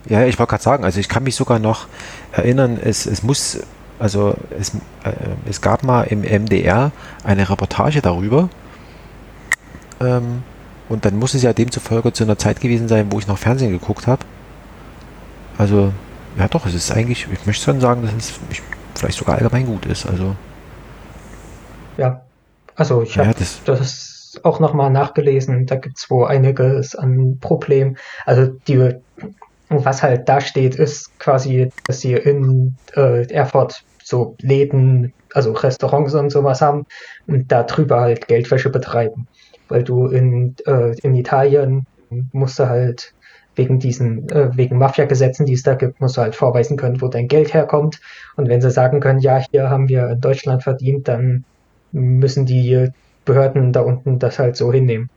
Ja, ich wollte gerade sagen, also ich kann mich sogar noch erinnern, es, es muss, also es, äh, es gab mal im MDR eine Reportage darüber, ähm, und dann muss es ja demzufolge zu einer Zeit gewesen sein, wo ich noch Fernsehen geguckt habe. Also, ja doch, es ist eigentlich, ich möchte schon sagen, dass es vielleicht sogar allgemein gut ist. Also. Ja, also ich habe ja, das, das auch nochmal nachgelesen. Da gibt es wohl einiges an Problemen. Also die, was halt da steht, ist quasi, dass sie in äh, Erfurt so Läden, also Restaurants und sowas haben und da drüber halt Geldwäsche betreiben weil du in, äh, in Italien musst du halt wegen diesen, äh, wegen Mafia-Gesetzen, die es da gibt, musst du halt vorweisen können, wo dein Geld herkommt. Und wenn sie sagen können, ja, hier haben wir in Deutschland verdient, dann müssen die Behörden da unten das halt so hinnehmen.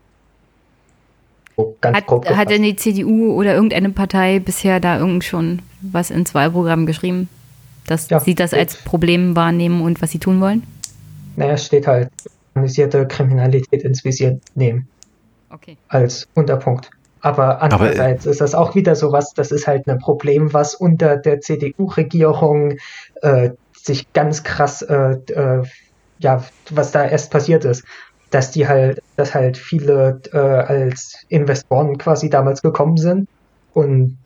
So hat, hat denn die CDU oder irgendeine Partei bisher da irgend schon was ins Wahlprogramm geschrieben? dass ja, sie das als Problem wahrnehmen und was sie tun wollen? Naja, es steht halt, organisierte Kriminalität ins Visier nehmen. Okay. Als Unterpunkt. Aber andererseits Aber, äh, ist das auch wieder sowas, das ist halt ein Problem, was unter der CDU-Regierung äh, sich ganz krass, äh, äh, ja, was da erst passiert ist. Dass die halt, dass halt viele äh, als Investoren quasi damals gekommen sind und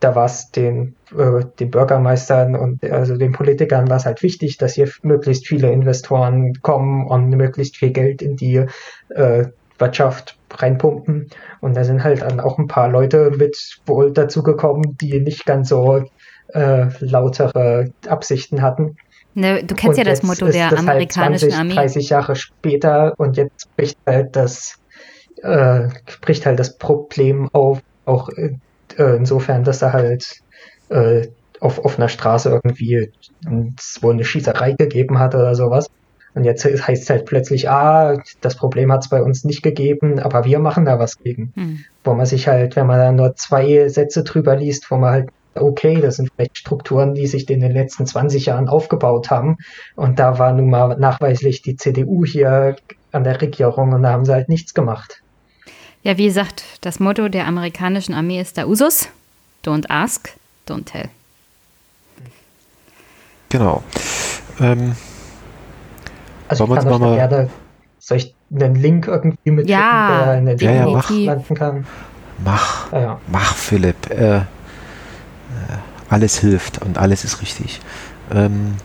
da war es den, äh, den Bürgermeistern und also den Politikern war es halt wichtig, dass hier möglichst viele Investoren kommen und möglichst viel Geld in die äh, Wirtschaft reinpumpen. Und da sind halt dann auch ein paar Leute mit wohl dazu gekommen, die nicht ganz so äh, lautere Absichten hatten. Ne, du kennst und ja das Motto der halt amerikanischen halt 20, Armee. 30 Jahre später und jetzt bricht halt das, äh, bricht halt das Problem auf, auch äh, insofern, dass er halt äh, auf offener Straße irgendwie wo eine Schießerei gegeben hat oder sowas. Und jetzt heißt es halt plötzlich, ah, das Problem hat es bei uns nicht gegeben, aber wir machen da was gegen. Mhm. Wo man sich halt, wenn man da nur zwei Sätze drüber liest, wo man halt, okay, das sind vielleicht Strukturen, die sich in den letzten 20 Jahren aufgebaut haben. Und da war nun mal nachweislich die CDU hier an der Regierung und da haben sie halt nichts gemacht. Ja, wie gesagt, das Motto der amerikanischen Armee ist der Usus. Don't ask, don't tell. Genau. Ähm, also ich kann euch mal gerne, soll ich einen Link irgendwie mit ja, der in den ja, ja, mach, landen kann? Mach, ja, mach Philipp. Äh, äh, alles hilft und alles ist richtig. Ähm,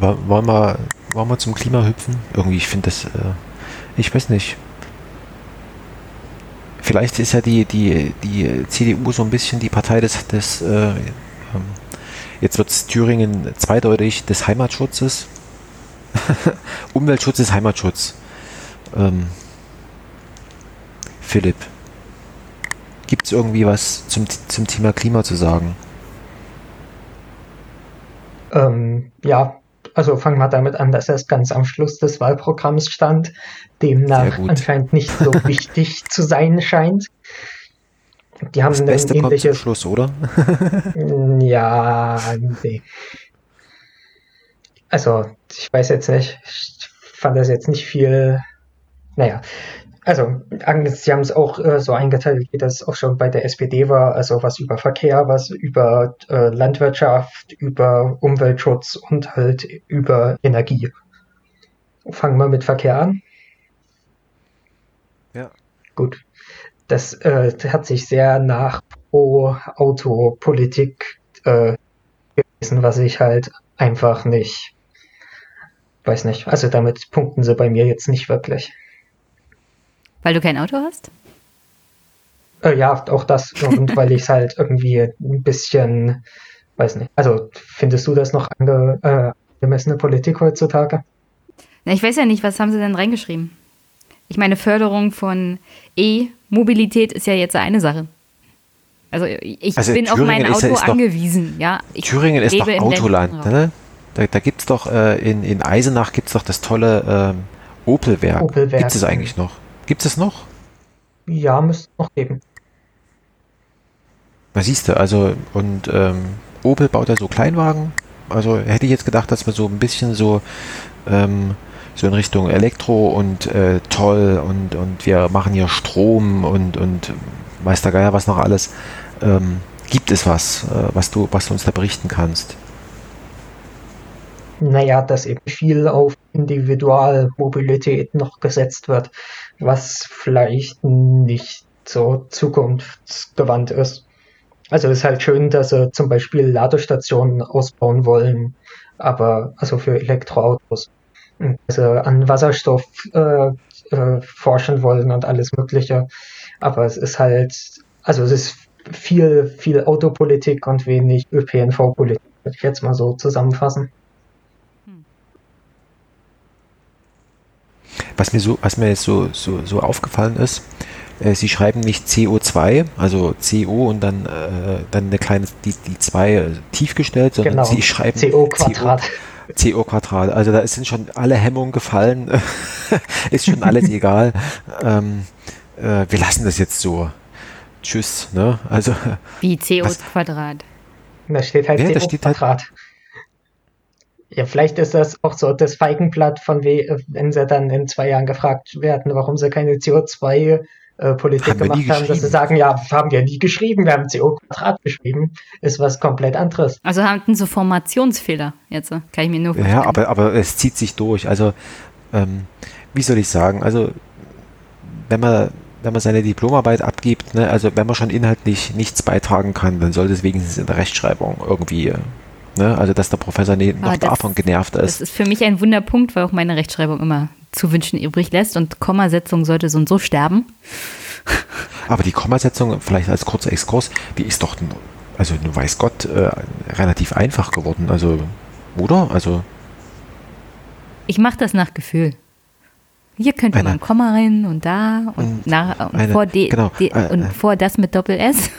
wollen, wir, wollen wir zum Klima hüpfen? Irgendwie, ich finde das, äh, ich weiß nicht. Vielleicht ist ja die, die, die CDU so ein bisschen die Partei des, des äh, ähm, jetzt wird es Thüringen zweideutig des Heimatschutzes. Umweltschutz ist Heimatschutz. Ähm, Philipp, gibt es irgendwie was zum, zum Thema Klima zu sagen? Ähm, ja, also fangen wir damit an, dass es ganz am Schluss des Wahlprogramms stand, demnach anscheinend nicht so wichtig zu sein scheint. Die haben das Beste ein ähnliches kommt zum Schluss, oder? ja, nee. Also, ich weiß jetzt nicht, ich fand das jetzt nicht viel. Naja, also sie haben es auch äh, so eingeteilt, wie das auch schon bei der SPD war, also was über Verkehr, was über äh, Landwirtschaft, über Umweltschutz und halt über Energie. Fangen wir mit Verkehr an. Ja. Gut. Das äh, hat sich sehr nach Pro-Auto-Politik äh, gewesen, was ich halt einfach nicht weiß nicht. Also damit punkten sie bei mir jetzt nicht wirklich. Weil du kein Auto hast? Äh, ja, auch das. Und weil ich es halt irgendwie ein bisschen, weiß nicht. Also findest du das noch ange, äh, angemessene Politik heutzutage? Na, ich weiß ja nicht, was haben sie denn reingeschrieben? Ich meine, Förderung von E-Mobilität ist ja jetzt eine Sache. Also ich also bin Thüringen auf mein Auto ist, angewiesen, ja. Ich Thüringen ist doch Autoland, ne? Da, da gibt es doch äh, in, in Eisenach gibt es doch das tolle ähm, Opelwerk. Opelwerk. Gibt es eigentlich noch? Gibt es noch? Ja, müsste es noch geben. Man siehst du, also und ähm, Opel baut ja so Kleinwagen. Also hätte ich jetzt gedacht, dass wir so ein bisschen so ähm, so in Richtung Elektro und äh, toll und, und wir machen hier Strom und, und weiß der Geier was noch alles. Ähm, gibt es was, äh, was, du, was du uns da berichten kannst? naja, dass eben viel auf Individualmobilität noch gesetzt wird, was vielleicht nicht so zukunftsgewandt ist. Also es ist halt schön, dass sie zum Beispiel Ladestationen ausbauen wollen, aber also für Elektroautos, also an Wasserstoff äh, äh, forschen wollen und alles Mögliche. Aber es ist halt, also es ist viel, viel Autopolitik und wenig ÖPNV-Politik, würde ich jetzt mal so zusammenfassen. Was mir so, was mir jetzt so, so, so aufgefallen ist, äh, sie schreiben nicht CO2, also CO und dann, äh, dann eine kleine, die, die zwei äh, tiefgestellt, sondern genau. sie schreiben CO Quadrat. CO, CO Quadrat. Also da sind schon alle Hemmungen gefallen. ist schon alles egal. Ähm, äh, wir lassen das jetzt so. Tschüss. Ne? Also, Wie CO was, Quadrat. Da steht halt ja, da steht halt ja, vielleicht ist das auch so das Feigenblatt von we wenn sie dann in zwei Jahren gefragt werden, warum sie keine CO2 äh, Politik haben gemacht haben, dass sie sagen, ja, haben wir nie geschrieben, wir haben CO Quadrat geschrieben, ist was komplett anderes. Also hatten so Formationsfehler jetzt, kann ich mir nur vorstellen. Ja, aber, aber es zieht sich durch. Also, ähm, wie soll ich sagen, also wenn man wenn man seine Diplomarbeit abgibt, ne, also wenn man schon inhaltlich nichts beitragen kann, dann sollte es wenigstens in der Rechtschreibung irgendwie äh, Ne? Also, dass der Professor ne noch das, davon genervt ist. Das ist für mich ein Wunderpunkt, weil auch meine Rechtschreibung immer zu wünschen übrig lässt und Kommasetzung sollte so und so sterben. Aber die Kommasetzung, vielleicht als kurzer Exkurs, die ist doch, also nur weiß Gott, äh, relativ einfach geworden. Also, oder? Also. Ich mache das nach Gefühl. Hier könnte eine, man Komma rein und da und, nach, und eine, vor, de, genau, de, äh, und vor das mit Doppel S.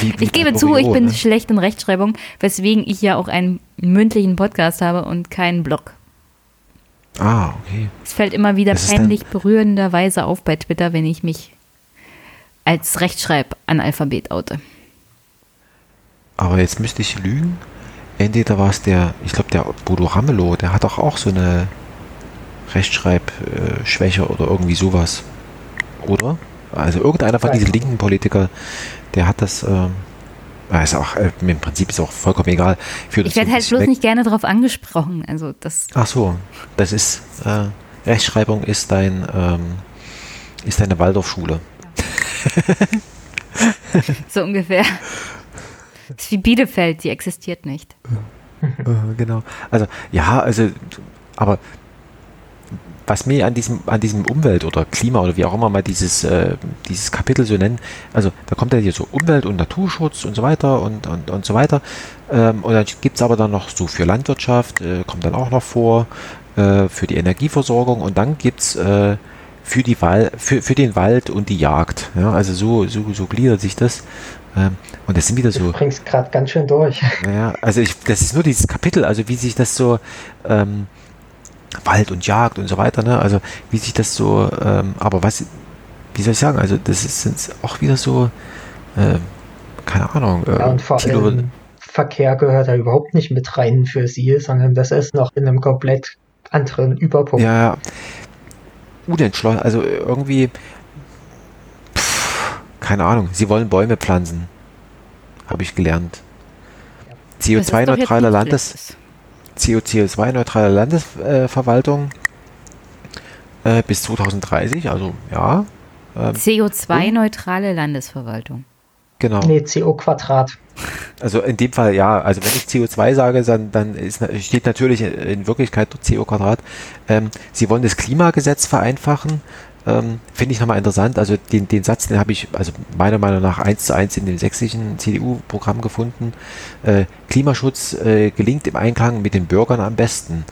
Wie, wie ich gebe zu, ich bin ne? schlecht in Rechtschreibung, weswegen ich ja auch einen mündlichen Podcast habe und keinen Blog. Ah, okay. Es fällt immer wieder peinlich berührenderweise auf bei Twitter, wenn ich mich als Rechtschreib-Analphabet oute. Aber jetzt müsste ich lügen. Entweder war es der, ich glaube, der Bodo Ramelow, der hat doch auch so eine Rechtschreibschwäche oder irgendwie sowas. Oder? Also irgendeiner von diesen linken Politiker, der hat das. Äh, ist auch, äh, Im Prinzip ist auch vollkommen egal. ich werde halt bloß weg. nicht gerne darauf angesprochen. Also das Ach so, das ist äh, Rechtschreibung ist dein ähm, ist deine Waldorfschule. so ungefähr. Das ist wie Bielefeld, die existiert nicht. Äh, genau. Also ja, also aber was mir an diesem, an diesem Umwelt- oder Klima oder wie auch immer mal dieses, äh, dieses Kapitel so nennen, also da kommt ja hier so Umwelt- und Naturschutz und so weiter und, und, und so weiter. Ähm, und dann gibt es aber dann noch so für Landwirtschaft, äh, kommt dann auch noch vor, äh, für die Energieversorgung und dann gibt es äh, für, die Wal für, für den Wald und die Jagd. Ja, also so, so, so gliedert sich das. Ähm, und das sind wieder so. Du bringst gerade ganz schön durch. Ja, also ich, das ist nur dieses Kapitel, also wie sich das so. Ähm, Wald und Jagd und so weiter, ne? Also wie sich das so, ähm, aber was, wie soll ich sagen, also das ist sind auch wieder so, äh, keine Ahnung. Äh, ja, und vor Kilo, allem Verkehr gehört da überhaupt nicht mit rein für sie, sondern das ist noch in einem komplett anderen Überpunkt. Ja, unentschlossen, also irgendwie, pff, keine Ahnung, sie wollen Bäume pflanzen, habe ich gelernt. CO2-neutraler Landes... CO2-neutrale Landesverwaltung äh, bis 2030, also ja. Ähm, CO2-neutrale Landesverwaltung. Genau. Nee, CO-Quadrat. Also in dem Fall ja, also wenn ich CO2 sage, dann, dann ist, steht natürlich in Wirklichkeit CO-Quadrat. Ähm, Sie wollen das Klimagesetz vereinfachen. Ähm, Finde ich nochmal interessant. Also den, den Satz, den habe ich also meiner Meinung nach eins zu eins in dem sächsischen CDU-Programm gefunden. Äh, Klimaschutz äh, gelingt im Einklang mit den Bürgern am besten.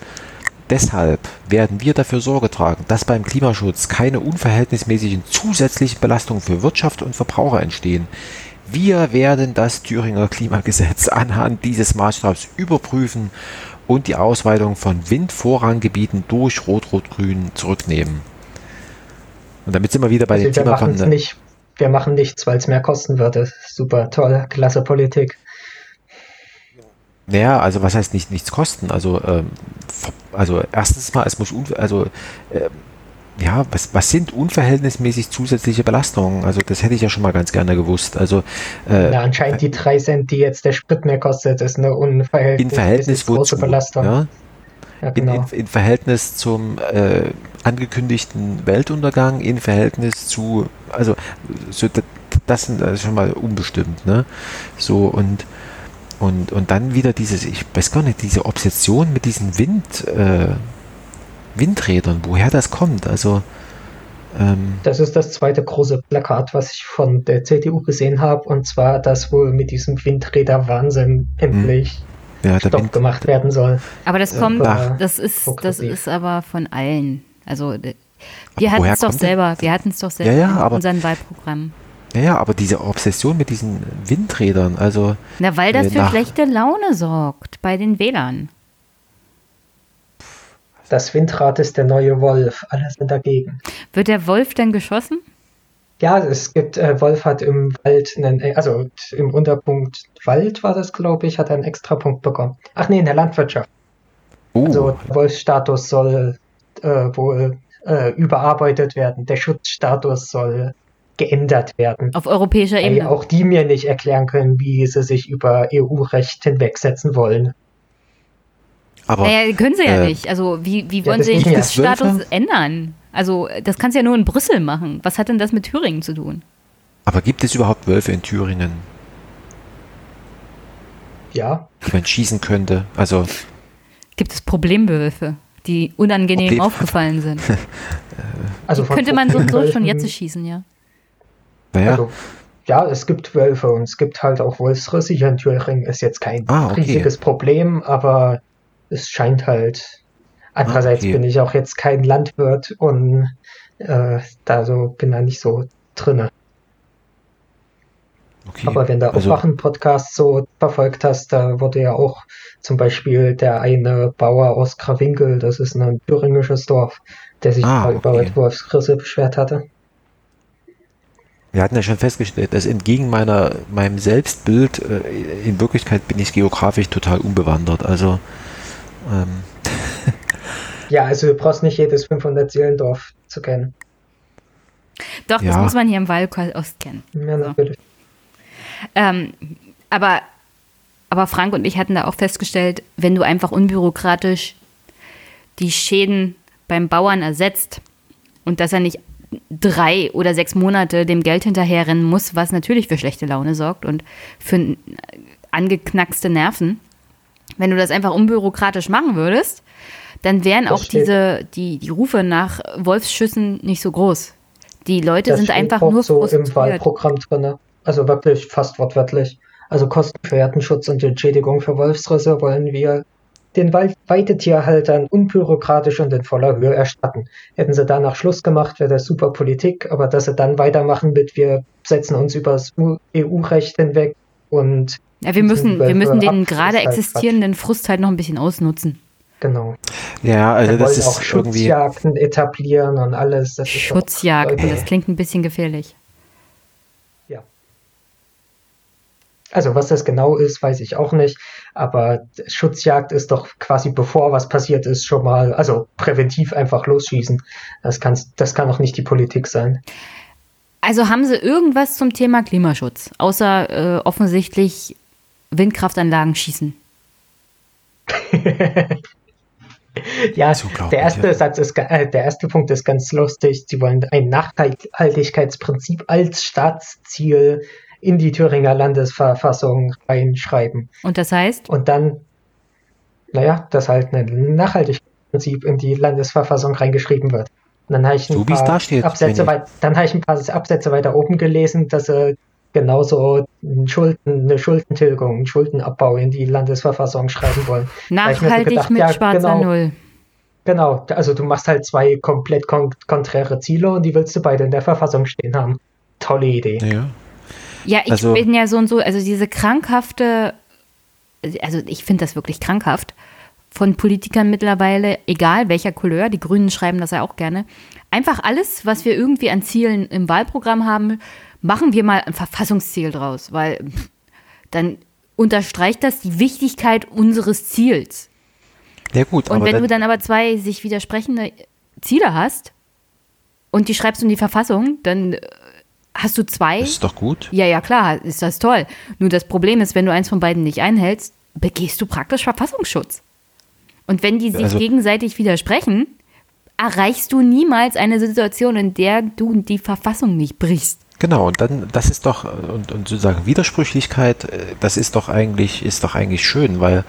Deshalb werden wir dafür Sorge tragen, dass beim Klimaschutz keine unverhältnismäßigen zusätzlichen Belastungen für Wirtschaft und Verbraucher entstehen. Wir werden das Thüringer Klimagesetz anhand dieses Maßstabs überprüfen und die Ausweitung von Windvorranggebieten durch Rot-Rot-Grün zurücknehmen. Und damit sind wir wieder bei also dem Thema von. Nicht, wir machen nichts, weil es mehr kosten würde. Super, toll, klasse Politik. Naja, also was heißt nicht nichts kosten? Also, ähm, also erstens mal, es muss also äh, ja, was, was sind unverhältnismäßig zusätzliche Belastungen? Also das hätte ich ja schon mal ganz gerne gewusst. Also äh, ja, anscheinend die drei Cent, die jetzt der Sprit mehr kostet, ist eine unverhältnismäßig große Belastung. Ja? Ja, genau. in, in, Verhältnis zum äh, angekündigten Weltuntergang, in Verhältnis zu, also so, das ist schon mal unbestimmt, ne? So und und, und dann wieder dieses, ich weiß gar nicht, diese Obsession mit diesen Wind, äh, Windrädern, woher das kommt. Also ähm, das ist das zweite große Plakat, was ich von der CDU gesehen habe, und zwar das wohl mit diesem Windräder-Wahnsinn endlich ja, Stopp Wind, gemacht werden soll. Aber das kommt, Ach. das ist, das ist aber von allen. Also wir hatten es doch selber, wir hatten es doch selber ja, ja, in unserem Wahlprogramm. Ja, ja, aber diese Obsession mit diesen Windrädern, also. Na, weil das äh, für schlechte Laune sorgt bei den Wählern. Das Windrad ist der neue Wolf, alle sind dagegen. Wird der Wolf denn geschossen? Ja, es gibt, äh, Wolf hat im Wald, einen, äh, also im Unterpunkt Wald war das, glaube ich, hat er einen Extrapunkt bekommen. Ach nee, in der Landwirtschaft. Uh. Also Wolfsstatus soll äh, wohl äh, überarbeitet werden. Der Schutzstatus soll geändert werden. Auf europäischer Ebene. Weil auch die mir nicht erklären können, wie sie sich über EU-Recht hinwegsetzen wollen. Aber naja, können sie ja äh, nicht. Also wie, wie wollen ja, sie den Schutzstatus ändern? Also das kannst du ja nur in Brüssel machen. Was hat denn das mit Thüringen zu tun? Aber gibt es überhaupt Wölfe in Thüringen? Ja. Die man schießen könnte. Also gibt es Problemwölfe, die unangenehm Problem. aufgefallen sind. also könnte man so und so schon jetzt schießen, ja. Naja. Also, ja, es gibt Wölfe und es gibt halt auch Wolfsrisse hier in Thüringen. Ist jetzt kein ah, okay. riesiges Problem, aber es scheint halt. Andererseits okay. bin ich auch jetzt kein Landwirt und äh, da so bin da nicht so drinne. Okay. Aber wenn du also, Aufwachen-Podcast so verfolgt hast, da wurde ja auch zum Beispiel der eine Bauer aus Krawinkel, das ist ein thüringisches Dorf, der sich ah, über okay. Wolfsrisse beschwert hatte. Wir hatten ja schon festgestellt, dass entgegen meiner, meinem Selbstbild, äh, in Wirklichkeit bin ich geografisch total unbewandert. Also, ähm. Ja, also du brauchst nicht jedes 500-Seelendorf zu kennen. Doch, ja. das muss man hier im Wahlkreis kennen. Ja, natürlich. So. Ähm, aber, aber Frank und ich hatten da auch festgestellt, wenn du einfach unbürokratisch die Schäden beim Bauern ersetzt und dass er nicht drei oder sechs Monate dem Geld hinterherrennen muss, was natürlich für schlechte Laune sorgt und für angeknackste Nerven. Wenn du das einfach unbürokratisch machen würdest, dann wären das auch diese, die, die Rufe nach Wolfsschüssen nicht so groß. Die Leute das sind einfach nur so im Wahlprogramm drin. Also wirklich fast wortwörtlich. Also Kosten für Herdenschutz und Entschädigung für Wolfsrisse wollen wir den Weidetierhaltern unbürokratisch und in voller Höhe erstatten. Hätten sie danach Schluss gemacht, wäre das super Politik, aber dass sie dann weitermachen mit, wir setzen uns über das EU-Recht hinweg und. Ja, wir müssen, wir müssen den gerade halt existierenden Frust halt noch ein bisschen ausnutzen. Genau. Ja, also das ist auch Schutzjagden etablieren und alles. Das Schutzjagden, das klingt ein bisschen gefährlich. Also was das genau ist, weiß ich auch nicht. Aber Schutzjagd ist doch quasi bevor was passiert ist schon mal, also präventiv einfach losschießen. Das, kann's, das kann doch nicht die Politik sein. Also haben Sie irgendwas zum Thema Klimaschutz, außer äh, offensichtlich Windkraftanlagen schießen? ja, der erste ja. Satz ist, äh, der erste Punkt ist ganz lustig. Sie wollen ein Nachhaltigkeitsprinzip als Staatsziel in die Thüringer Landesverfassung reinschreiben. Und das heißt? Und dann, naja, dass halt ein Nachhaltigkeitsprinzip in die Landesverfassung reingeschrieben wird. Und dann habe ich ein so, habe ich ein paar Absätze weiter oben gelesen, dass sie genauso Schulden, eine Schuldentilgung, einen Schuldenabbau in die Landesverfassung schreiben wollen. Nachhaltig gedacht, mit ja, schwarzer genau, Null. Genau, also du machst halt zwei komplett kon konträre Ziele und die willst du beide in der Verfassung stehen haben. Tolle Idee. Ja. Ja, ich also, bin ja so und so, also diese krankhafte, also ich finde das wirklich krankhaft von Politikern mittlerweile, egal welcher Couleur, die Grünen schreiben das ja auch gerne, einfach alles, was wir irgendwie an Zielen im Wahlprogramm haben, machen wir mal ein Verfassungsziel draus, weil dann unterstreicht das die Wichtigkeit unseres Ziels. Ja gut, und wenn du dann aber zwei sich widersprechende Ziele hast und die schreibst in die Verfassung, dann Hast du zwei? Das ist doch gut. Ja, ja, klar, ist das toll. Nur das Problem ist, wenn du eins von beiden nicht einhältst, begehst du praktisch Verfassungsschutz. Und wenn die sich also, gegenseitig widersprechen, erreichst du niemals eine Situation, in der du die Verfassung nicht brichst. Genau, und dann, das ist doch, und, und sozusagen Widersprüchlichkeit, äh, das ist doch eigentlich, ist doch eigentlich schön, weil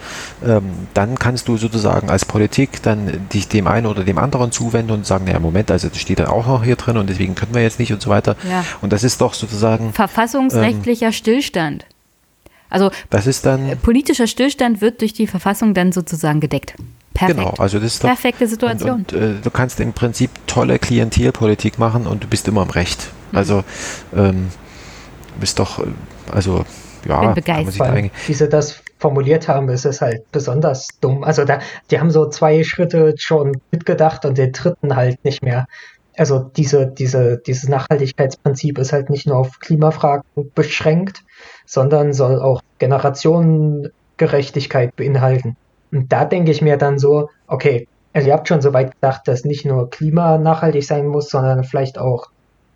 ähm, dann kannst du sozusagen als Politik dann dich dem einen oder dem anderen zuwenden und sagen, naja, Moment, also das steht dann auch noch hier drin und deswegen können wir jetzt nicht und so weiter. Ja. Und das ist doch sozusagen. Verfassungsrechtlicher ähm, Stillstand. Also das ist dann, äh, politischer Stillstand wird durch die Verfassung dann sozusagen gedeckt. Perfekt. Genau, also das ist doch, perfekte Situation. Und, und äh, du kannst im Prinzip tolle Klientelpolitik machen und du bist immer im Recht. Mhm. Also ähm, bist doch, äh, also ja, Bin begeistert. Wie sie das formuliert haben, ist es halt besonders dumm. Also da, die haben so zwei Schritte schon mitgedacht und den dritten halt nicht mehr. Also diese, diese, dieses Nachhaltigkeitsprinzip ist halt nicht nur auf Klimafragen beschränkt, sondern soll auch Generationengerechtigkeit beinhalten. Und da denke ich mir dann so, okay, also ihr habt schon so weit gedacht, dass nicht nur Klima nachhaltig sein muss, sondern vielleicht auch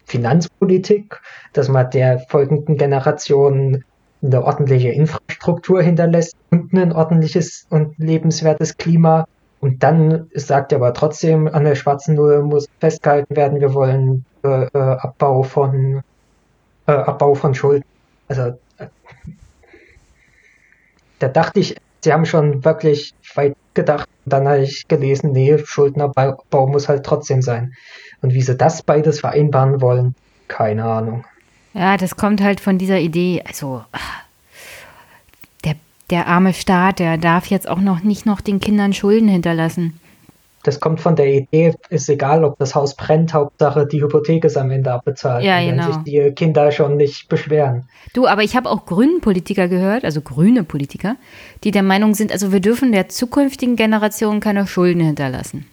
Finanzpolitik, dass man der folgenden Generation eine ordentliche Infrastruktur hinterlässt und ein ordentliches und lebenswertes Klima. Und dann sagt er aber trotzdem, an der schwarzen Null muss festgehalten werden, wir wollen äh, äh Abbau von äh, Abbau von Schulden. Also äh, da dachte ich, sie haben schon wirklich weit gedacht. Dann habe ich gelesen, nee, Schuldenabbau muss halt trotzdem sein. Und wie sie das beides vereinbaren wollen, keine Ahnung. Ja, das kommt halt von dieser Idee, also der, der arme Staat, der darf jetzt auch noch nicht noch den Kindern Schulden hinterlassen. Das kommt von der Idee, ist egal, ob das Haus brennt, Hauptsache die Hypothek ist am Ende abbezahlt. Ja, genau. Wenn sich die Kinder schon nicht beschweren. Du, aber ich habe auch grünen Politiker gehört, also grüne Politiker, die der Meinung sind, also wir dürfen der zukünftigen Generation keine Schulden hinterlassen.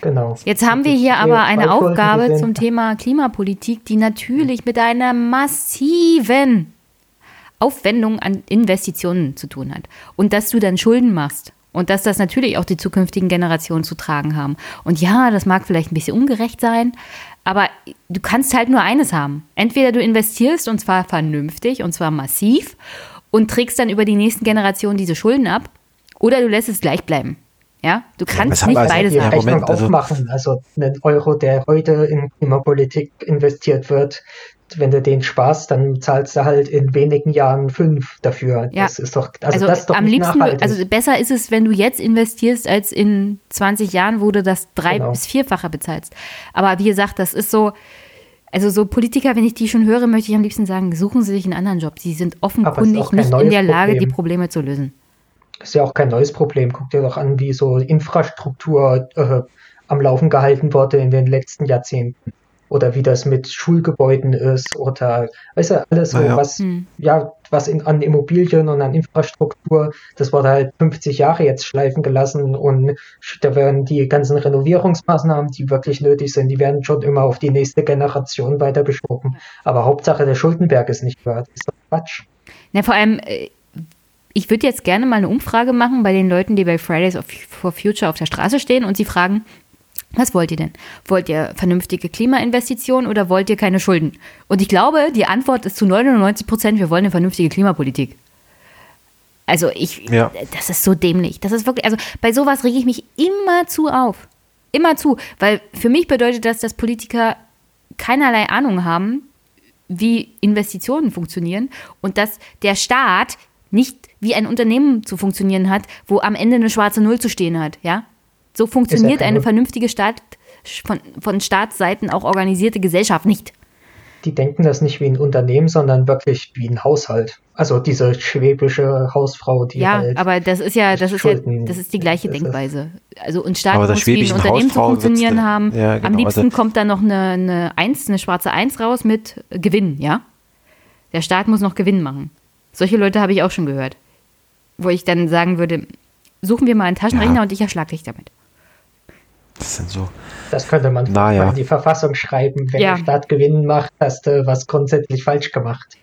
Genau. Jetzt haben wir hier aber eine Aufgabe zum Thema Klimapolitik, die natürlich mit einer massiven Aufwendung an Investitionen zu tun hat. Und dass du dann Schulden machst und dass das natürlich auch die zukünftigen Generationen zu tragen haben. Und ja, das mag vielleicht ein bisschen ungerecht sein, aber du kannst halt nur eines haben. Entweder du investierst und zwar vernünftig und zwar massiv und trägst dann über die nächsten Generationen diese Schulden ab, oder du lässt es gleich bleiben. Ja, du kannst nicht also beides die haben. Rechnung also aufmachen. Also ein Euro, der heute in Klimapolitik investiert wird, wenn du den sparst, dann zahlst du halt in wenigen Jahren fünf dafür. Ja. Das ist doch, also, also das ist doch am liebsten, nachhaltig. also besser ist es, wenn du jetzt investierst, als in 20 Jahren, wo du das drei genau. bis vierfache bezahlst. Aber wie gesagt, das ist so, also so Politiker, wenn ich die schon höre, möchte ich am liebsten sagen, suchen sie sich einen anderen Job. Sie sind offenkundig nicht in der Lage, Problem. die Probleme zu lösen ist ja auch kein neues Problem. Guck dir doch an, wie so Infrastruktur äh, am Laufen gehalten wurde in den letzten Jahrzehnten. Oder wie das mit Schulgebäuden ist oder weißt du, alles so, ja. was, hm. ja, was in, an Immobilien und an Infrastruktur, das wurde halt 50 Jahre jetzt schleifen gelassen und da werden die ganzen Renovierungsmaßnahmen, die wirklich nötig sind, die werden schon immer auf die nächste Generation weiter beschoben. Aber Hauptsache der Schuldenberg ist nicht. Das ist doch Quatsch. Na, vor allem, äh, ich würde jetzt gerne mal eine Umfrage machen bei den Leuten, die bei Fridays for Future auf der Straße stehen und sie fragen, was wollt ihr denn? Wollt ihr vernünftige Klimainvestitionen oder wollt ihr keine Schulden? Und ich glaube, die Antwort ist zu 99 Prozent, wir wollen eine vernünftige Klimapolitik. Also ich, ja. das ist so dämlich. Das ist wirklich, also bei sowas rege ich mich immer zu auf. Immer zu. Weil für mich bedeutet das, dass Politiker keinerlei Ahnung haben, wie Investitionen funktionieren und dass der Staat nicht wie ein Unternehmen zu funktionieren hat, wo am Ende eine schwarze Null zu stehen hat, ja? So funktioniert eine vernünftige Staat, von, von Staatsseiten auch organisierte Gesellschaft nicht. Die denken das nicht wie ein Unternehmen, sondern wirklich wie ein Haushalt. Also diese schwäbische Hausfrau, die ja, halt aber das ist ja, das ist ja, das ist die gleiche Denkweise. Also und Staat muss wie ein Unternehmen Hausfrau zu funktionieren haben. Ja, genau, Am liebsten also kommt dann noch eine, eine Eins, eine schwarze Eins raus mit Gewinn, ja? Der Staat muss noch Gewinn machen. Solche Leute habe ich auch schon gehört. Wo ich dann sagen würde, suchen wir mal einen Taschenrechner ja. und ich erschlag dich damit. Das sind so. Das könnte man naja. in die Verfassung schreiben. Wenn ja. der Staat Gewinn macht, hast du was grundsätzlich falsch gemacht.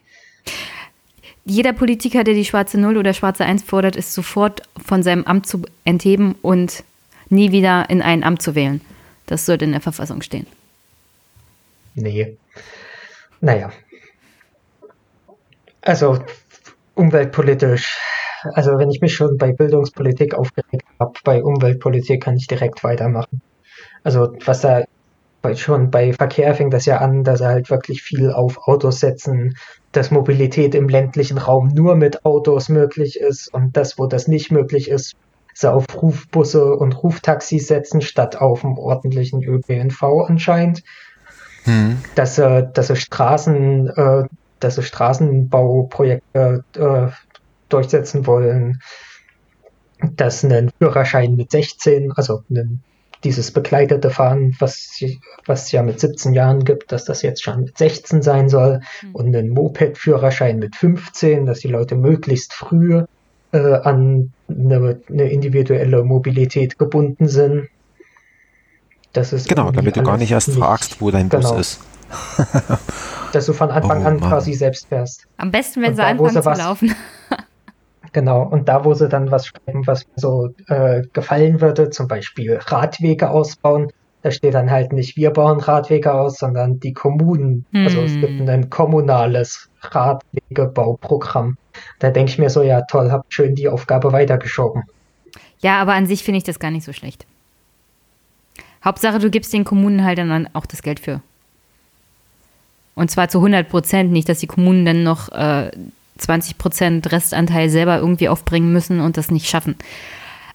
Jeder Politiker, der die schwarze Null oder schwarze Eins fordert, ist sofort von seinem Amt zu entheben und nie wieder in ein Amt zu wählen. Das sollte in der Verfassung stehen. Nee. Naja. Also umweltpolitisch, also wenn ich mich schon bei Bildungspolitik aufgeregt habe, bei Umweltpolitik kann ich direkt weitermachen. Also was da schon bei Verkehr fängt das ja an, dass sie halt wirklich viel auf Autos setzen, dass Mobilität im ländlichen Raum nur mit Autos möglich ist und das, wo das nicht möglich ist, sie auf Rufbusse und Ruftaxis setzen, statt auf einen ordentlichen ÖPNV anscheinend. Hm. Dass, äh, dass sie Straßen äh, dass sie Straßenbauprojekte äh, durchsetzen wollen, dass ein Führerschein mit 16, also ein, dieses begleitete Fahren, was, was es ja mit 17 Jahren gibt, dass das jetzt schon mit 16 sein soll mhm. und ein Moped-Führerschein mit 15, dass die Leute möglichst früh äh, an eine, eine individuelle Mobilität gebunden sind Das ist genau, damit du gar nicht erst nicht, fragst, wo dein genau. Bus ist. dass du von Anfang oh, an Mann. quasi selbst fährst. Am besten, wenn und sie da, anfangen zu laufen. Genau, und da, wo sie dann was schreiben, was so äh, gefallen würde, zum Beispiel Radwege ausbauen, da steht dann halt nicht, wir bauen Radwege aus, sondern die Kommunen. Hm. Also es gibt hm. ein kommunales Radwegebauprogramm. Da denke ich mir so, ja toll, habt schön die Aufgabe weitergeschoben. Ja, aber an sich finde ich das gar nicht so schlecht. Hauptsache, du gibst den Kommunen halt dann auch das Geld für. Und zwar zu 100 Prozent, nicht, dass die Kommunen dann noch äh, 20 Prozent Restanteil selber irgendwie aufbringen müssen und das nicht schaffen.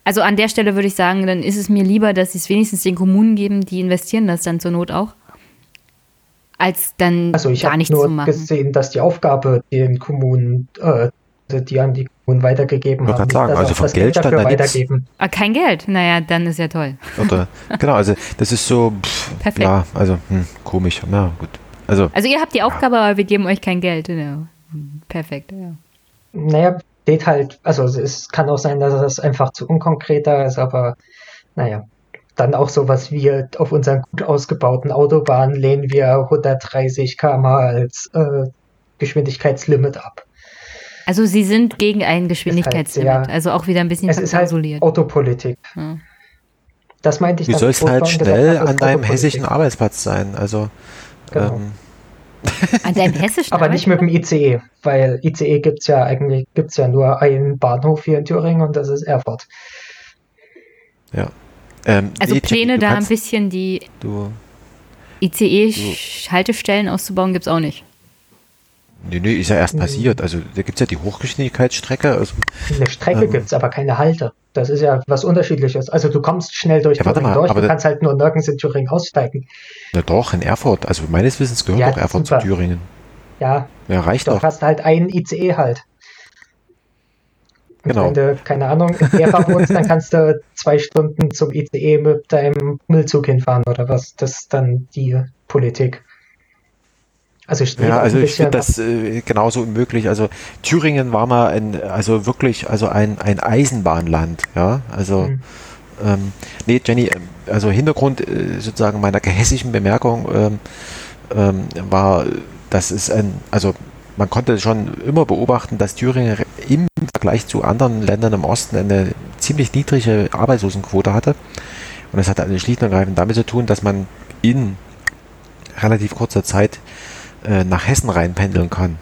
Also an der Stelle würde ich sagen, dann ist es mir lieber, dass sie es wenigstens den Kommunen geben, die investieren das dann zur Not auch, als dann also gar nichts zu machen. Ich habe gesehen, dass die Aufgabe den Kommunen, äh, die an die Kommunen weitergegeben haben, nicht, sagen, also von Geld, Geld dafür weitergeben. Ah, kein Geld, naja, dann ist ja toll. Oder, genau, also das ist so, pff, Perfekt. ja, also hm, komisch, ja gut. Also, also ihr habt die Aufgabe, ja. aber wir geben euch kein Geld. Ja. Perfekt, ja. Naja, steht halt, also es kann auch sein, dass es einfach zu unkonkreter ist, aber naja. Dann auch sowas wie auf unseren gut ausgebauten Autobahnen lehnen wir 130 km als äh, Geschwindigkeitslimit ab. Also Sie sind gegen ein Geschwindigkeitslimit, halt sehr, also auch wieder ein bisschen es ist halt Autopolitik. Ja. Das meinte ich. Du sollst halt schnell an deinem hessischen Arbeitsplatz sein. Also genau. ähm, an deinem hessischen Aber nicht mit dem ICE, weil ICE gibt es ja eigentlich gibt's ja nur einen Bahnhof hier in Thüringen und das ist Erfurt. Ja. Ähm, also Pläne da ein bisschen die ICE-Haltestellen auszubauen, gibt es auch nicht. Nee, nee, ist ja erst passiert. Also da gibt es ja die Hochgeschwindigkeitsstrecke. Also, Eine Strecke ähm, gibt es, aber keine Halte. Das ist ja was Unterschiedliches. Also du kommst schnell durch ja, Thüringen mal, durch, du kannst halt nur nirgends in Thüringen aussteigen. Na doch, in Erfurt. Also meines Wissens gehört ja, doch Erfurt super. zu Thüringen. Ja, ja reicht doch. Du hast halt einen ICE halt. Und genau. wenn du, keine Ahnung, in Gera wohnst, dann kannst du zwei Stunden zum ICE mit deinem Müllzug hinfahren oder was. Das ist dann die Politik. Also ich ja, also ich finde das äh, genauso unmöglich. Also Thüringen war mal ein, also wirklich, also ein, ein Eisenbahnland, ja. Also mhm. ähm, nee, Jenny, ähm, also Hintergrund äh, sozusagen meiner gehässischen Bemerkung ähm, ähm, war, dass es ein, also man konnte schon immer beobachten, dass Thüringen im Vergleich zu anderen Ländern im Osten eine ziemlich niedrige Arbeitslosenquote hatte. Und das hat schlicht und ergreifend damit zu tun, dass man in relativ kurzer Zeit äh, nach Hessen reinpendeln kann.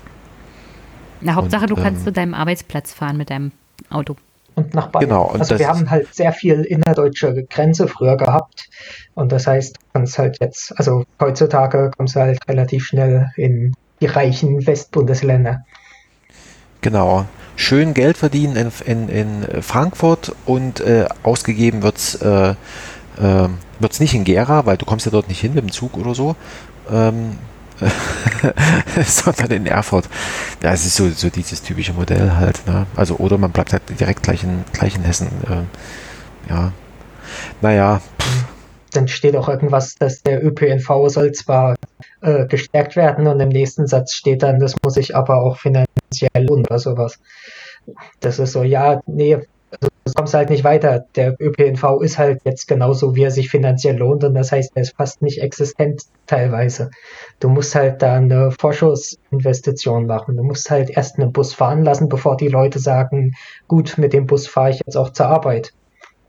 Na, Hauptsache, und, du kannst ähm, zu deinem Arbeitsplatz fahren mit deinem Auto. Und nach Bayern. Genau, und also wir haben halt sehr viel innerdeutsche Grenze früher gehabt. Und das heißt, du kannst halt jetzt, also heutzutage kommst du halt relativ schnell in die reichen Westbundesländer. Genau. Schön Geld verdienen in, in, in Frankfurt und äh, ausgegeben wird es äh, äh, nicht in Gera, weil du kommst ja dort nicht hin mit dem Zug oder so. Ähm, sondern in Erfurt. Ja, es ist so, so dieses typische Modell halt. Ne? Also, oder man bleibt halt direkt gleich in, gleich in Hessen. Äh, ja. Naja. Dann steht auch irgendwas, dass der ÖPNV soll zwar äh, gestärkt werden und im nächsten Satz steht dann, das muss sich aber auch finanziell lohnen oder sowas. Das ist so, ja, nee, also du kommst halt nicht weiter. Der ÖPNV ist halt jetzt genauso, wie er sich finanziell lohnt und das heißt, er ist fast nicht existent teilweise. Du musst halt da eine Vorschussinvestition machen. Du musst halt erst einen Bus fahren lassen, bevor die Leute sagen, gut, mit dem Bus fahre ich jetzt auch zur Arbeit.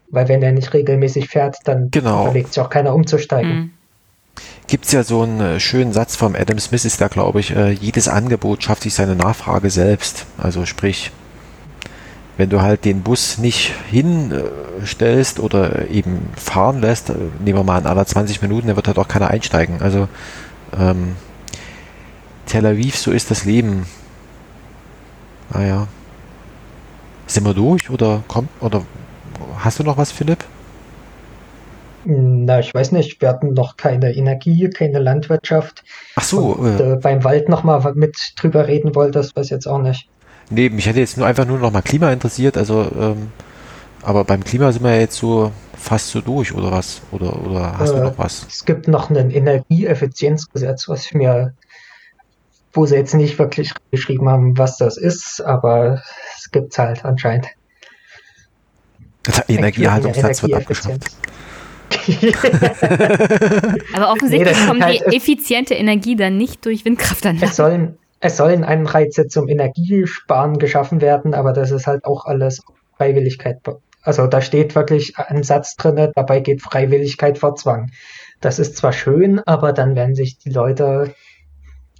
Weil wenn er nicht regelmäßig fährt, dann genau. überlegt sich auch keiner umzusteigen. Mhm. Gibt es ja so einen äh, schönen Satz vom Adam Smith, ist da glaube ich, äh, jedes Angebot schafft sich seine Nachfrage selbst. Also sprich, wenn du halt den Bus nicht hinstellst oder eben fahren lässt, äh, nehmen wir mal an aller 20 Minuten, dann wird halt auch keiner einsteigen. Also ähm, Tel Aviv, so ist das Leben. Naja. Sind wir durch oder kommt oder hast du noch was, Philipp? Na, ich weiß nicht, wir hatten noch keine Energie, keine Landwirtschaft. Ach so. Und, äh, beim Wald nochmal mit drüber reden wolltest, weiß jetzt auch nicht. Nee, mich hätte jetzt nur einfach nur noch mal Klima interessiert, also, ähm, aber beim Klima sind wir ja jetzt so fast so durch, oder was? Oder, oder hast äh, du noch was? Es gibt noch ein Energieeffizienzgesetz, was ich mir, wo sie jetzt nicht wirklich geschrieben haben, was das ist, aber es gibt es halt anscheinend. Der Energieerhaltungssatz wird abgeschafft. Aber offensichtlich nee, kommt halt, die effiziente Energie dann nicht durch Windkraftanlagen. Es sollen, es sollen Anreize zum Energiesparen geschaffen werden, aber das ist halt auch alles Freiwilligkeit. Also da steht wirklich ein Satz drin, dabei geht Freiwilligkeit vor Zwang. Das ist zwar schön, aber dann werden sich die Leute,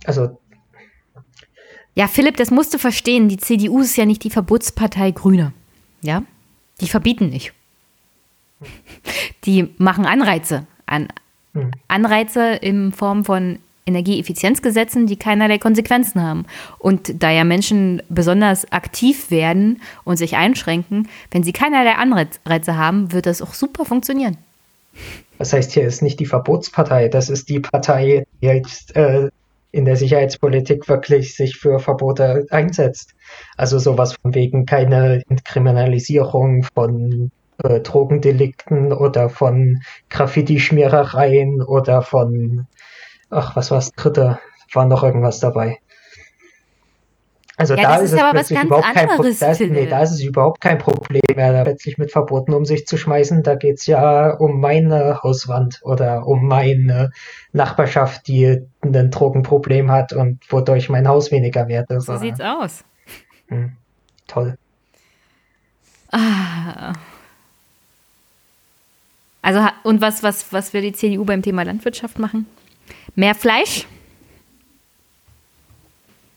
also ja, Philipp, das musst du verstehen. Die CDU ist ja nicht die Verbotspartei Grüne. Ja? Die verbieten nicht. Die machen Anreize. An, hm. Anreize in Form von Energieeffizienzgesetzen, die keinerlei Konsequenzen haben. Und da ja Menschen besonders aktiv werden und sich einschränken, wenn sie keinerlei Anreize haben, wird das auch super funktionieren. Das heißt, hier ist nicht die Verbotspartei, das ist die Partei, die jetzt äh, in der Sicherheitspolitik wirklich sich für Verbote einsetzt. Also sowas von wegen keine Entkriminalisierung von äh, Drogendelikten oder von Graffiti-Schmierereien oder von, ach, was war das dritte? War noch irgendwas dabei. Also ja, da ist, ist es plötzlich überhaupt kein Problem. Da, nee, da ist es überhaupt kein Problem mehr, da plötzlich mit Verboten um sich zu schmeißen. Da geht es ja um meine Hauswand oder um meine Nachbarschaft, die ein Drogenproblem hat und wodurch mein Haus weniger wert ist. So sieht's aus. Hm, toll. Ah. Also, und was, was, was will die CDU beim Thema Landwirtschaft machen? Mehr Fleisch?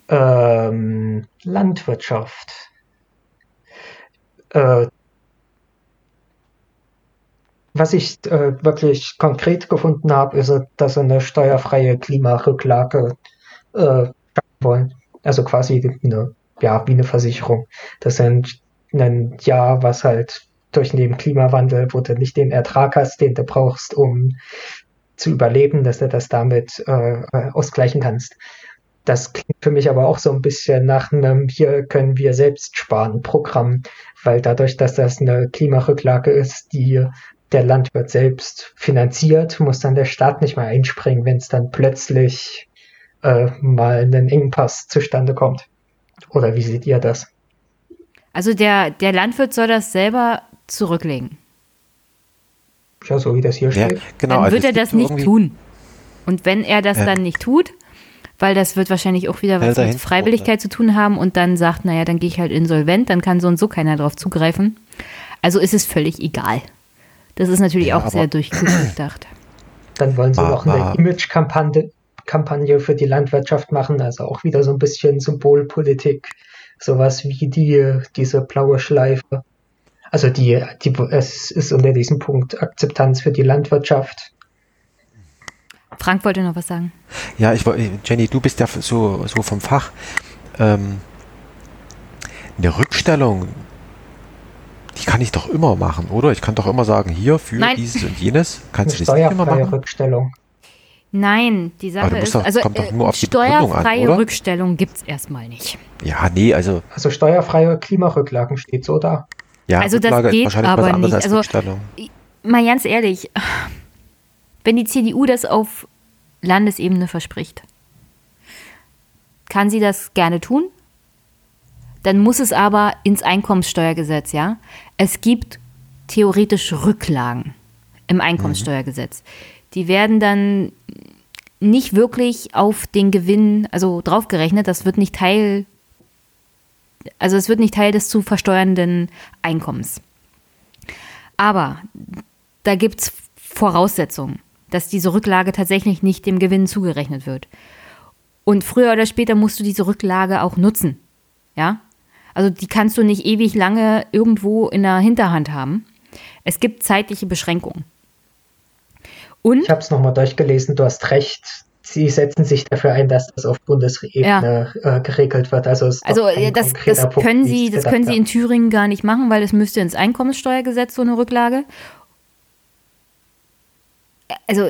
Ähm, Landwirtschaft. Äh, was ich äh, wirklich konkret gefunden habe, ist, dass sie eine steuerfreie Klimarücklage äh, wollen. Also quasi eine, ja, wie eine Versicherung. Das sind ein Jahr, was halt durch den Klimawandel, wo du nicht den Ertrag hast, den du brauchst, um zu überleben, dass du das damit äh, ausgleichen kannst. Das klingt für mich aber auch so ein bisschen nach einem hier können wir selbst sparen Programm, weil dadurch, dass das eine Klimarücklage ist, die der Landwirt selbst finanziert, muss dann der Staat nicht mehr einspringen, wenn es dann plötzlich äh, mal einen Engpass zustande kommt. Oder wie seht ihr das? Also der, der Landwirt soll das selber zurücklegen. Ja, so wie das hier ja, steht. Genau, dann also wird er das nicht tun. Und wenn er das ja. dann nicht tut, weil das wird wahrscheinlich auch wieder was mit Freiwilligkeit zu tun haben und dann sagt, naja, dann gehe ich halt insolvent, dann kann so und so keiner drauf zugreifen. Also ist es völlig egal. Das ist natürlich ja, auch sehr durchgedacht. Dann wollen sie noch eine Image-Kampagne Kampagne für die Landwirtschaft machen, also auch wieder so ein bisschen Symbolpolitik, sowas wie die, diese blaue Schleife. Also die, die, es ist unter diesem Punkt Akzeptanz für die Landwirtschaft. Frank wollte noch was sagen. Ja, ich Jenny, du bist ja so, so vom Fach. Ähm, eine Rückstellung, die kann ich doch immer machen, oder? Ich kann doch immer sagen, hier für Nein. dieses und jenes. Kannst eine du das nicht immer machen? Rückstellung. Nein, die Sache ist, doch, also kommt doch nur auf die steuerfreie an, Rückstellung gibt es erstmal nicht. Ja, nee, also. Also steuerfreie Klimarücklagen steht so da. Ja, also Rücklage das geht aber nicht. Also, mal ganz ehrlich, wenn die CDU das auf Landesebene verspricht, kann sie das gerne tun. Dann muss es aber ins Einkommenssteuergesetz, ja. Es gibt theoretisch Rücklagen im Einkommenssteuergesetz. Die werden dann nicht wirklich auf den Gewinn, also draufgerechnet. Das wird nicht Teil, also es wird nicht Teil des zu versteuernden Einkommens. Aber da gibt es Voraussetzungen dass diese Rücklage tatsächlich nicht dem Gewinn zugerechnet wird. Und früher oder später musst du diese Rücklage auch nutzen. Ja? Also die kannst du nicht ewig lange irgendwo in der Hinterhand haben. Es gibt zeitliche Beschränkungen. Und ich habe es nochmal durchgelesen, du hast recht. Sie setzen sich dafür ein, dass das auf Bundesebene ja. äh, geregelt wird. Also, also das, das können Sie, das können Sie in Thüringen gar nicht machen, weil es müsste ins Einkommenssteuergesetz so eine Rücklage also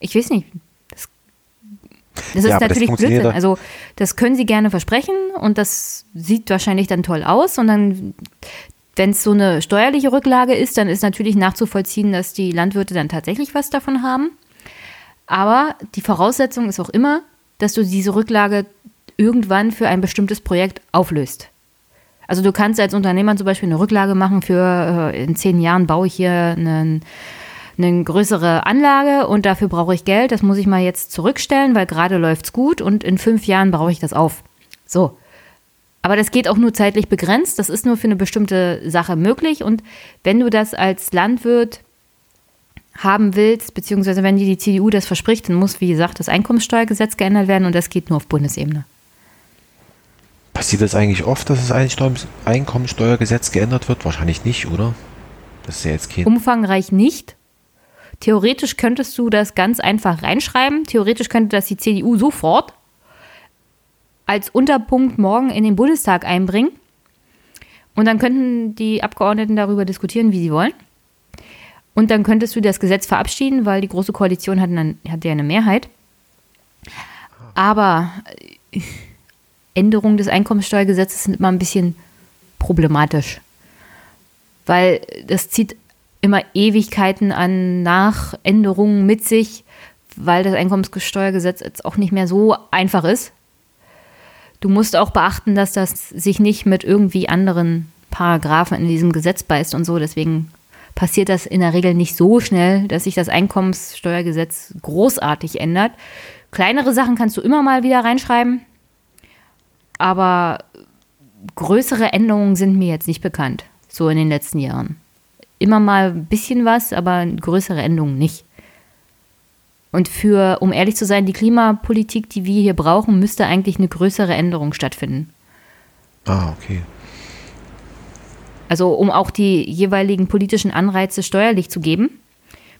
ich weiß nicht. Das, das ist ja, natürlich das Blödsinn. Also das können sie gerne versprechen und das sieht wahrscheinlich dann toll aus und dann wenn es so eine steuerliche Rücklage ist, dann ist natürlich nachzuvollziehen, dass die Landwirte dann tatsächlich was davon haben. Aber die Voraussetzung ist auch immer, dass du diese Rücklage irgendwann für ein bestimmtes Projekt auflöst. Also du kannst als Unternehmer zum Beispiel eine Rücklage machen für äh, in zehn Jahren baue ich hier einen eine größere Anlage und dafür brauche ich Geld. Das muss ich mal jetzt zurückstellen, weil gerade läuft es gut und in fünf Jahren brauche ich das auf. So. Aber das geht auch nur zeitlich begrenzt. Das ist nur für eine bestimmte Sache möglich. Und wenn du das als Landwirt haben willst, beziehungsweise wenn dir die CDU das verspricht, dann muss, wie gesagt, das Einkommenssteuergesetz geändert werden und das geht nur auf Bundesebene. Passiert das eigentlich oft, dass das Einkommensteuergesetz geändert wird? Wahrscheinlich nicht, oder? Das ist ja jetzt kein. Umfangreich nicht. Theoretisch könntest du das ganz einfach reinschreiben. Theoretisch könnte das die CDU sofort als Unterpunkt morgen in den Bundestag einbringen. Und dann könnten die Abgeordneten darüber diskutieren, wie sie wollen. Und dann könntest du das Gesetz verabschieden, weil die Große Koalition hat, dann, hat ja eine Mehrheit. Aber äh, Änderungen des Einkommenssteuergesetzes sind immer ein bisschen problematisch. Weil das zieht immer Ewigkeiten an Nachänderungen mit sich, weil das Einkommenssteuergesetz jetzt auch nicht mehr so einfach ist. Du musst auch beachten, dass das sich nicht mit irgendwie anderen Paragraphen in diesem Gesetz beißt und so. Deswegen passiert das in der Regel nicht so schnell, dass sich das Einkommenssteuergesetz großartig ändert. Kleinere Sachen kannst du immer mal wieder reinschreiben, aber größere Änderungen sind mir jetzt nicht bekannt, so in den letzten Jahren immer mal ein bisschen was, aber größere Änderungen nicht. Und für, um ehrlich zu sein, die Klimapolitik, die wir hier brauchen, müsste eigentlich eine größere Änderung stattfinden. Ah, okay. Also um auch die jeweiligen politischen Anreize steuerlich zu geben,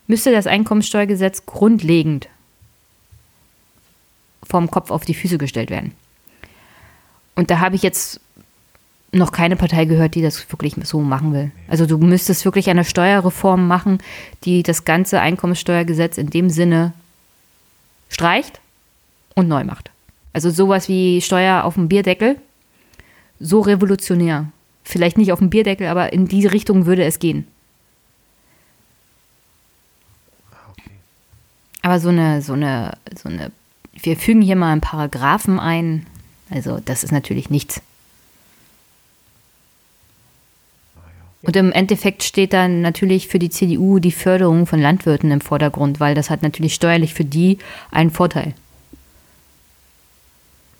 müsste das Einkommensteuergesetz grundlegend vom Kopf auf die Füße gestellt werden. Und da habe ich jetzt noch keine Partei gehört, die das wirklich so machen will. Also du müsstest wirklich eine Steuerreform machen, die das ganze Einkommenssteuergesetz in dem Sinne streicht und neu macht. Also sowas wie Steuer auf dem Bierdeckel, so revolutionär. Vielleicht nicht auf dem Bierdeckel, aber in diese Richtung würde es gehen. Aber so eine, so eine, so eine, wir fügen hier mal einen Paragraphen ein. Also das ist natürlich nichts. Und im Endeffekt steht dann natürlich für die CDU die Förderung von Landwirten im Vordergrund, weil das hat natürlich steuerlich für die einen Vorteil.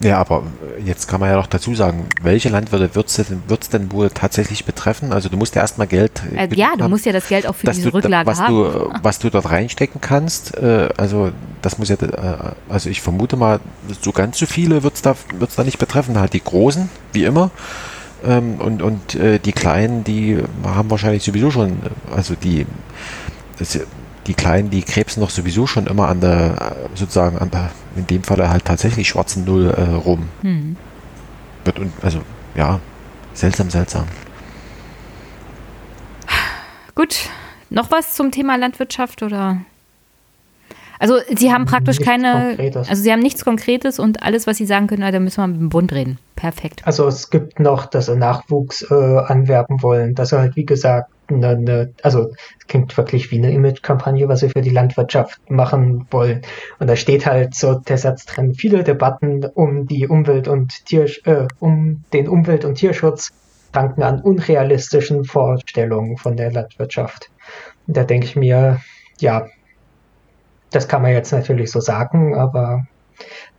Ja, aber jetzt kann man ja noch dazu sagen, welche Landwirte wird es denn, denn wohl tatsächlich betreffen? Also du musst ja erstmal Geld. Äh, ja, du haben, musst ja das Geld auch für diese du, Rücklage was haben. Du, was du dort reinstecken kannst, äh, also das muss ja, äh, also ich vermute mal, so ganz so viele wird es da, wird's da nicht betreffen. Halt die Großen, wie immer. Ähm, und und äh, die Kleinen, die haben wahrscheinlich sowieso schon, also die, das, die Kleinen, die krebsen doch sowieso schon immer an der, sozusagen an der, in dem Fall halt tatsächlich schwarzen Null äh, rum. Wird und, also, ja, seltsam, seltsam. Gut, noch was zum Thema Landwirtschaft oder? Also sie haben praktisch nichts keine, Konkretes. also sie haben nichts Konkretes und alles, was sie sagen können, da müssen wir mit dem Bund reden. Perfekt. Also es gibt noch, dass sie Nachwuchs äh, anwerben wollen, dass sie halt, wie gesagt, eine, eine, also es klingt wirklich wie eine Image-Kampagne, was sie für die Landwirtschaft machen wollen. Und da steht halt so der Satz drin, viele Debatten um die Umwelt und Tier, äh, um den Umwelt- und Tierschutz danken an unrealistischen Vorstellungen von der Landwirtschaft. Und da denke ich mir, ja, das kann man jetzt natürlich so sagen, aber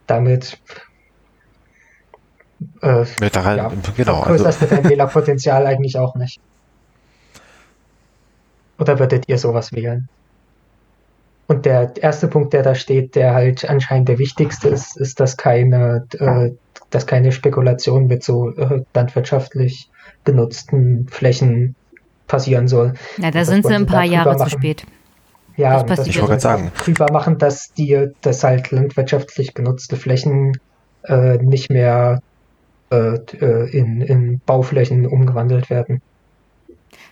damit äh, daran, ja, genau, vergrößerst also. dein Wählerpotenzial eigentlich auch nicht. Oder würdet ihr sowas wählen? Und der erste Punkt, der da steht, der halt anscheinend der wichtigste ist, ist, dass keine, äh, dass keine Spekulation mit so äh, landwirtschaftlich genutzten Flächen passieren soll. Ja, da sind sie ein paar Jahre zu spät. Ja, das, das ich wollte gerade sagen. Drüber machen, dass die, dass halt landwirtschaftlich genutzte Flächen äh, nicht mehr äh, äh, in, in Bauflächen umgewandelt werden.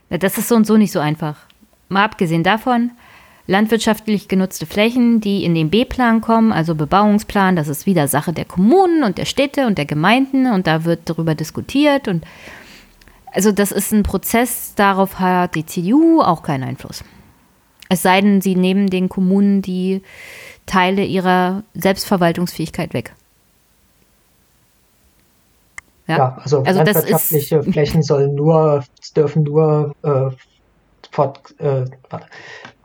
Das ist so und so nicht so einfach. Mal abgesehen davon, landwirtschaftlich genutzte Flächen, die in den B-Plan kommen, also Bebauungsplan, das ist wieder Sache der Kommunen und der Städte und der Gemeinden und da wird darüber diskutiert und also das ist ein Prozess, darauf hat die CDU auch keinen Einfluss. Es sei denn, sie nehmen den Kommunen die Teile ihrer Selbstverwaltungsfähigkeit weg. Ja, ja also, also landwirtschaftliche Flächen sollen nur, dürfen nur äh, fort, äh,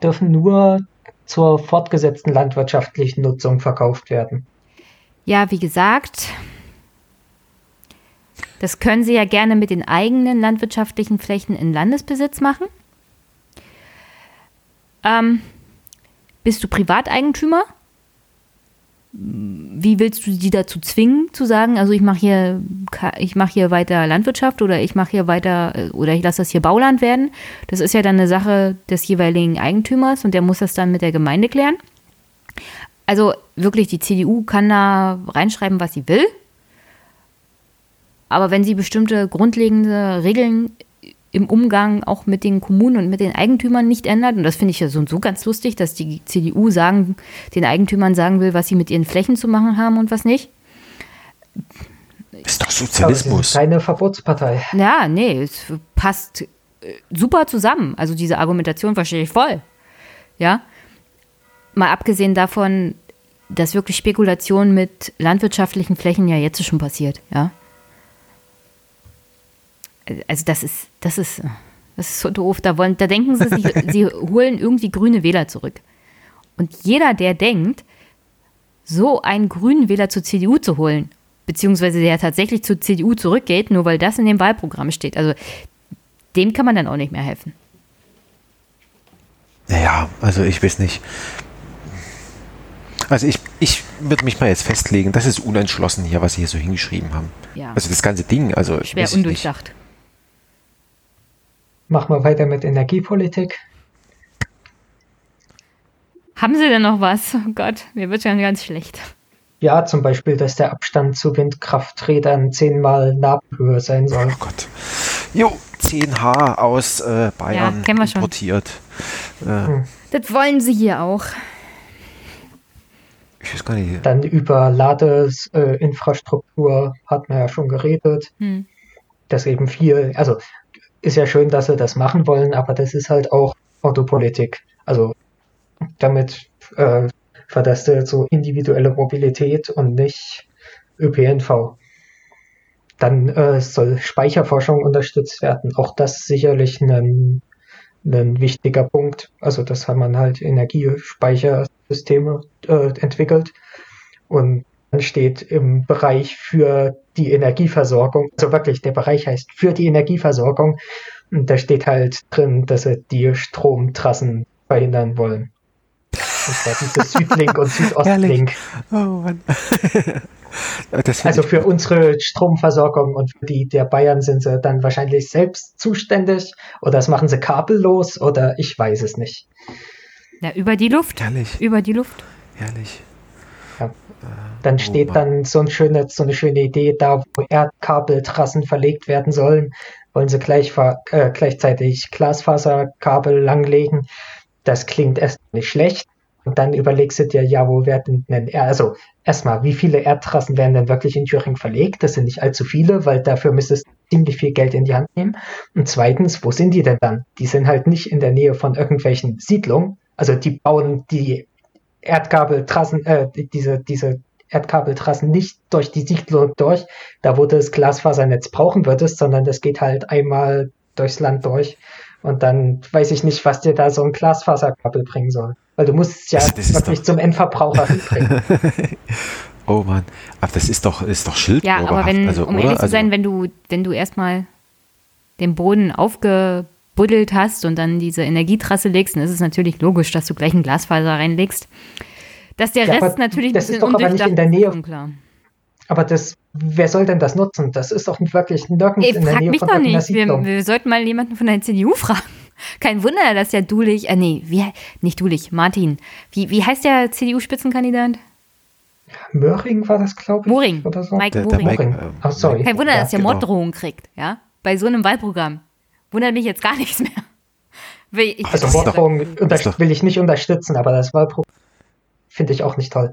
dürfen nur zur fortgesetzten landwirtschaftlichen Nutzung verkauft werden. Ja, wie gesagt, das können Sie ja gerne mit den eigenen landwirtschaftlichen Flächen in Landesbesitz machen. Ähm, bist du Privateigentümer? Wie willst du die dazu zwingen, zu sagen, also ich mache hier, ich mache hier weiter Landwirtschaft oder ich mache hier weiter äh, oder ich lasse das hier Bauland werden? Das ist ja dann eine Sache des jeweiligen Eigentümers und der muss das dann mit der Gemeinde klären. Also wirklich, die CDU kann da reinschreiben, was sie will. Aber wenn sie bestimmte grundlegende Regeln im Umgang auch mit den Kommunen und mit den Eigentümern nicht ändert. Und das finde ich ja so und so ganz lustig, dass die CDU sagen, den Eigentümern sagen will, was sie mit ihren Flächen zu machen haben und was nicht. Ist doch Sozialismus. Keine Verbotspartei. Ja, nee, es passt äh, super zusammen. Also diese Argumentation verstehe ich voll. Ja. Mal abgesehen davon, dass wirklich Spekulation mit landwirtschaftlichen Flächen ja jetzt schon passiert, ja also das ist, das ist, das ist so doof. Da, wollen, da denken sie, sie, sie holen irgendwie grüne Wähler zurück. Und jeder, der denkt, so einen grünen Wähler zur CDU zu holen, beziehungsweise der tatsächlich zur CDU zurückgeht, nur weil das in dem Wahlprogramm steht, also dem kann man dann auch nicht mehr helfen. Naja, also ich weiß nicht. Also ich, ich würde mich mal jetzt festlegen, das ist unentschlossen hier, was sie hier so hingeschrieben haben. Ja. Also das ganze Ding, also. Schwer undurchdacht. Machen wir weiter mit Energiepolitik. Haben Sie denn noch was? Oh Gott, mir wird schon ganz schlecht. Ja, zum Beispiel, dass der Abstand zu Windkrafträdern zehnmal Nabelhöhe sein soll. Oh Gott. Jo, 10H aus äh, Bayern ja, importiert. Äh, hm. Das wollen Sie hier auch. Ich weiß gar nicht. Dann über Ladeinfrastruktur äh, hat man ja schon geredet. Hm. Dass eben viel, also ist ja schön, dass sie das machen wollen, aber das ist halt auch Autopolitik. Also damit äh, verlässt du so individuelle Mobilität und nicht ÖPNV. Dann äh, soll Speicherforschung unterstützt werden. Auch das sicherlich ein, ein wichtiger Punkt. Also das haben man halt Energiespeichersysteme äh, entwickelt. Und dann steht im Bereich für die Energieversorgung, also wirklich der Bereich heißt für die Energieversorgung. Und da steht halt drin, dass sie die Stromtrassen verhindern wollen. Und zwar diese Südlink und Südostlink. Oh Mann. also für unsere Stromversorgung und für die der Bayern sind sie dann wahrscheinlich selbst zuständig oder das machen sie kabellos oder ich weiß es nicht. Ja, über die Luft. Herrlich. Über die Luft. Herrlich. Ja. Dann oh steht dann so eine, schöne, so eine schöne Idee da, wo Erdkabeltrassen verlegt werden sollen. Wollen sie gleich, äh, gleichzeitig Glasfaserkabel langlegen. Das klingt erst nicht schlecht. Und dann überlegst du dir, ja, wo werden denn, also erstmal, wie viele Erdtrassen werden denn wirklich in Thüringen verlegt? Das sind nicht allzu viele, weil dafür müsstest du ziemlich viel Geld in die Hand nehmen. Und zweitens, wo sind die denn dann? Die sind halt nicht in der Nähe von irgendwelchen Siedlungen. Also die bauen die Erdkabeltrassen, äh, diese, diese Erdkabeltrassen nicht durch die Siedlung durch, da wo du das Glasfasernetz brauchen würdest, sondern das geht halt einmal durchs Land durch. Und dann weiß ich nicht, was dir da so ein Glasfaserkabel bringen soll. Weil du musst es ja das, wirklich zum Endverbraucher bringen. oh Mann, aber das ist doch, ist doch Schildbürgerhaft. Ja, aber wenn, also, um ehrlich zu sein, also, wenn du, wenn du erstmal den Boden aufgebuddelt hast und dann diese Energietrasse legst, dann ist es natürlich logisch, dass du gleich ein Glasfaser reinlegst. Dass der ja, Rest natürlich das ist doch aber nicht in der Nähe. Unklar. Aber das, wer soll denn das nutzen? Das ist doch wirklich nirgends Ey, in der Nähe mich von doch nicht. Wir, wir, sollten mal jemanden von der CDU fragen. Kein Wunder, dass der Dulich, äh, nee, wie, nicht Dulich, Martin. Wie, wie heißt der CDU-Spitzenkandidat? Möhring war das, glaube ich. Moring. Oder so. Mike der, Moring. Der Mike, äh, oh, sorry. Kein Wunder, ja, dass der genau. Morddrohungen kriegt, ja? Bei so einem Wahlprogramm. Wundert mich jetzt gar nichts mehr. Ich, also Morddrohungen will ich nicht unterstützen, aber das Wahlprogramm finde ich auch nicht toll.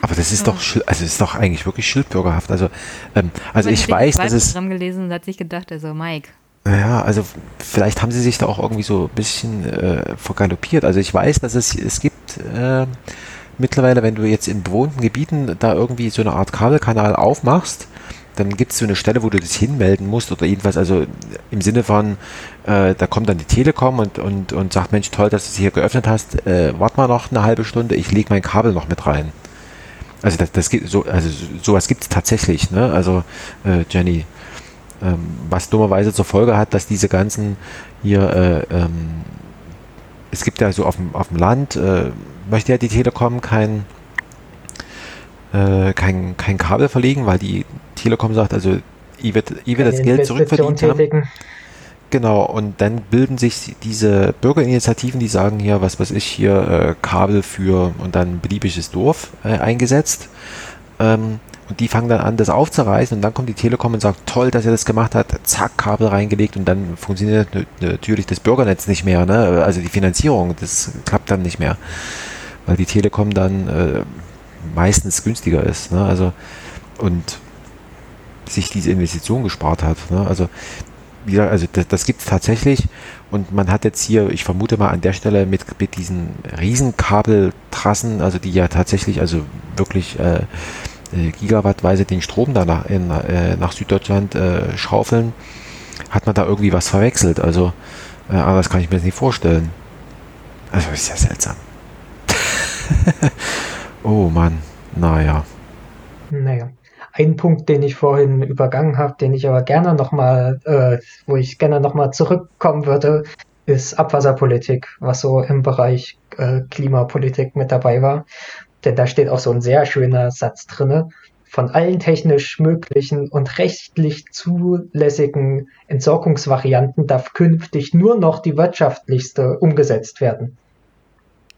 Aber das ist doch, also ist doch eigentlich wirklich schildbürgerhaft. Also, ähm, also ich weiß, dass es. gelesen und hat sich gedacht, also Mike. Ja, also vielleicht haben sie sich da auch irgendwie so ein bisschen äh, vergaloppiert. Also ich weiß, dass es es gibt äh, mittlerweile, wenn du jetzt in bewohnten Gebieten da irgendwie so eine Art Kabelkanal aufmachst, dann gibt es so eine Stelle, wo du das hinmelden musst oder jedenfalls, also im Sinne von, äh, da kommt dann die Telekom und, und, und sagt, Mensch, toll, dass du es hier geöffnet hast, äh, warte mal noch eine halbe Stunde, ich lege mein Kabel noch mit rein. Also das, das gibt so, also sowas gibt es tatsächlich, ne? Also äh, Jenny, ähm, was dummerweise zur Folge hat, dass diese ganzen hier, äh, ähm, es gibt ja so auf dem, auf dem Land, äh, möchte ja die Telekom kein, äh, kein, kein Kabel verlegen, weil die Telekom sagt, also ich wird, ich wird das Geld zurückverdient haben. Genau, und dann bilden sich diese Bürgerinitiativen, die sagen hier, was weiß ich, hier äh, Kabel für und dann beliebiges Dorf äh, eingesetzt. Ähm, und die fangen dann an, das aufzureißen und dann kommt die Telekom und sagt, toll, dass er das gemacht hat, zack, Kabel reingelegt und dann funktioniert natürlich das Bürgernetz nicht mehr, ne? also die Finanzierung, das klappt dann nicht mehr, weil die Telekom dann äh, meistens günstiger ist. Ne? Also und sich diese Investition gespart hat. Ne? Also wie gesagt, also das, das gibt es tatsächlich und man hat jetzt hier, ich vermute mal an der Stelle mit, mit diesen Riesenkabeltrassen, also die ja tatsächlich, also wirklich äh, äh, gigawattweise den Strom da nach, in, äh, nach Süddeutschland äh, schaufeln, hat man da irgendwie was verwechselt. Also äh, das kann ich mir jetzt nicht vorstellen. Also ist ja seltsam. oh Mann, naja. Naja. Ein Punkt, den ich vorhin übergangen habe, den ich aber gerne nochmal, äh, wo ich gerne nochmal zurückkommen würde, ist Abwasserpolitik, was so im Bereich äh, Klimapolitik mit dabei war. Denn da steht auch so ein sehr schöner Satz drinne. Von allen technisch möglichen und rechtlich zulässigen Entsorgungsvarianten darf künftig nur noch die wirtschaftlichste umgesetzt werden.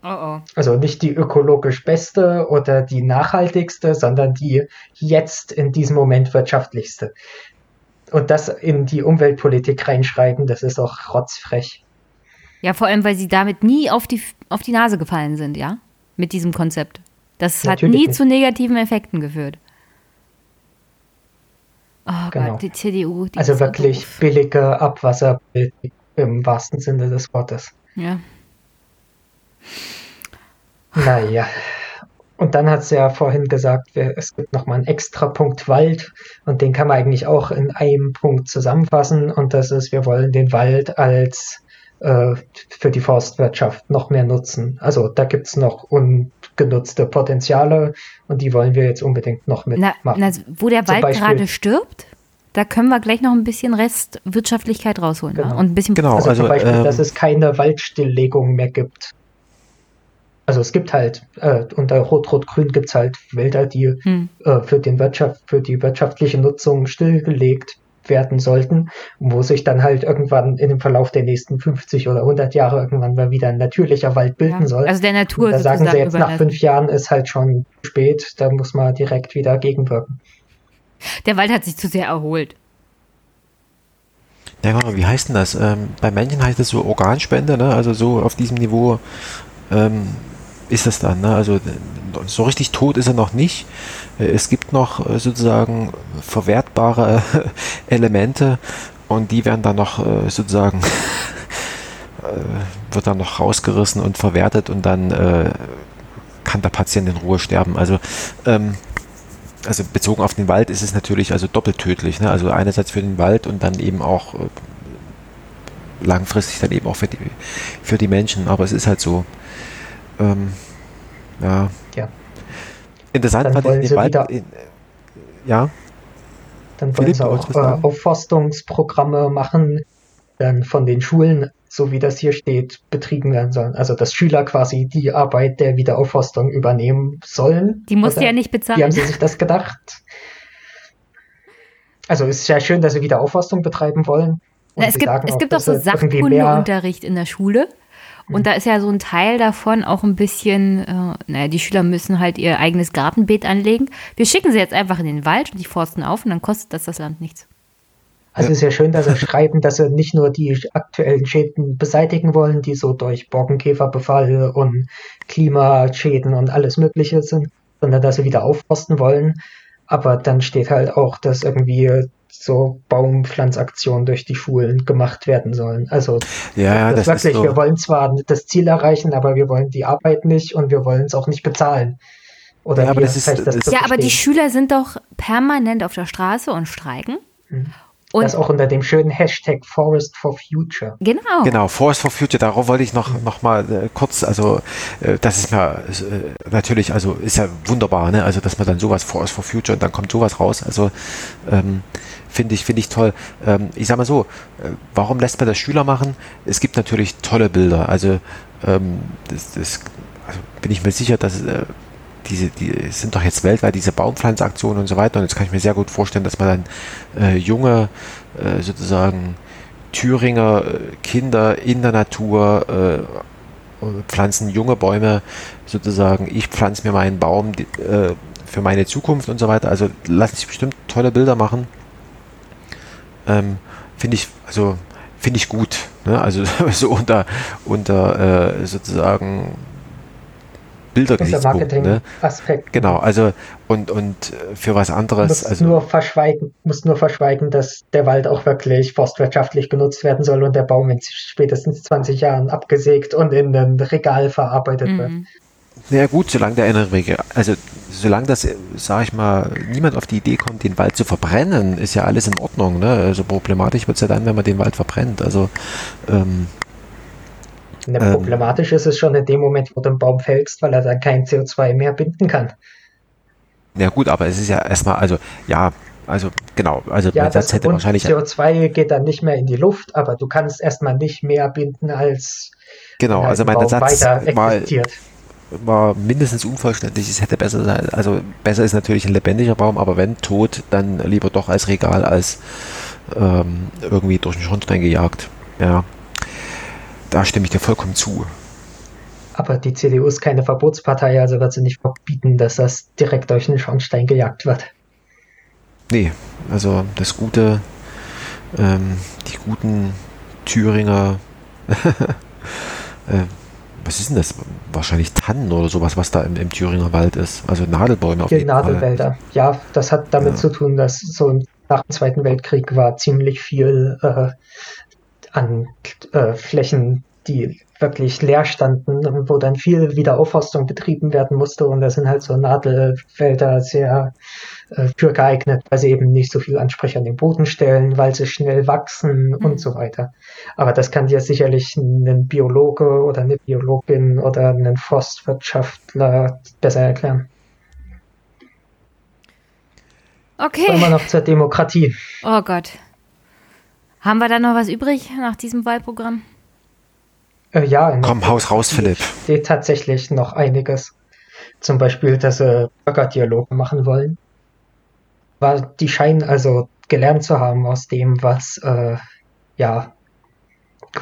Oh oh. Also nicht die ökologisch beste oder die nachhaltigste, sondern die jetzt in diesem Moment wirtschaftlichste. Und das in die Umweltpolitik reinschreiben, das ist auch rotzfrech. Ja, vor allem, weil sie damit nie auf die, auf die Nase gefallen sind, ja? Mit diesem Konzept. Das Natürlich hat nie nicht. zu negativen Effekten geführt. Oh genau. Gott, die CDU. Die also wirklich doof. billige Abwasserpolitik im wahrsten Sinne des Wortes. Ja. Naja. Und dann hat sie ja vorhin gesagt, es gibt nochmal einen extra Punkt Wald und den kann man eigentlich auch in einem Punkt zusammenfassen und das ist, wir wollen den Wald als äh, für die Forstwirtschaft noch mehr nutzen. Also da gibt es noch ungenutzte Potenziale und die wollen wir jetzt unbedingt noch mitmachen. Na, na, wo der Wald gerade stirbt? Da können wir gleich noch ein bisschen Restwirtschaftlichkeit rausholen genau. ne? und ein bisschen genau, also, also zum Beispiel, ähm, dass es keine Waldstilllegung mehr gibt. Also es gibt halt, äh, unter Rot-Rot-Grün gibt es halt Wälder, die hm. äh, für, den Wirtschaft, für die wirtschaftliche Nutzung stillgelegt werden sollten, wo sich dann halt irgendwann in dem Verlauf der nächsten 50 oder 100 Jahre irgendwann mal wieder ein natürlicher Wald bilden ja, soll. Also der Natur. Und da sagen sie jetzt nach fünf Jahren ist halt schon spät, da muss man direkt wieder gegenwirken. Der Wald hat sich zu sehr erholt. Ja, genau, wie heißt denn das? Ähm, bei Männchen heißt es so Organspende, ne? also so auf diesem Niveau ähm, ist es dann. Ne? Also so richtig tot ist er noch nicht. Äh, es gibt noch äh, sozusagen verwertbare Elemente und die werden dann noch äh, sozusagen wird dann noch rausgerissen und verwertet und dann kann der Patient in Ruhe sterben. Also ähm, also bezogen auf den Wald ist es natürlich also doppelt tödlich. Ne? Also einerseits für den Wald und dann eben auch langfristig dann eben auch für die, für die Menschen. Aber es ist halt so. Ähm, ja. ja. Interessant dann fand ich den Wald. In, ja. Dann wollen Philipp, sie auch äh, Aufforstungsprogramme machen, dann von den Schulen, so wie das hier steht, betrieben werden sollen. Also dass Schüler quasi die Arbeit der Wiederaufforstung übernehmen sollen. Die musst du ja nicht bezahlen. Wie haben sie sich das gedacht? Also es ist ja schön, dass sie Wiederaufforstung betreiben wollen. Na, es, gibt, es gibt auch so Sachkundeunterricht in der Schule. Und da ist ja so ein Teil davon auch ein bisschen, äh, naja, die Schüler müssen halt ihr eigenes Gartenbeet anlegen. Wir schicken sie jetzt einfach in den Wald und die forsten auf und dann kostet das das Land nichts. Also es ist ja schön, dass sie schreiben, dass sie nicht nur die aktuellen Schäden beseitigen wollen, die so durch Borkenkäferbefall und Klimaschäden und alles Mögliche sind, sondern dass sie wieder aufforsten wollen. Aber dann steht halt auch, dass irgendwie so Baumpflanzaktionen durch die Schulen gemacht werden sollen. Also ja, das, das wirklich, so. wir wollen zwar das Ziel erreichen, aber wir wollen die Arbeit nicht und wir wollen es auch nicht bezahlen. Oder ja, aber, das ist, das ja aber die Schüler sind doch permanent auf der Straße und streiken. Mhm. Und das auch unter dem schönen Hashtag Forest for Future. Genau. Genau, Forest for Future, darauf wollte ich noch, noch mal äh, kurz, also äh, das ist mir äh, natürlich, also ist ja wunderbar, ne? Also dass man dann sowas Forest for Future und dann kommt sowas raus. Also ähm, finde ich, finde ich toll. Ähm, ich sag mal so, äh, warum lässt man das Schüler machen? Es gibt natürlich tolle Bilder. Also ähm, das, das also bin ich mir sicher, dass äh, diese, die sind doch jetzt weltweit diese Baumpflanzaktionen und so weiter. Und jetzt kann ich mir sehr gut vorstellen, dass man dann äh, junge, äh, sozusagen Thüringer äh, Kinder in der Natur äh, pflanzen junge Bäume, sozusagen, ich pflanze mir meinen Baum die, für meine Zukunft und so weiter. Also lassen sich bestimmt tolle Bilder machen. Ähm, finde ich, also finde ich gut. Ne? Also so unter, unter äh, sozusagen Bildergesichtspunkt. Ne? Aspekt. Genau, also und, und äh, für was anderes. Muss also, nur verschweigen, muss nur verschweigen, dass der Wald auch wirklich forstwirtschaftlich genutzt werden soll und der Baum in spätestens 20 Jahren abgesägt und in ein Regal verarbeitet mhm. wird. Ja gut, solange der innere Wege, also solange das, sag ich mal, niemand auf die Idee kommt, den Wald zu verbrennen, ist ja alles in Ordnung. Ne? Also problematisch wird es ja dann, wenn man den Wald verbrennt. Also ähm, Ne, ähm, problematisch ist es schon in dem Moment, wo du einen Baum fällst, weil er dann kein CO2 mehr binden kann. Ja gut, aber es ist ja erstmal, also ja, also genau, also ja, das hätte wahrscheinlich CO2 geht dann nicht mehr in die Luft, aber du kannst erstmal nicht mehr binden als genau, also mein Satz war, war mindestens unvollständig. Es hätte besser sein, also besser ist natürlich ein lebendiger Baum, aber wenn tot, dann lieber doch als Regal als ähm, irgendwie durch den Schornstein gejagt. Ja, da stimme ich dir vollkommen zu. Aber die CDU ist keine Verbotspartei, also wird sie nicht verbieten, dass das direkt durch den Schornstein gejagt wird. Nee, also das Gute, ähm, die guten Thüringer, äh, was ist denn das? Wahrscheinlich Tannen oder sowas, was da im, im Thüringer Wald ist. Also Nadelbäume auf jeden Nadelwälder. Fall. Ja, das hat damit ja. zu tun, dass so nach dem Zweiten Weltkrieg war ziemlich viel äh, an äh, Flächen, die wirklich leer standen, wo dann viel Wiederaufforstung betrieben werden musste und da sind halt so Nadelfelder sehr äh, für geeignet, weil sie eben nicht so viel Ansprüche an den Boden stellen, weil sie schnell wachsen mhm. und so weiter. Aber das kann dir sicherlich ein Biologe oder eine Biologin oder ein Forstwirtschaftler besser erklären. Okay. Kommen wir noch zur Demokratie. Oh Gott. Haben wir da noch was übrig nach diesem Wahlprogramm? Äh, ja. Komm, Haus raus, Philipp. Steht tatsächlich noch einiges. Zum Beispiel, dass sie Bürgerdialoge machen wollen. War, die scheinen also gelernt zu haben aus dem, was, äh, ja,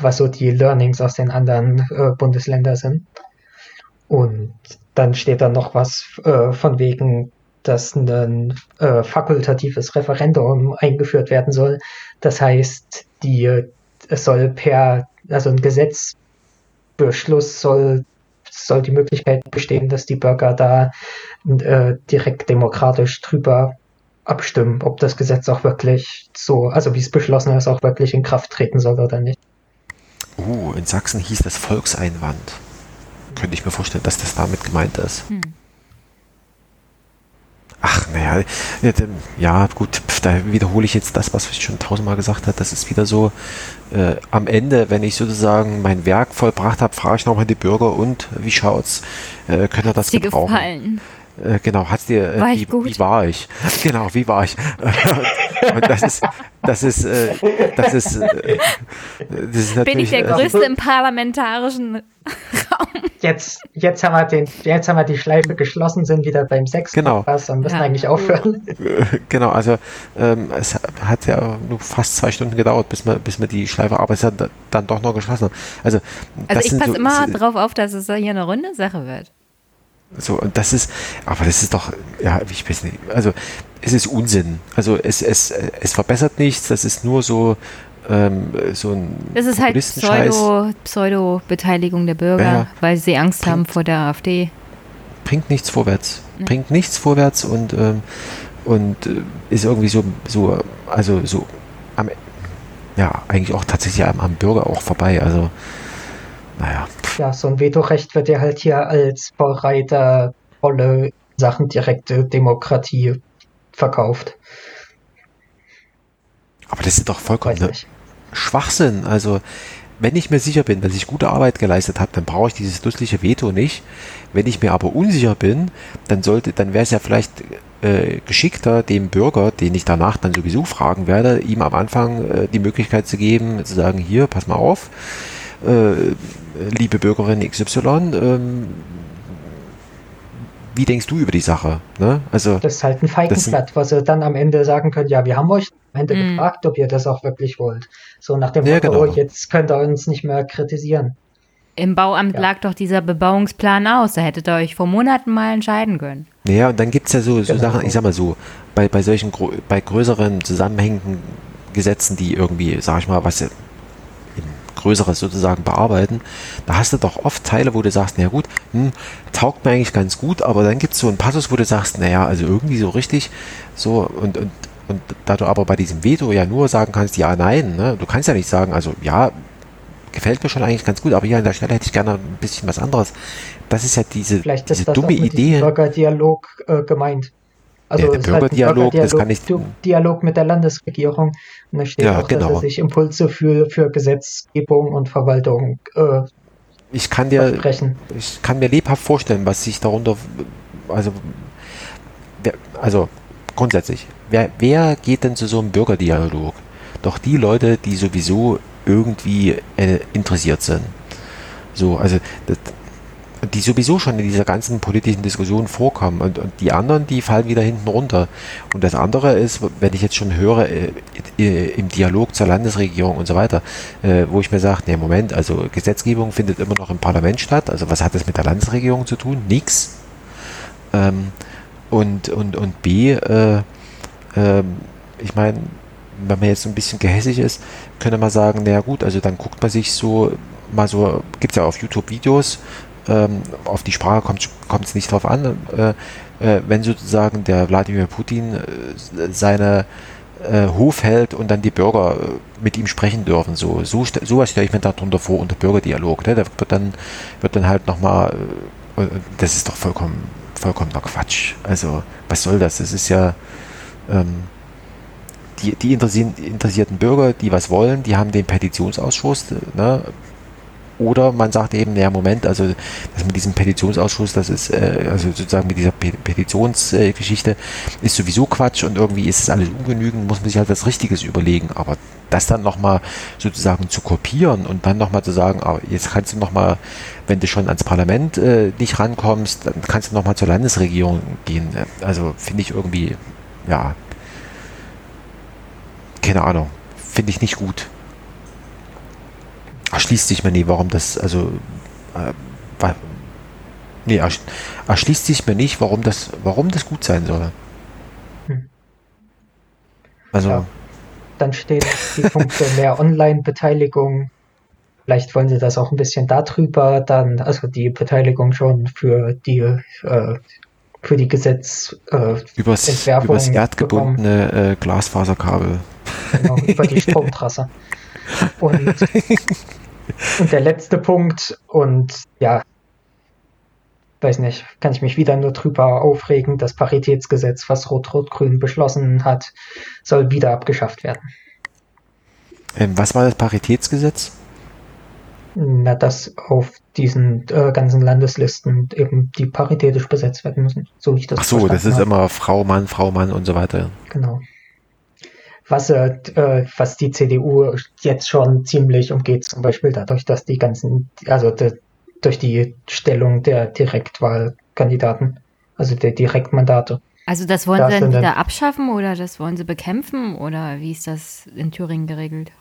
was so die Learnings aus den anderen äh, Bundesländern sind. Und dann steht da noch was äh, von wegen dass ein äh, fakultatives Referendum eingeführt werden soll. Das heißt, die, es soll per, also ein Gesetzbeschluss soll, soll die Möglichkeit bestehen, dass die Bürger da äh, direkt demokratisch drüber abstimmen, ob das Gesetz auch wirklich so, also wie es beschlossen ist, auch wirklich in Kraft treten soll oder nicht. Uh, in Sachsen hieß das Volkseinwand. Könnte ich mir vorstellen, dass das damit gemeint ist. Hm. Ach, naja, ja, gut, da wiederhole ich jetzt das, was ich schon tausendmal gesagt habe. Das ist wieder so, äh, am Ende, wenn ich sozusagen mein Werk vollbracht habe, frage ich nochmal die Bürger und wie schaut's? Äh, könnt ihr das gebrauchen? Gefallen? Äh, genau, hat's dir, äh, war wie, wie, war ich? Genau, wie war ich? und das ist, das ist, äh, das ist, äh, das ist natürlich. Bin ich der Größte im parlamentarischen Raum? Jetzt, jetzt haben wir den, jetzt haben wir die Schleife geschlossen, sind wieder beim Sex genau. und müssen ja. eigentlich aufhören. Genau, also ähm, es hat ja nur fast zwei Stunden gedauert, bis wir, bis wir die Schleife, aber es hat dann doch noch geschlossen. Also, also ich passe so, immer drauf auf, dass es hier eine runde Sache wird. So, und das ist, aber das ist doch, ja, ich weiß nicht, also es ist Unsinn. Also es, es, es verbessert nichts, das ist nur so, ähm, so ein Das ist halt Pseudo, Pseudo-Beteiligung der Bürger, ja, weil sie Angst bringt, haben vor der AfD. Bringt nichts vorwärts. Ja. Bringt nichts vorwärts und ähm, und äh, ist irgendwie so, so, also so am, ja, eigentlich auch tatsächlich am, am Bürger auch vorbei. Also, naja. Ja, so ein Vetorecht wird ja halt hier als Vorreiter Rolle Sachen direkte Demokratie verkauft. Aber das ist doch vollkommen Schwachsinn. Also, wenn ich mir sicher bin, dass ich gute Arbeit geleistet habe, dann brauche ich dieses lustige Veto nicht. Wenn ich mir aber unsicher bin, dann sollte, dann wäre es ja vielleicht äh, geschickter, dem Bürger, den ich danach dann sowieso fragen werde, ihm am Anfang äh, die Möglichkeit zu geben, zu sagen, hier, pass mal auf, äh, liebe Bürgerin XY, ähm, wie denkst du über die Sache? Ne? Also, das ist halt ein Feigenblatt, was sie dann am Ende sagen können, ja, wir haben euch am Ende mhm. gefragt, ob ihr das auch wirklich wollt. So nach dem ja, Motto, genau. jetzt könnt ihr uns nicht mehr kritisieren. Im Bauamt ja. lag doch dieser Bebauungsplan aus, da hättet ihr euch vor Monaten mal entscheiden können. Ja, und dann gibt es ja so, so genau. Sachen, ich sag mal so, bei, bei solchen, bei größeren zusammenhängenden Gesetzen, die irgendwie, sag ich mal, was Größeres sozusagen bearbeiten, da hast du doch oft Teile, wo du sagst, na gut, hm, taugt mir eigentlich ganz gut, aber dann gibt es so einen Passus, wo du sagst, naja, also irgendwie so richtig, so und, und, und da du aber bei diesem Veto ja nur sagen kannst, ja, nein, ne, du kannst ja nicht sagen, also ja, gefällt mir schon eigentlich ganz gut, aber hier an der Stelle hätte ich gerne ein bisschen was anderes. Das ist ja diese, Vielleicht diese ist das dumme Idee. Bürgerdialog äh, gemeint. Also ja, der Bürgerdialog, halt das kann ich. Dialog mit der Landesregierung. Und da steht ja, auch, genau. dass er sich Impulse für, für Gesetzgebung und Verwaltung äh, ich kann dir, versprechen. ich kann mir lebhaft vorstellen, was sich darunter, also, also grundsätzlich, wer, wer geht denn zu so einem Bürgerdialog? Doch die Leute, die sowieso irgendwie äh, interessiert sind. So, also das, die sowieso schon in dieser ganzen politischen Diskussion vorkommen und, und, die anderen, die fallen wieder hinten runter. Und das andere ist, wenn ich jetzt schon höre, äh, im Dialog zur Landesregierung und so weiter, äh, wo ich mir sage, nee, Moment, also Gesetzgebung findet immer noch im Parlament statt, also was hat das mit der Landesregierung zu tun? Nix. Ähm, und, und, und B, äh, ähm, ich meine, wenn man jetzt so ein bisschen gehässig ist, könnte man sagen, naja gut, also dann guckt man sich so mal so, gibt es ja auf YouTube Videos, ähm, auf die Sprache kommt es nicht drauf an, äh, äh, wenn sozusagen der Wladimir Putin äh, seine äh, Hof hält und dann die Bürger äh, mit ihm sprechen dürfen. So, so sowas stelle ich mir darunter vor unter Bürgerdialog. Ne? Da wird dann, wird dann halt nochmal, äh, das ist doch vollkommen, vollkommener Quatsch. Also, was soll das? Das ist ja, ähm, die, die interessierten Bürger, die was wollen, die haben den Petitionsausschuss, ne? Oder man sagt eben, ja Moment, also das mit diesem Petitionsausschuss, das ist, äh, also sozusagen mit dieser Petitionsgeschichte, äh, ist sowieso Quatsch und irgendwie ist es alles ungenügend, muss man sich halt was Richtiges überlegen. Aber das dann nochmal sozusagen zu kopieren und dann nochmal zu sagen, ah, jetzt kannst du nochmal, wenn du schon ans Parlament äh, nicht rankommst, dann kannst du nochmal zur Landesregierung gehen. Also finde ich irgendwie, ja, keine Ahnung, finde ich nicht gut erschließt sich mir nie, warum das, also, äh, nee, erschließt sich mir nicht, warum das, warum das gut sein soll. Hm. Also. Ja. Dann stehen die Punkte mehr Online-Beteiligung. Vielleicht wollen sie das auch ein bisschen darüber, dann, also die Beteiligung schon für die, äh, für die Gesetz, äh, übers erdgebundene äh, Glasfaserkabel. Genau, über die Stromtrasse. Und Und der letzte Punkt, und ja, weiß nicht, kann ich mich wieder nur drüber aufregen, das Paritätsgesetz, was Rot-Rot-Grün beschlossen hat, soll wieder abgeschafft werden. Ähm, was war das Paritätsgesetz? Na, dass auf diesen äh, ganzen Landeslisten eben die paritätisch besetzt werden müssen, so wie ich das Ach so, das ist habe. immer Frau, Mann, Frau, Mann und so weiter. Genau was, äh, was die CDU jetzt schon ziemlich umgeht, zum Beispiel dadurch, dass die ganzen, also de, durch die Stellung der Direktwahlkandidaten, also der Direktmandate. Also das wollen da sie dann wieder abschaffen oder das wollen sie bekämpfen oder wie ist das in Thüringen geregelt?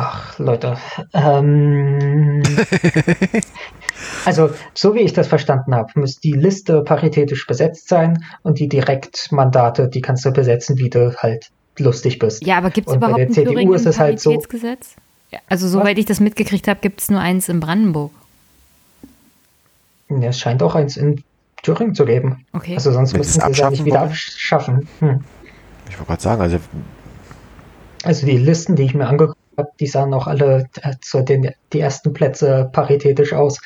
Ach, Leute. Ähm, also, so wie ich das verstanden habe, muss die Liste paritätisch besetzt sein und die Direktmandate, die kannst du besetzen, wie du halt lustig bist. Ja, aber gibt es überhaupt bei der CDU Thüringen ist es halt so. Also, soweit Was? ich das mitgekriegt habe, gibt es nur eins in Brandenburg. Ja, es scheint auch eins in Thüringen zu geben. Okay. Also sonst müssten sie es ja nicht wieder abschaffen. Hm. Ich wollte gerade sagen, also. Also die Listen, die ich mir angeguckt habe, die sahen auch alle äh, zu den die ersten Plätze paritätisch aus.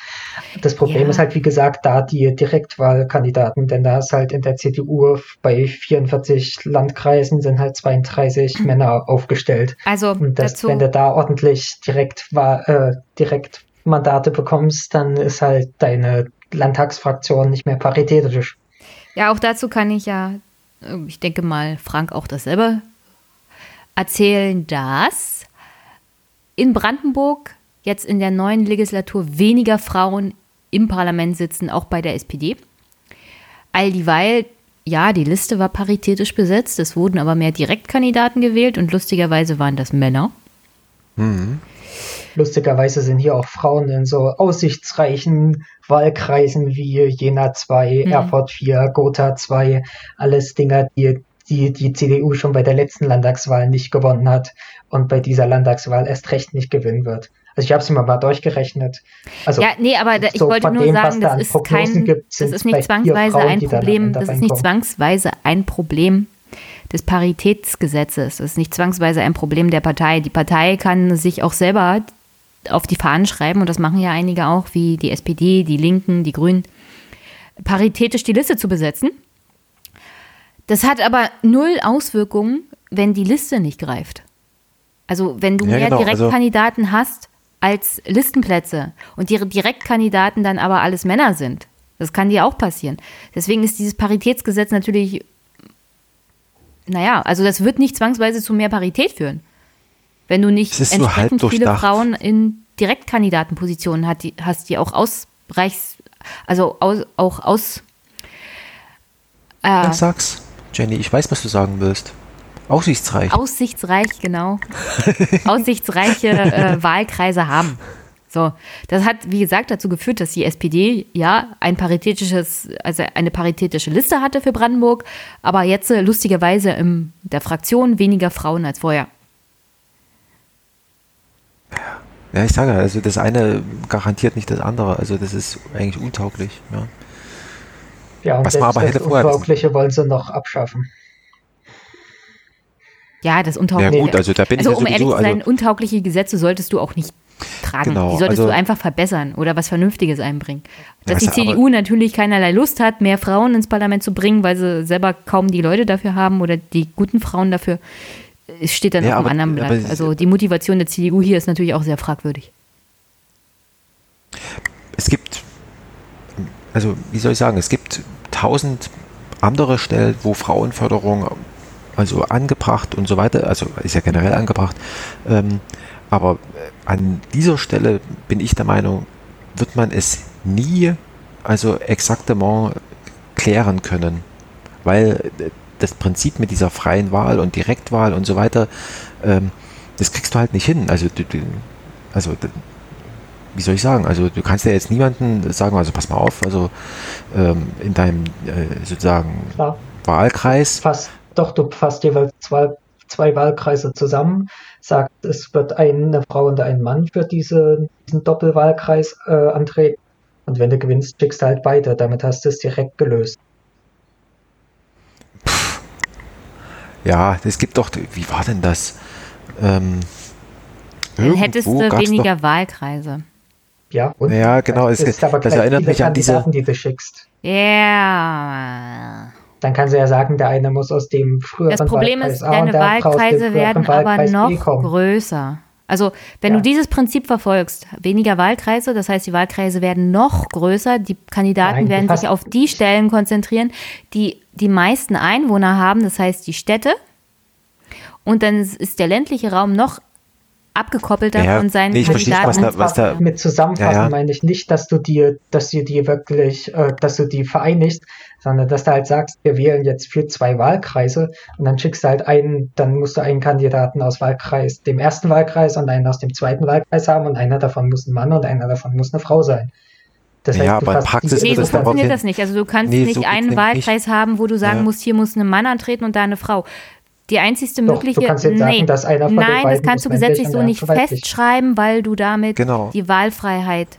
Das Problem ja. ist halt, wie gesagt, da die Direktwahlkandidaten, denn da ist halt in der CDU bei 44 Landkreisen sind halt 32 mhm. Männer aufgestellt. Also Und das, dazu, wenn du da ordentlich direkt war, äh, direkt Mandate bekommst, dann ist halt deine Landtagsfraktion nicht mehr paritätisch. Ja, auch dazu kann ich ja, äh, ich denke mal, Frank auch dasselbe erzählen, dass in Brandenburg jetzt in der neuen Legislatur weniger Frauen im Parlament sitzen, auch bei der SPD. All dieweil, ja, die Liste war paritätisch besetzt, es wurden aber mehr Direktkandidaten gewählt und lustigerweise waren das Männer. Mhm. Lustigerweise sind hier auch Frauen in so aussichtsreichen Wahlkreisen wie Jena 2, mhm. Erfurt 4, Gotha 2, alles Dinger, die, die die CDU schon bei der letzten Landtagswahl nicht gewonnen hat und bei dieser Landtagswahl erst recht nicht gewinnen wird. Also ich habe es mir mal durchgerechnet. Also ja, nee, aber da, ich wollte nur dem, sagen, da das ist kein, gibt, das ist nicht zwangsweise Frauen, ein Problem, das ist nicht zwangsweise ein Problem des Paritätsgesetzes. Das ist nicht zwangsweise ein Problem der Partei. Die Partei kann sich auch selber auf die Fahnen schreiben, und das machen ja einige auch, wie die SPD, die Linken, die Grünen, paritätisch die Liste zu besetzen. Das hat aber null Auswirkungen, wenn die Liste nicht greift. Also wenn du ja, mehr genau, also Direktkandidaten also hast als Listenplätze und die Direktkandidaten dann aber alles Männer sind. Das kann dir auch passieren. Deswegen ist dieses Paritätsgesetz natürlich, naja, also das wird nicht zwangsweise zu mehr Parität führen. Wenn du nicht entsprechend so viele Frauen in Direktkandidatenpositionen hat, die, hast, die auch ausreichst, also aus, auch aus. Äh, ja, sag's, Jenny, ich weiß, was du sagen willst. Aussichtsreich. Aussichtsreich, genau. Aussichtsreiche äh, Wahlkreise haben. So, das hat, wie gesagt, dazu geführt, dass die SPD ja ein paritätisches, also eine paritätische Liste hatte für Brandenburg, aber jetzt äh, lustigerweise in der Fraktion weniger Frauen als vorher. Ja, ich sage, also das eine garantiert nicht das andere. Also das ist eigentlich untauglich. Ja, ja und Was man aber hätte das Untaugliche wollen sie noch abschaffen. Ja, das Untaugliche. Ja gut, also da bin also, ich um ehrlich zu sein, also, untaugliche Gesetze solltest du auch nicht tragen. Genau, die solltest also, du einfach verbessern oder was Vernünftiges einbringen. Dass die CDU natürlich keinerlei Lust hat, mehr Frauen ins Parlament zu bringen, weil sie selber kaum die Leute dafür haben oder die guten Frauen dafür, es steht dann ja, auf einem anderen Blatt. Aber, also die Motivation der CDU hier ist natürlich auch sehr fragwürdig. Es gibt, also wie soll ich sagen, es gibt tausend andere Stellen, wo Frauenförderung also angebracht und so weiter, also ist ja generell angebracht, ähm, aber an dieser Stelle bin ich der Meinung, wird man es nie also exaktement klären können, weil das Prinzip mit dieser freien Wahl und Direktwahl und so weiter, ähm, das kriegst du halt nicht hin. Also, also wie soll ich sagen, also du kannst ja jetzt niemanden sagen, also pass mal auf, also ähm, in deinem äh, sozusagen Klar. Wahlkreis. Fast, doch, du fasst jeweils zwei, zwei Wahlkreise zusammen, sagst, es wird eine Frau und ein Mann für diese, diesen Doppelwahlkreis äh, antreten. Und wenn du gewinnst, schickst du halt beide. Damit hast du es direkt gelöst. Ja, es gibt doch, wie war denn das? Ähm, Dann hättest du weniger Wahlkreise. Ja, und ja, genau. Es, ist aber das erinnert mich an diese. die du schickst. Ja. Yeah. Dann kann sie ja sagen, der eine muss aus dem früheren Das Problem Wahlkreis ist, deine Wahlkreise werden aber noch größer. Also, wenn ja. du dieses Prinzip verfolgst, weniger Wahlkreise, das heißt, die Wahlkreise werden noch größer, die Kandidaten Nein, werden sich auf die Stellen konzentrieren, die die meisten Einwohner haben, das heißt die Städte. Und dann ist der ländliche Raum noch abgekoppelter ja, von seinen nee, Kandidaten. Was da, was da, mit Zusammenfassen ja, ja. meine ich nicht, dass du dir, dass du dir wirklich, äh, dass du die vereinigst, sondern dass du halt sagst, wir wählen jetzt für zwei Wahlkreise und dann schickst du halt einen, dann musst du einen Kandidaten aus Wahlkreis, dem ersten Wahlkreis und einen aus dem zweiten Wahlkreis haben und einer davon muss ein Mann und einer davon muss eine Frau sein. Das heißt, ja, aber in Praxis nee, so funktioniert das nicht. Also du kannst nee, nicht so einen Wahlkreis nicht. haben, wo du sagen ja. musst, hier muss ein Mann antreten und da eine Frau. Die einzigste Doch, mögliche. Du kannst jetzt nee, sagen, dass einer von nein, das kannst du gesetzlich so nicht festschreiben, weil du damit genau. die Wahlfreiheit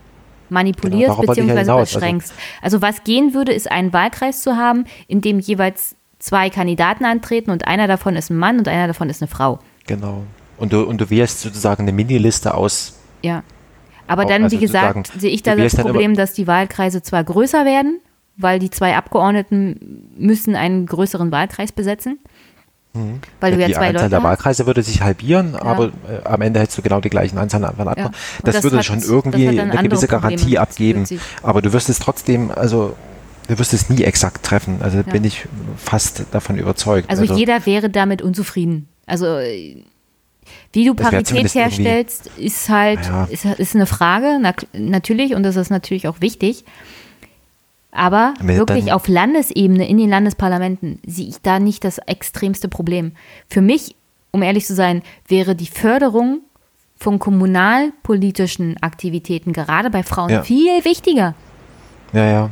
manipulierst genau, bzw. Also beschränkst. Also, also was gehen würde, ist einen Wahlkreis zu haben, in dem jeweils zwei Kandidaten antreten und einer davon ist ein Mann und einer davon ist eine Frau. Genau. Und du, und du wählst sozusagen eine Miniliste aus. Ja. Aber dann, also wie gesagt, sehe ich da das Problem, dass die Wahlkreise zwar größer werden, weil die zwei Abgeordneten müssen einen größeren Wahlkreis besetzen. Mhm. Weil ja, du ja die zwei Anzahl Leute der Wahlkreise würde sich halbieren, ja. aber äh, am Ende hättest du genau die gleichen Anzahl von Abgeordneten. Ja. Das, das, würde hat, schon irgendwie eine gewisse Garantie Probleme. abgeben. Aber du wirst es trotzdem, also du wirst es nie exakt treffen. Also bin ich fast davon überzeugt. Also, also jeder wäre damit unzufrieden. Also wie du Parität herstellst, ist halt ja. ist, ist eine Frage, na, natürlich, und das ist natürlich auch wichtig. Aber wirklich auf Landesebene, in den Landesparlamenten, sehe ich da nicht das extremste Problem. Für mich, um ehrlich zu sein, wäre die Förderung von kommunalpolitischen Aktivitäten gerade bei Frauen ja. viel wichtiger. Ja, ja.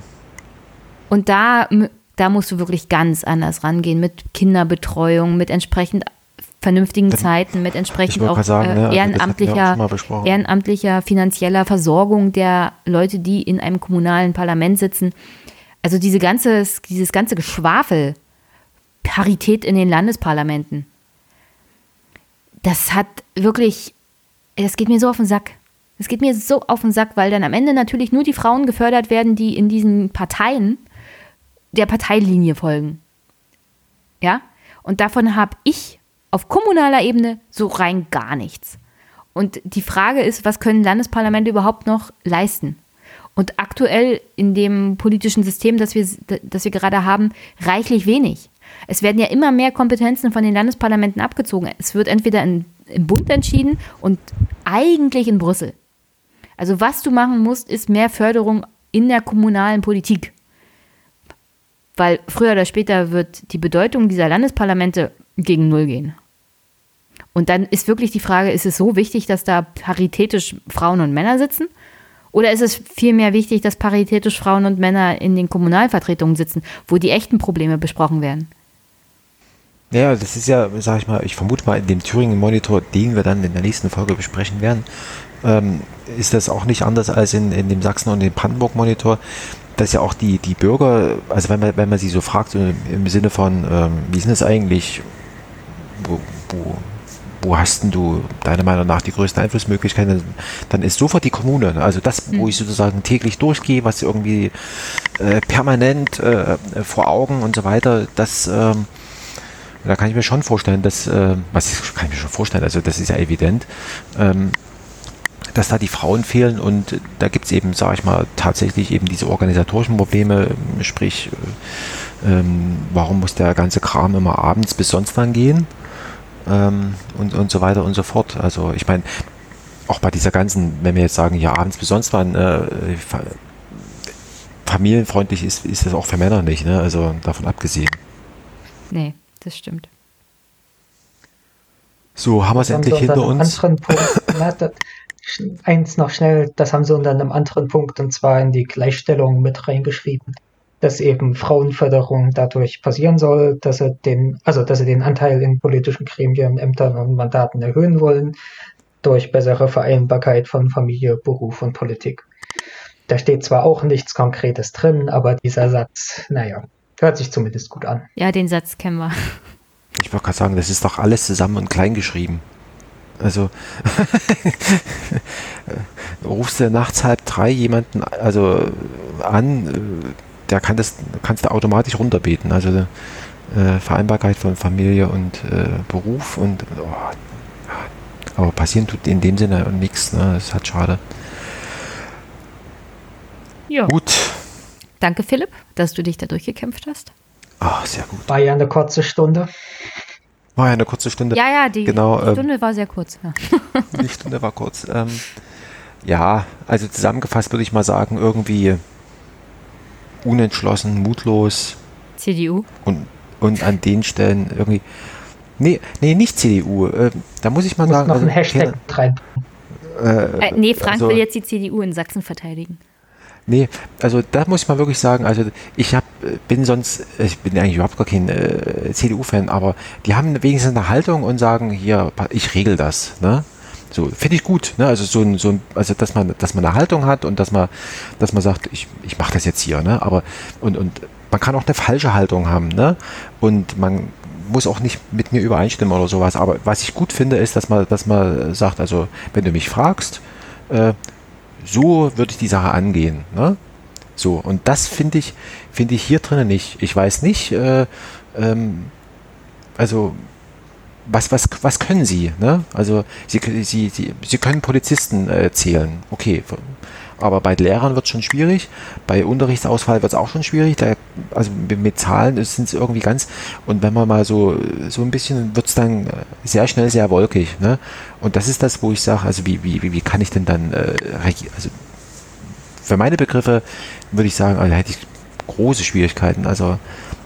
Und da, da musst du wirklich ganz anders rangehen mit Kinderbetreuung, mit entsprechend vernünftigen Dann, Zeiten mit entsprechend auch sagen, äh, ne, also ehrenamtlicher, auch ehrenamtlicher finanzieller Versorgung der Leute, die in einem kommunalen Parlament sitzen. Also diese ganze, dieses ganze Geschwafel, Parität in den Landesparlamenten, das hat wirklich, das geht mir so auf den Sack. Es geht mir so auf den Sack, weil dann am Ende natürlich nur die Frauen gefördert werden, die in diesen Parteien der Parteilinie folgen. Ja? Und davon habe ich auf kommunaler Ebene so rein gar nichts. Und die Frage ist, was können Landesparlamente überhaupt noch leisten? Und aktuell in dem politischen System, das wir, das wir gerade haben, reichlich wenig. Es werden ja immer mehr Kompetenzen von den Landesparlamenten abgezogen. Es wird entweder in, im Bund entschieden und eigentlich in Brüssel. Also was du machen musst, ist mehr Förderung in der kommunalen Politik. Weil früher oder später wird die Bedeutung dieser Landesparlamente gegen Null gehen. Und dann ist wirklich die Frage, ist es so wichtig, dass da paritätisch Frauen und Männer sitzen? Oder ist es vielmehr wichtig, dass paritätisch Frauen und Männer in den Kommunalvertretungen sitzen, wo die echten Probleme besprochen werden? Ja, das ist ja, sag ich mal, ich vermute mal, in dem Thüringen-Monitor, den wir dann in der nächsten Folge besprechen werden, ähm, ist das auch nicht anders als in, in dem Sachsen- und dem Brandenburg-Monitor, dass ja auch die, die Bürger, also wenn man, wenn man sie so fragt, im Sinne von, ähm, wie ist es eigentlich, wo, wo wo hast denn du deiner Meinung nach die größten Einflussmöglichkeiten, dann ist sofort die Kommune. Also das, wo mhm. ich sozusagen täglich durchgehe, was irgendwie äh, permanent äh, vor Augen und so weiter, das ähm, da kann ich mir schon vorstellen, dass, äh, was kann ich mir schon vorstellen, also das ist ja evident, ähm, dass da die Frauen fehlen und da gibt es eben, sage ich mal, tatsächlich eben diese organisatorischen Probleme, sprich, äh, ähm, warum muss der ganze Kram immer abends bis sonst wann gehen? Ähm, und, und so weiter und so fort. Also ich meine, auch bei dieser ganzen, wenn wir jetzt sagen, ja, abends bis sonst wann, äh, familienfreundlich ist, ist das auch für Männer nicht, ne? Also davon abgesehen. Nee, das stimmt. So, haben wir es endlich hinter uns. Punkt, na, das, eins noch schnell, das haben sie unter einem anderen Punkt und zwar in die Gleichstellung mit reingeschrieben dass eben Frauenförderung dadurch passieren soll, dass sie den, also dass sie den Anteil in politischen Gremien, Ämtern und Mandaten erhöhen wollen, durch bessere Vereinbarkeit von Familie, Beruf und Politik. Da steht zwar auch nichts Konkretes drin, aber dieser Satz, naja, hört sich zumindest gut an. Ja, den Satz kennen wir. Ich wollte gerade sagen, das ist doch alles zusammen und klein geschrieben. Also rufst du nachts halb drei jemanden also an, der kann das, kannst du automatisch runterbeten. Also äh, Vereinbarkeit von Familie und äh, Beruf und oh, aber passieren tut in dem Sinne nichts. Ne? Das ist halt schade. Ja. Gut. Danke, Philipp, dass du dich da durchgekämpft hast. Ach, sehr gut. War ja eine kurze Stunde. War ja eine kurze Stunde. Ja, ja, die, genau, die ähm, Stunde ähm, war sehr kurz. Ja. Die Stunde war kurz. Ähm, ja, also zusammengefasst würde ich mal sagen, irgendwie unentschlossen, mutlos. CDU? Und, und an den Stellen irgendwie. Nee, nee, nicht CDU. Äh, da muss ich mal muss sagen. noch also, ein Hashtag rein. Äh, äh, nee, Frank also, will jetzt die CDU in Sachsen verteidigen. Nee, also da muss ich mal wirklich sagen, also ich hab, bin sonst, ich bin eigentlich überhaupt gar kein äh, CDU-Fan, aber die haben wenigstens eine Haltung und sagen, hier, ich regel das. Ne? So, finde ich gut, ne? Also so ein, so ein, also dass man, dass man eine Haltung hat und dass man, dass man sagt, ich, ich mache das jetzt hier, ne? Aber und, und man kann auch eine falsche Haltung haben, ne? Und man muss auch nicht mit mir übereinstimmen oder sowas. Aber was ich gut finde, ist, dass man, dass man sagt, also wenn du mich fragst, äh, so würde ich die Sache angehen. Ne? So, und das finde ich, finde ich hier drinnen nicht. Ich weiß nicht, äh, ähm, also was, was, was können Sie? Ne? Also Sie, Sie, Sie, Sie können Polizisten äh, zählen. Okay, aber bei Lehrern wird es schon schwierig. Bei Unterrichtsausfall wird es auch schon schwierig. Da, also mit Zahlen sind es irgendwie ganz. Und wenn man mal so, so ein bisschen, wird es dann sehr schnell sehr wolkig. Ne? Und das ist das, wo ich sage, also wie, wie, wie kann ich denn dann, äh, also für meine Begriffe würde ich sagen, also hätte ich große Schwierigkeiten. Also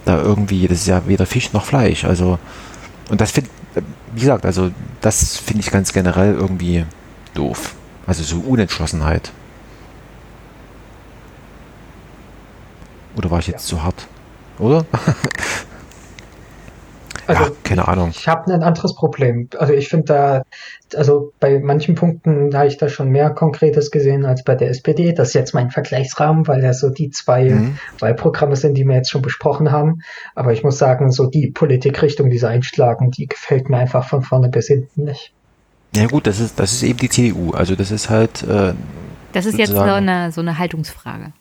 da irgendwie, das ist ja weder Fisch noch Fleisch. Also, und das finde, wie gesagt, also das finde ich ganz generell irgendwie doof. Also so Unentschlossenheit. Oder war ich jetzt ja. zu hart? Oder? Also, ja, keine Ahnung. Ich, ich habe ein anderes Problem. Also ich finde da, also bei manchen Punkten habe ich da schon mehr Konkretes gesehen als bei der SPD. Das ist jetzt mein Vergleichsrahmen, weil ja so die zwei mhm. Wahlprogramme sind, die wir jetzt schon besprochen haben. Aber ich muss sagen, so die Politikrichtung, die sie einschlagen, die gefällt mir einfach von vorne bis hinten nicht. Ja gut, das ist, das ist eben die CDU. Also das ist halt. Äh, das ist jetzt so eine, so eine Haltungsfrage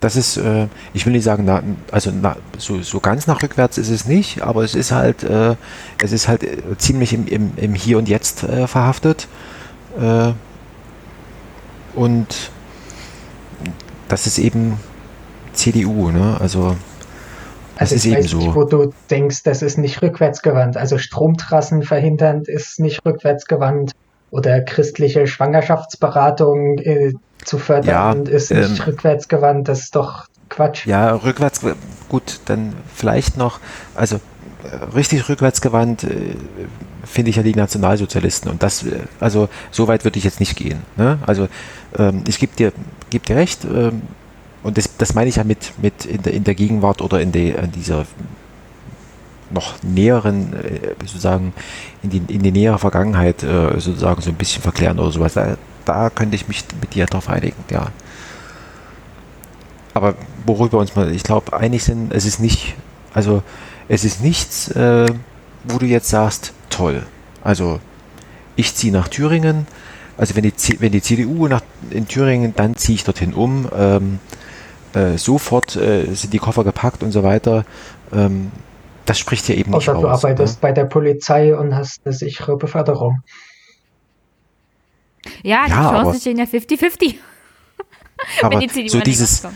das ist, äh, ich will nicht sagen, na, also na, so, so ganz nach rückwärts ist es nicht, aber es ist halt, äh, es ist halt äh, ziemlich im, im, im Hier und Jetzt äh, verhaftet. Äh, und das ist eben CDU, ne? Also das also ist eben so. Nicht, wo du denkst, das ist nicht rückwärtsgewandt. Also Stromtrassen verhindern ist nicht rückwärtsgewandt oder christliche Schwangerschaftsberatung äh, zu fördern ja, ist nicht ähm, rückwärtsgewandt, das ist doch Quatsch. Ja, rückwärts, gut, dann vielleicht noch, also äh, richtig rückwärtsgewandt äh, finde ich ja die Nationalsozialisten und das, äh, also so weit würde ich jetzt nicht gehen. Ne? Also ähm, ich gebe dir, geb dir recht ähm, und das, das meine ich ja mit, mit in, der, in der Gegenwart oder in, der, in dieser noch näheren, äh, sozusagen in die, in die nähere Vergangenheit äh, sozusagen so ein bisschen verklären oder sowas. Da, da könnte ich mich mit dir drauf einigen, ja. Aber worüber wir uns mal, ich glaube, einig sind, es ist nicht, also es ist nichts, äh, wo du jetzt sagst, toll. Also ich ziehe nach Thüringen, also wenn die, wenn die CDU nach, in Thüringen, dann ziehe ich dorthin um. Ähm, äh, sofort äh, sind die Koffer gepackt und so weiter. Ähm, das spricht ja eben nicht Außer aus. du arbeitest ne? bei der Polizei und hast eine sichere Beförderung. Ja, die ja, Chancen stehen ja 50-50. aber die so dieses,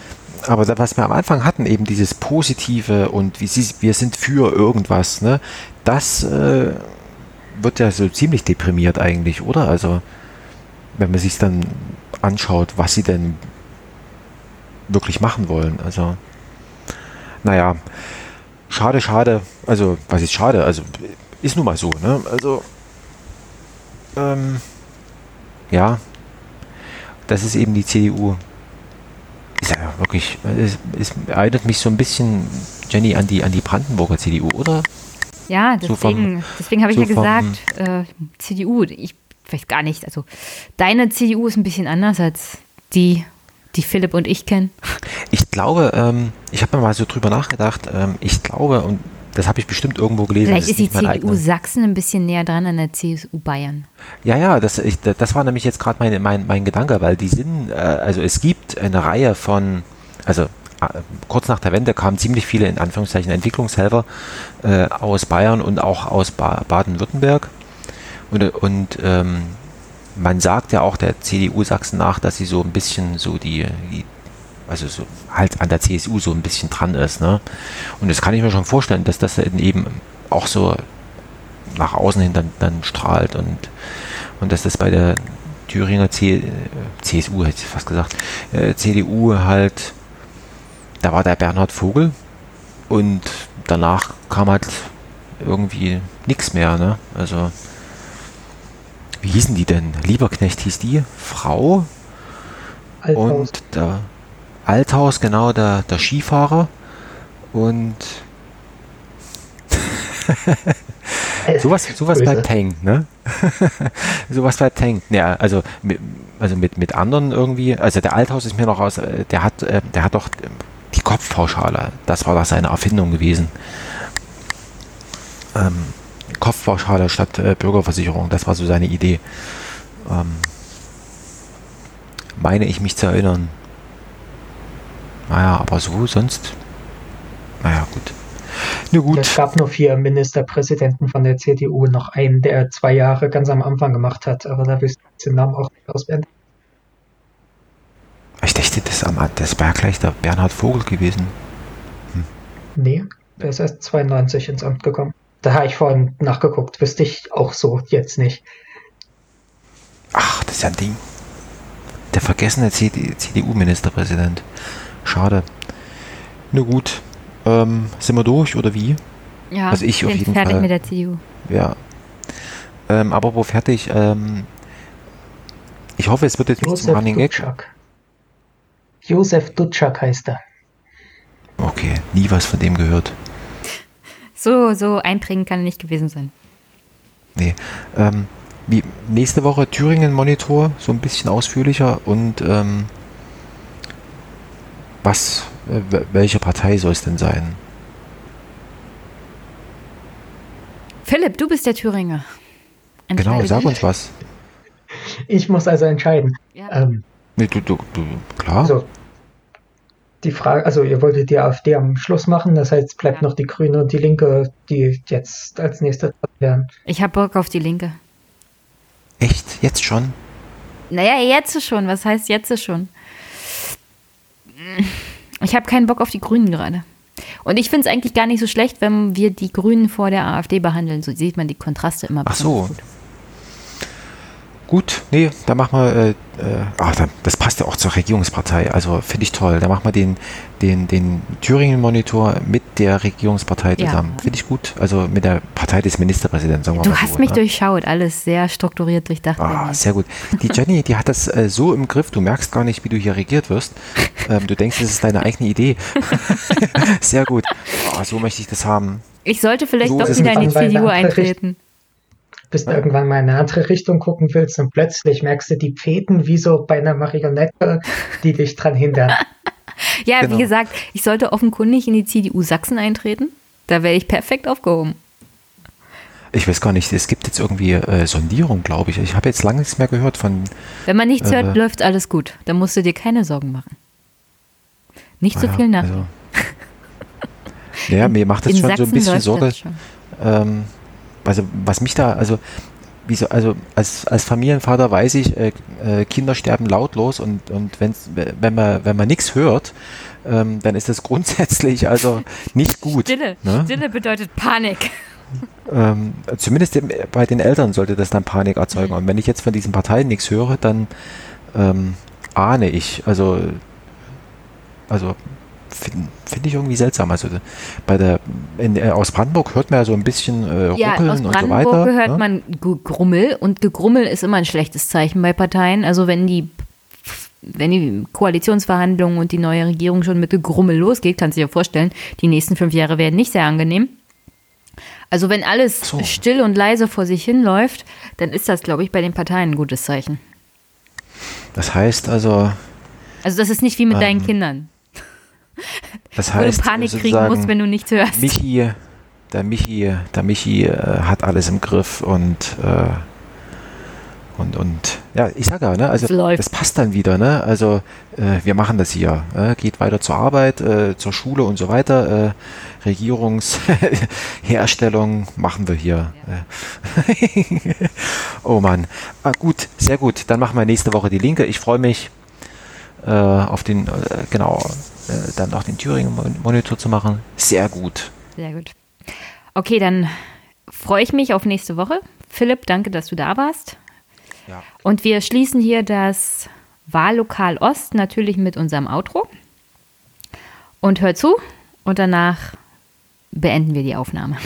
aber was wir am Anfang hatten, eben dieses Positive und wie sie, wir sind für irgendwas, ne, das äh, wird ja so ziemlich deprimiert eigentlich, oder? Also, wenn man sich dann anschaut, was sie denn wirklich machen wollen. Also, naja, schade, schade. Also, was ist schade? Also, ist nun mal so, ne? Also, ähm, ja, das ist eben die CDU. Ist ja wirklich, es, es erinnert mich so ein bisschen, Jenny, an die, an die Brandenburger CDU, oder? Ja, deswegen, so deswegen habe ich so ja gesagt, äh, CDU, ich weiß gar nicht, also deine CDU ist ein bisschen anders als die, die Philipp und ich kennen. Ich glaube, ähm, ich habe mal so drüber nachgedacht, ähm, ich glaube, und das habe ich bestimmt irgendwo gelesen. Vielleicht ist, die CDU Sachsen ein bisschen näher dran an der CSU Bayern. Ja, ja, das, ich, das war nämlich jetzt gerade mein, mein, mein Gedanke, weil die sind, äh, also es gibt eine Reihe von, also äh, kurz nach der Wende kamen ziemlich viele in Anführungszeichen Entwicklungshelfer äh, aus Bayern und auch aus ba Baden-Württemberg. Und, und ähm, man sagt ja auch der CDU Sachsen nach, dass sie so ein bisschen so die, die also so halt an der CSU so ein bisschen dran ist. Ne? Und das kann ich mir schon vorstellen, dass das eben auch so nach außen hin dann, dann strahlt und, und dass das bei der Thüringer C, CSU, hätte ich fast gesagt, äh, CDU halt, da war der Bernhard Vogel und danach kam halt irgendwie nichts mehr. Ne? Also, wie hießen die denn? Lieberknecht hieß die, Frau. Althaus. Und da, Althaus, genau, der, der Skifahrer. Und sowas, sowas bleibt hängen, ne? Sowas bleibt hängen. Ja, also, mit, also mit, mit anderen irgendwie, also der Althaus ist mir noch aus, äh, der hat, äh, der hat doch die Kopfpauschale, das war doch seine Erfindung gewesen. Ähm, Kopfpauschale statt äh, Bürgerversicherung, das war so seine Idee. Ähm, meine ich mich zu erinnern. Naja, aber so sonst. Naja, gut. Na gut. Es gab nur vier Ministerpräsidenten von der CDU, noch einen, der zwei Jahre ganz am Anfang gemacht hat, aber da wüsste ich den Namen auch nicht auswendig. Ich dachte, das, das wäre gleich der Bernhard Vogel gewesen. Hm. Nee, der ist erst 92 ins Amt gekommen. Da habe ich vorhin nachgeguckt, wüsste ich auch so jetzt nicht. Ach, das ist ja ein Ding. Der vergessene CDU-Ministerpräsident. Schade. Na gut, ähm, sind wir durch oder wie? Ja, also ich auf jeden fertig Fall. mit der CDU. Ja. Ähm, aber wo fertig? Ähm, ich hoffe, es wird jetzt nicht zum Running Gag. Josef Dutschak heißt er. Okay, nie was von dem gehört. So, so eindringend kann er nicht gewesen sein. Nee. Ähm, wie, nächste Woche Thüringen-Monitor, so ein bisschen ausführlicher und ähm, was äh, welche Partei soll es denn sein? Philipp, du bist der Thüringer. Genau, sag uns was. Ich muss also entscheiden. Ja. Ähm, nee, du, du, du, klar. Also, die Frage, also ihr wolltet die AfD am Schluss machen, das heißt, bleibt ja. noch die Grüne und die Linke, die jetzt als nächstes werden. Ich habe Bock auf die Linke. Echt? Jetzt schon? Naja, jetzt schon. Was heißt jetzt schon? Ich habe keinen Bock auf die Grünen gerade. Und ich finde es eigentlich gar nicht so schlecht, wenn wir die Grünen vor der AfD behandeln. So sieht man die Kontraste immer. Ach so. Gut. Gut, nee, da machen wir, äh, äh, ach, das passt ja auch zur Regierungspartei, also finde ich toll. Da machen wir den, den, den Thüringen-Monitor mit der Regierungspartei zusammen. Ja. Finde ich gut, also mit der Partei des Ministerpräsidenten, sagen wir du mal Du hast so, mich oder? durchschaut, alles sehr strukturiert durchdacht. Ah, sehr gut. Die Jenny, die hat das äh, so im Griff, du merkst gar nicht, wie du hier regiert wirst. Ähm, du denkst, das ist deine eigene Idee. sehr gut. Oh, so möchte ich das haben. Ich sollte vielleicht so doch wieder in die CDU eintreten bis du irgendwann mal in eine andere Richtung gucken willst und plötzlich merkst du die Fäden wie so bei einer Marionette, die dich dran hindern. ja, genau. wie gesagt, ich sollte offenkundig in die CDU Sachsen eintreten. Da wäre ich perfekt aufgehoben. Ich weiß gar nicht, es gibt jetzt irgendwie äh, Sondierung, glaube ich. Ich habe jetzt lange nichts mehr gehört von. Wenn man nichts äh, hört, läuft alles gut. Da musst du dir keine Sorgen machen. Nicht so ja, viel nach. Also, ja, mir macht das schon Sachsen so ein bisschen Sorge. Ähm, also was mich da, also so, also als, als Familienvater weiß ich, äh, äh, Kinder sterben lautlos und, und wenn's, wenn man, wenn man nichts hört, ähm, dann ist das grundsätzlich also nicht gut. Stille, ne? Stille bedeutet Panik. Ähm, zumindest bei den Eltern sollte das dann Panik erzeugen. Und wenn ich jetzt von diesen Parteien nichts höre, dann ähm, ahne ich, also, also finde find ich irgendwie seltsam. Also bei der in, äh, aus Brandenburg hört man ja so ein bisschen äh, ja, ruckeln und so weiter. Aus Brandenburg hört ne? man Gegrummel und Gegrummel ist immer ein schlechtes Zeichen bei Parteien. Also wenn die wenn die Koalitionsverhandlungen und die neue Regierung schon mit Gegrummel losgeht, kannst du dir vorstellen, die nächsten fünf Jahre werden nicht sehr angenehm. Also wenn alles so. still und leise vor sich hinläuft, dann ist das, glaube ich, bei den Parteien ein gutes Zeichen. Das heißt also. Also das ist nicht wie mit ähm, deinen Kindern. Das heißt, Wo du Panik kriegen musst, wenn du nichts hörst. Michi, der Michi, der Michi äh, hat alles im Griff und äh, und, und ja, ich sage ja, ne, also das passt dann wieder, ne? Also äh, wir machen das hier, äh, geht weiter zur Arbeit, äh, zur Schule und so weiter. Äh, Regierungsherstellung machen wir hier. Ja. oh Mann. Ah, gut, sehr gut. Dann machen wir nächste Woche die Linke. Ich freue mich äh, auf den, äh, genau, äh, dann auch den Thüringen-Monitor zu machen. Sehr gut. Sehr gut. Okay, dann freue ich mich auf nächste Woche. Philipp, danke, dass du da warst. Ja. Und wir schließen hier das Wahllokal Ost natürlich mit unserem Outro. Und hör zu und danach beenden wir die Aufnahme.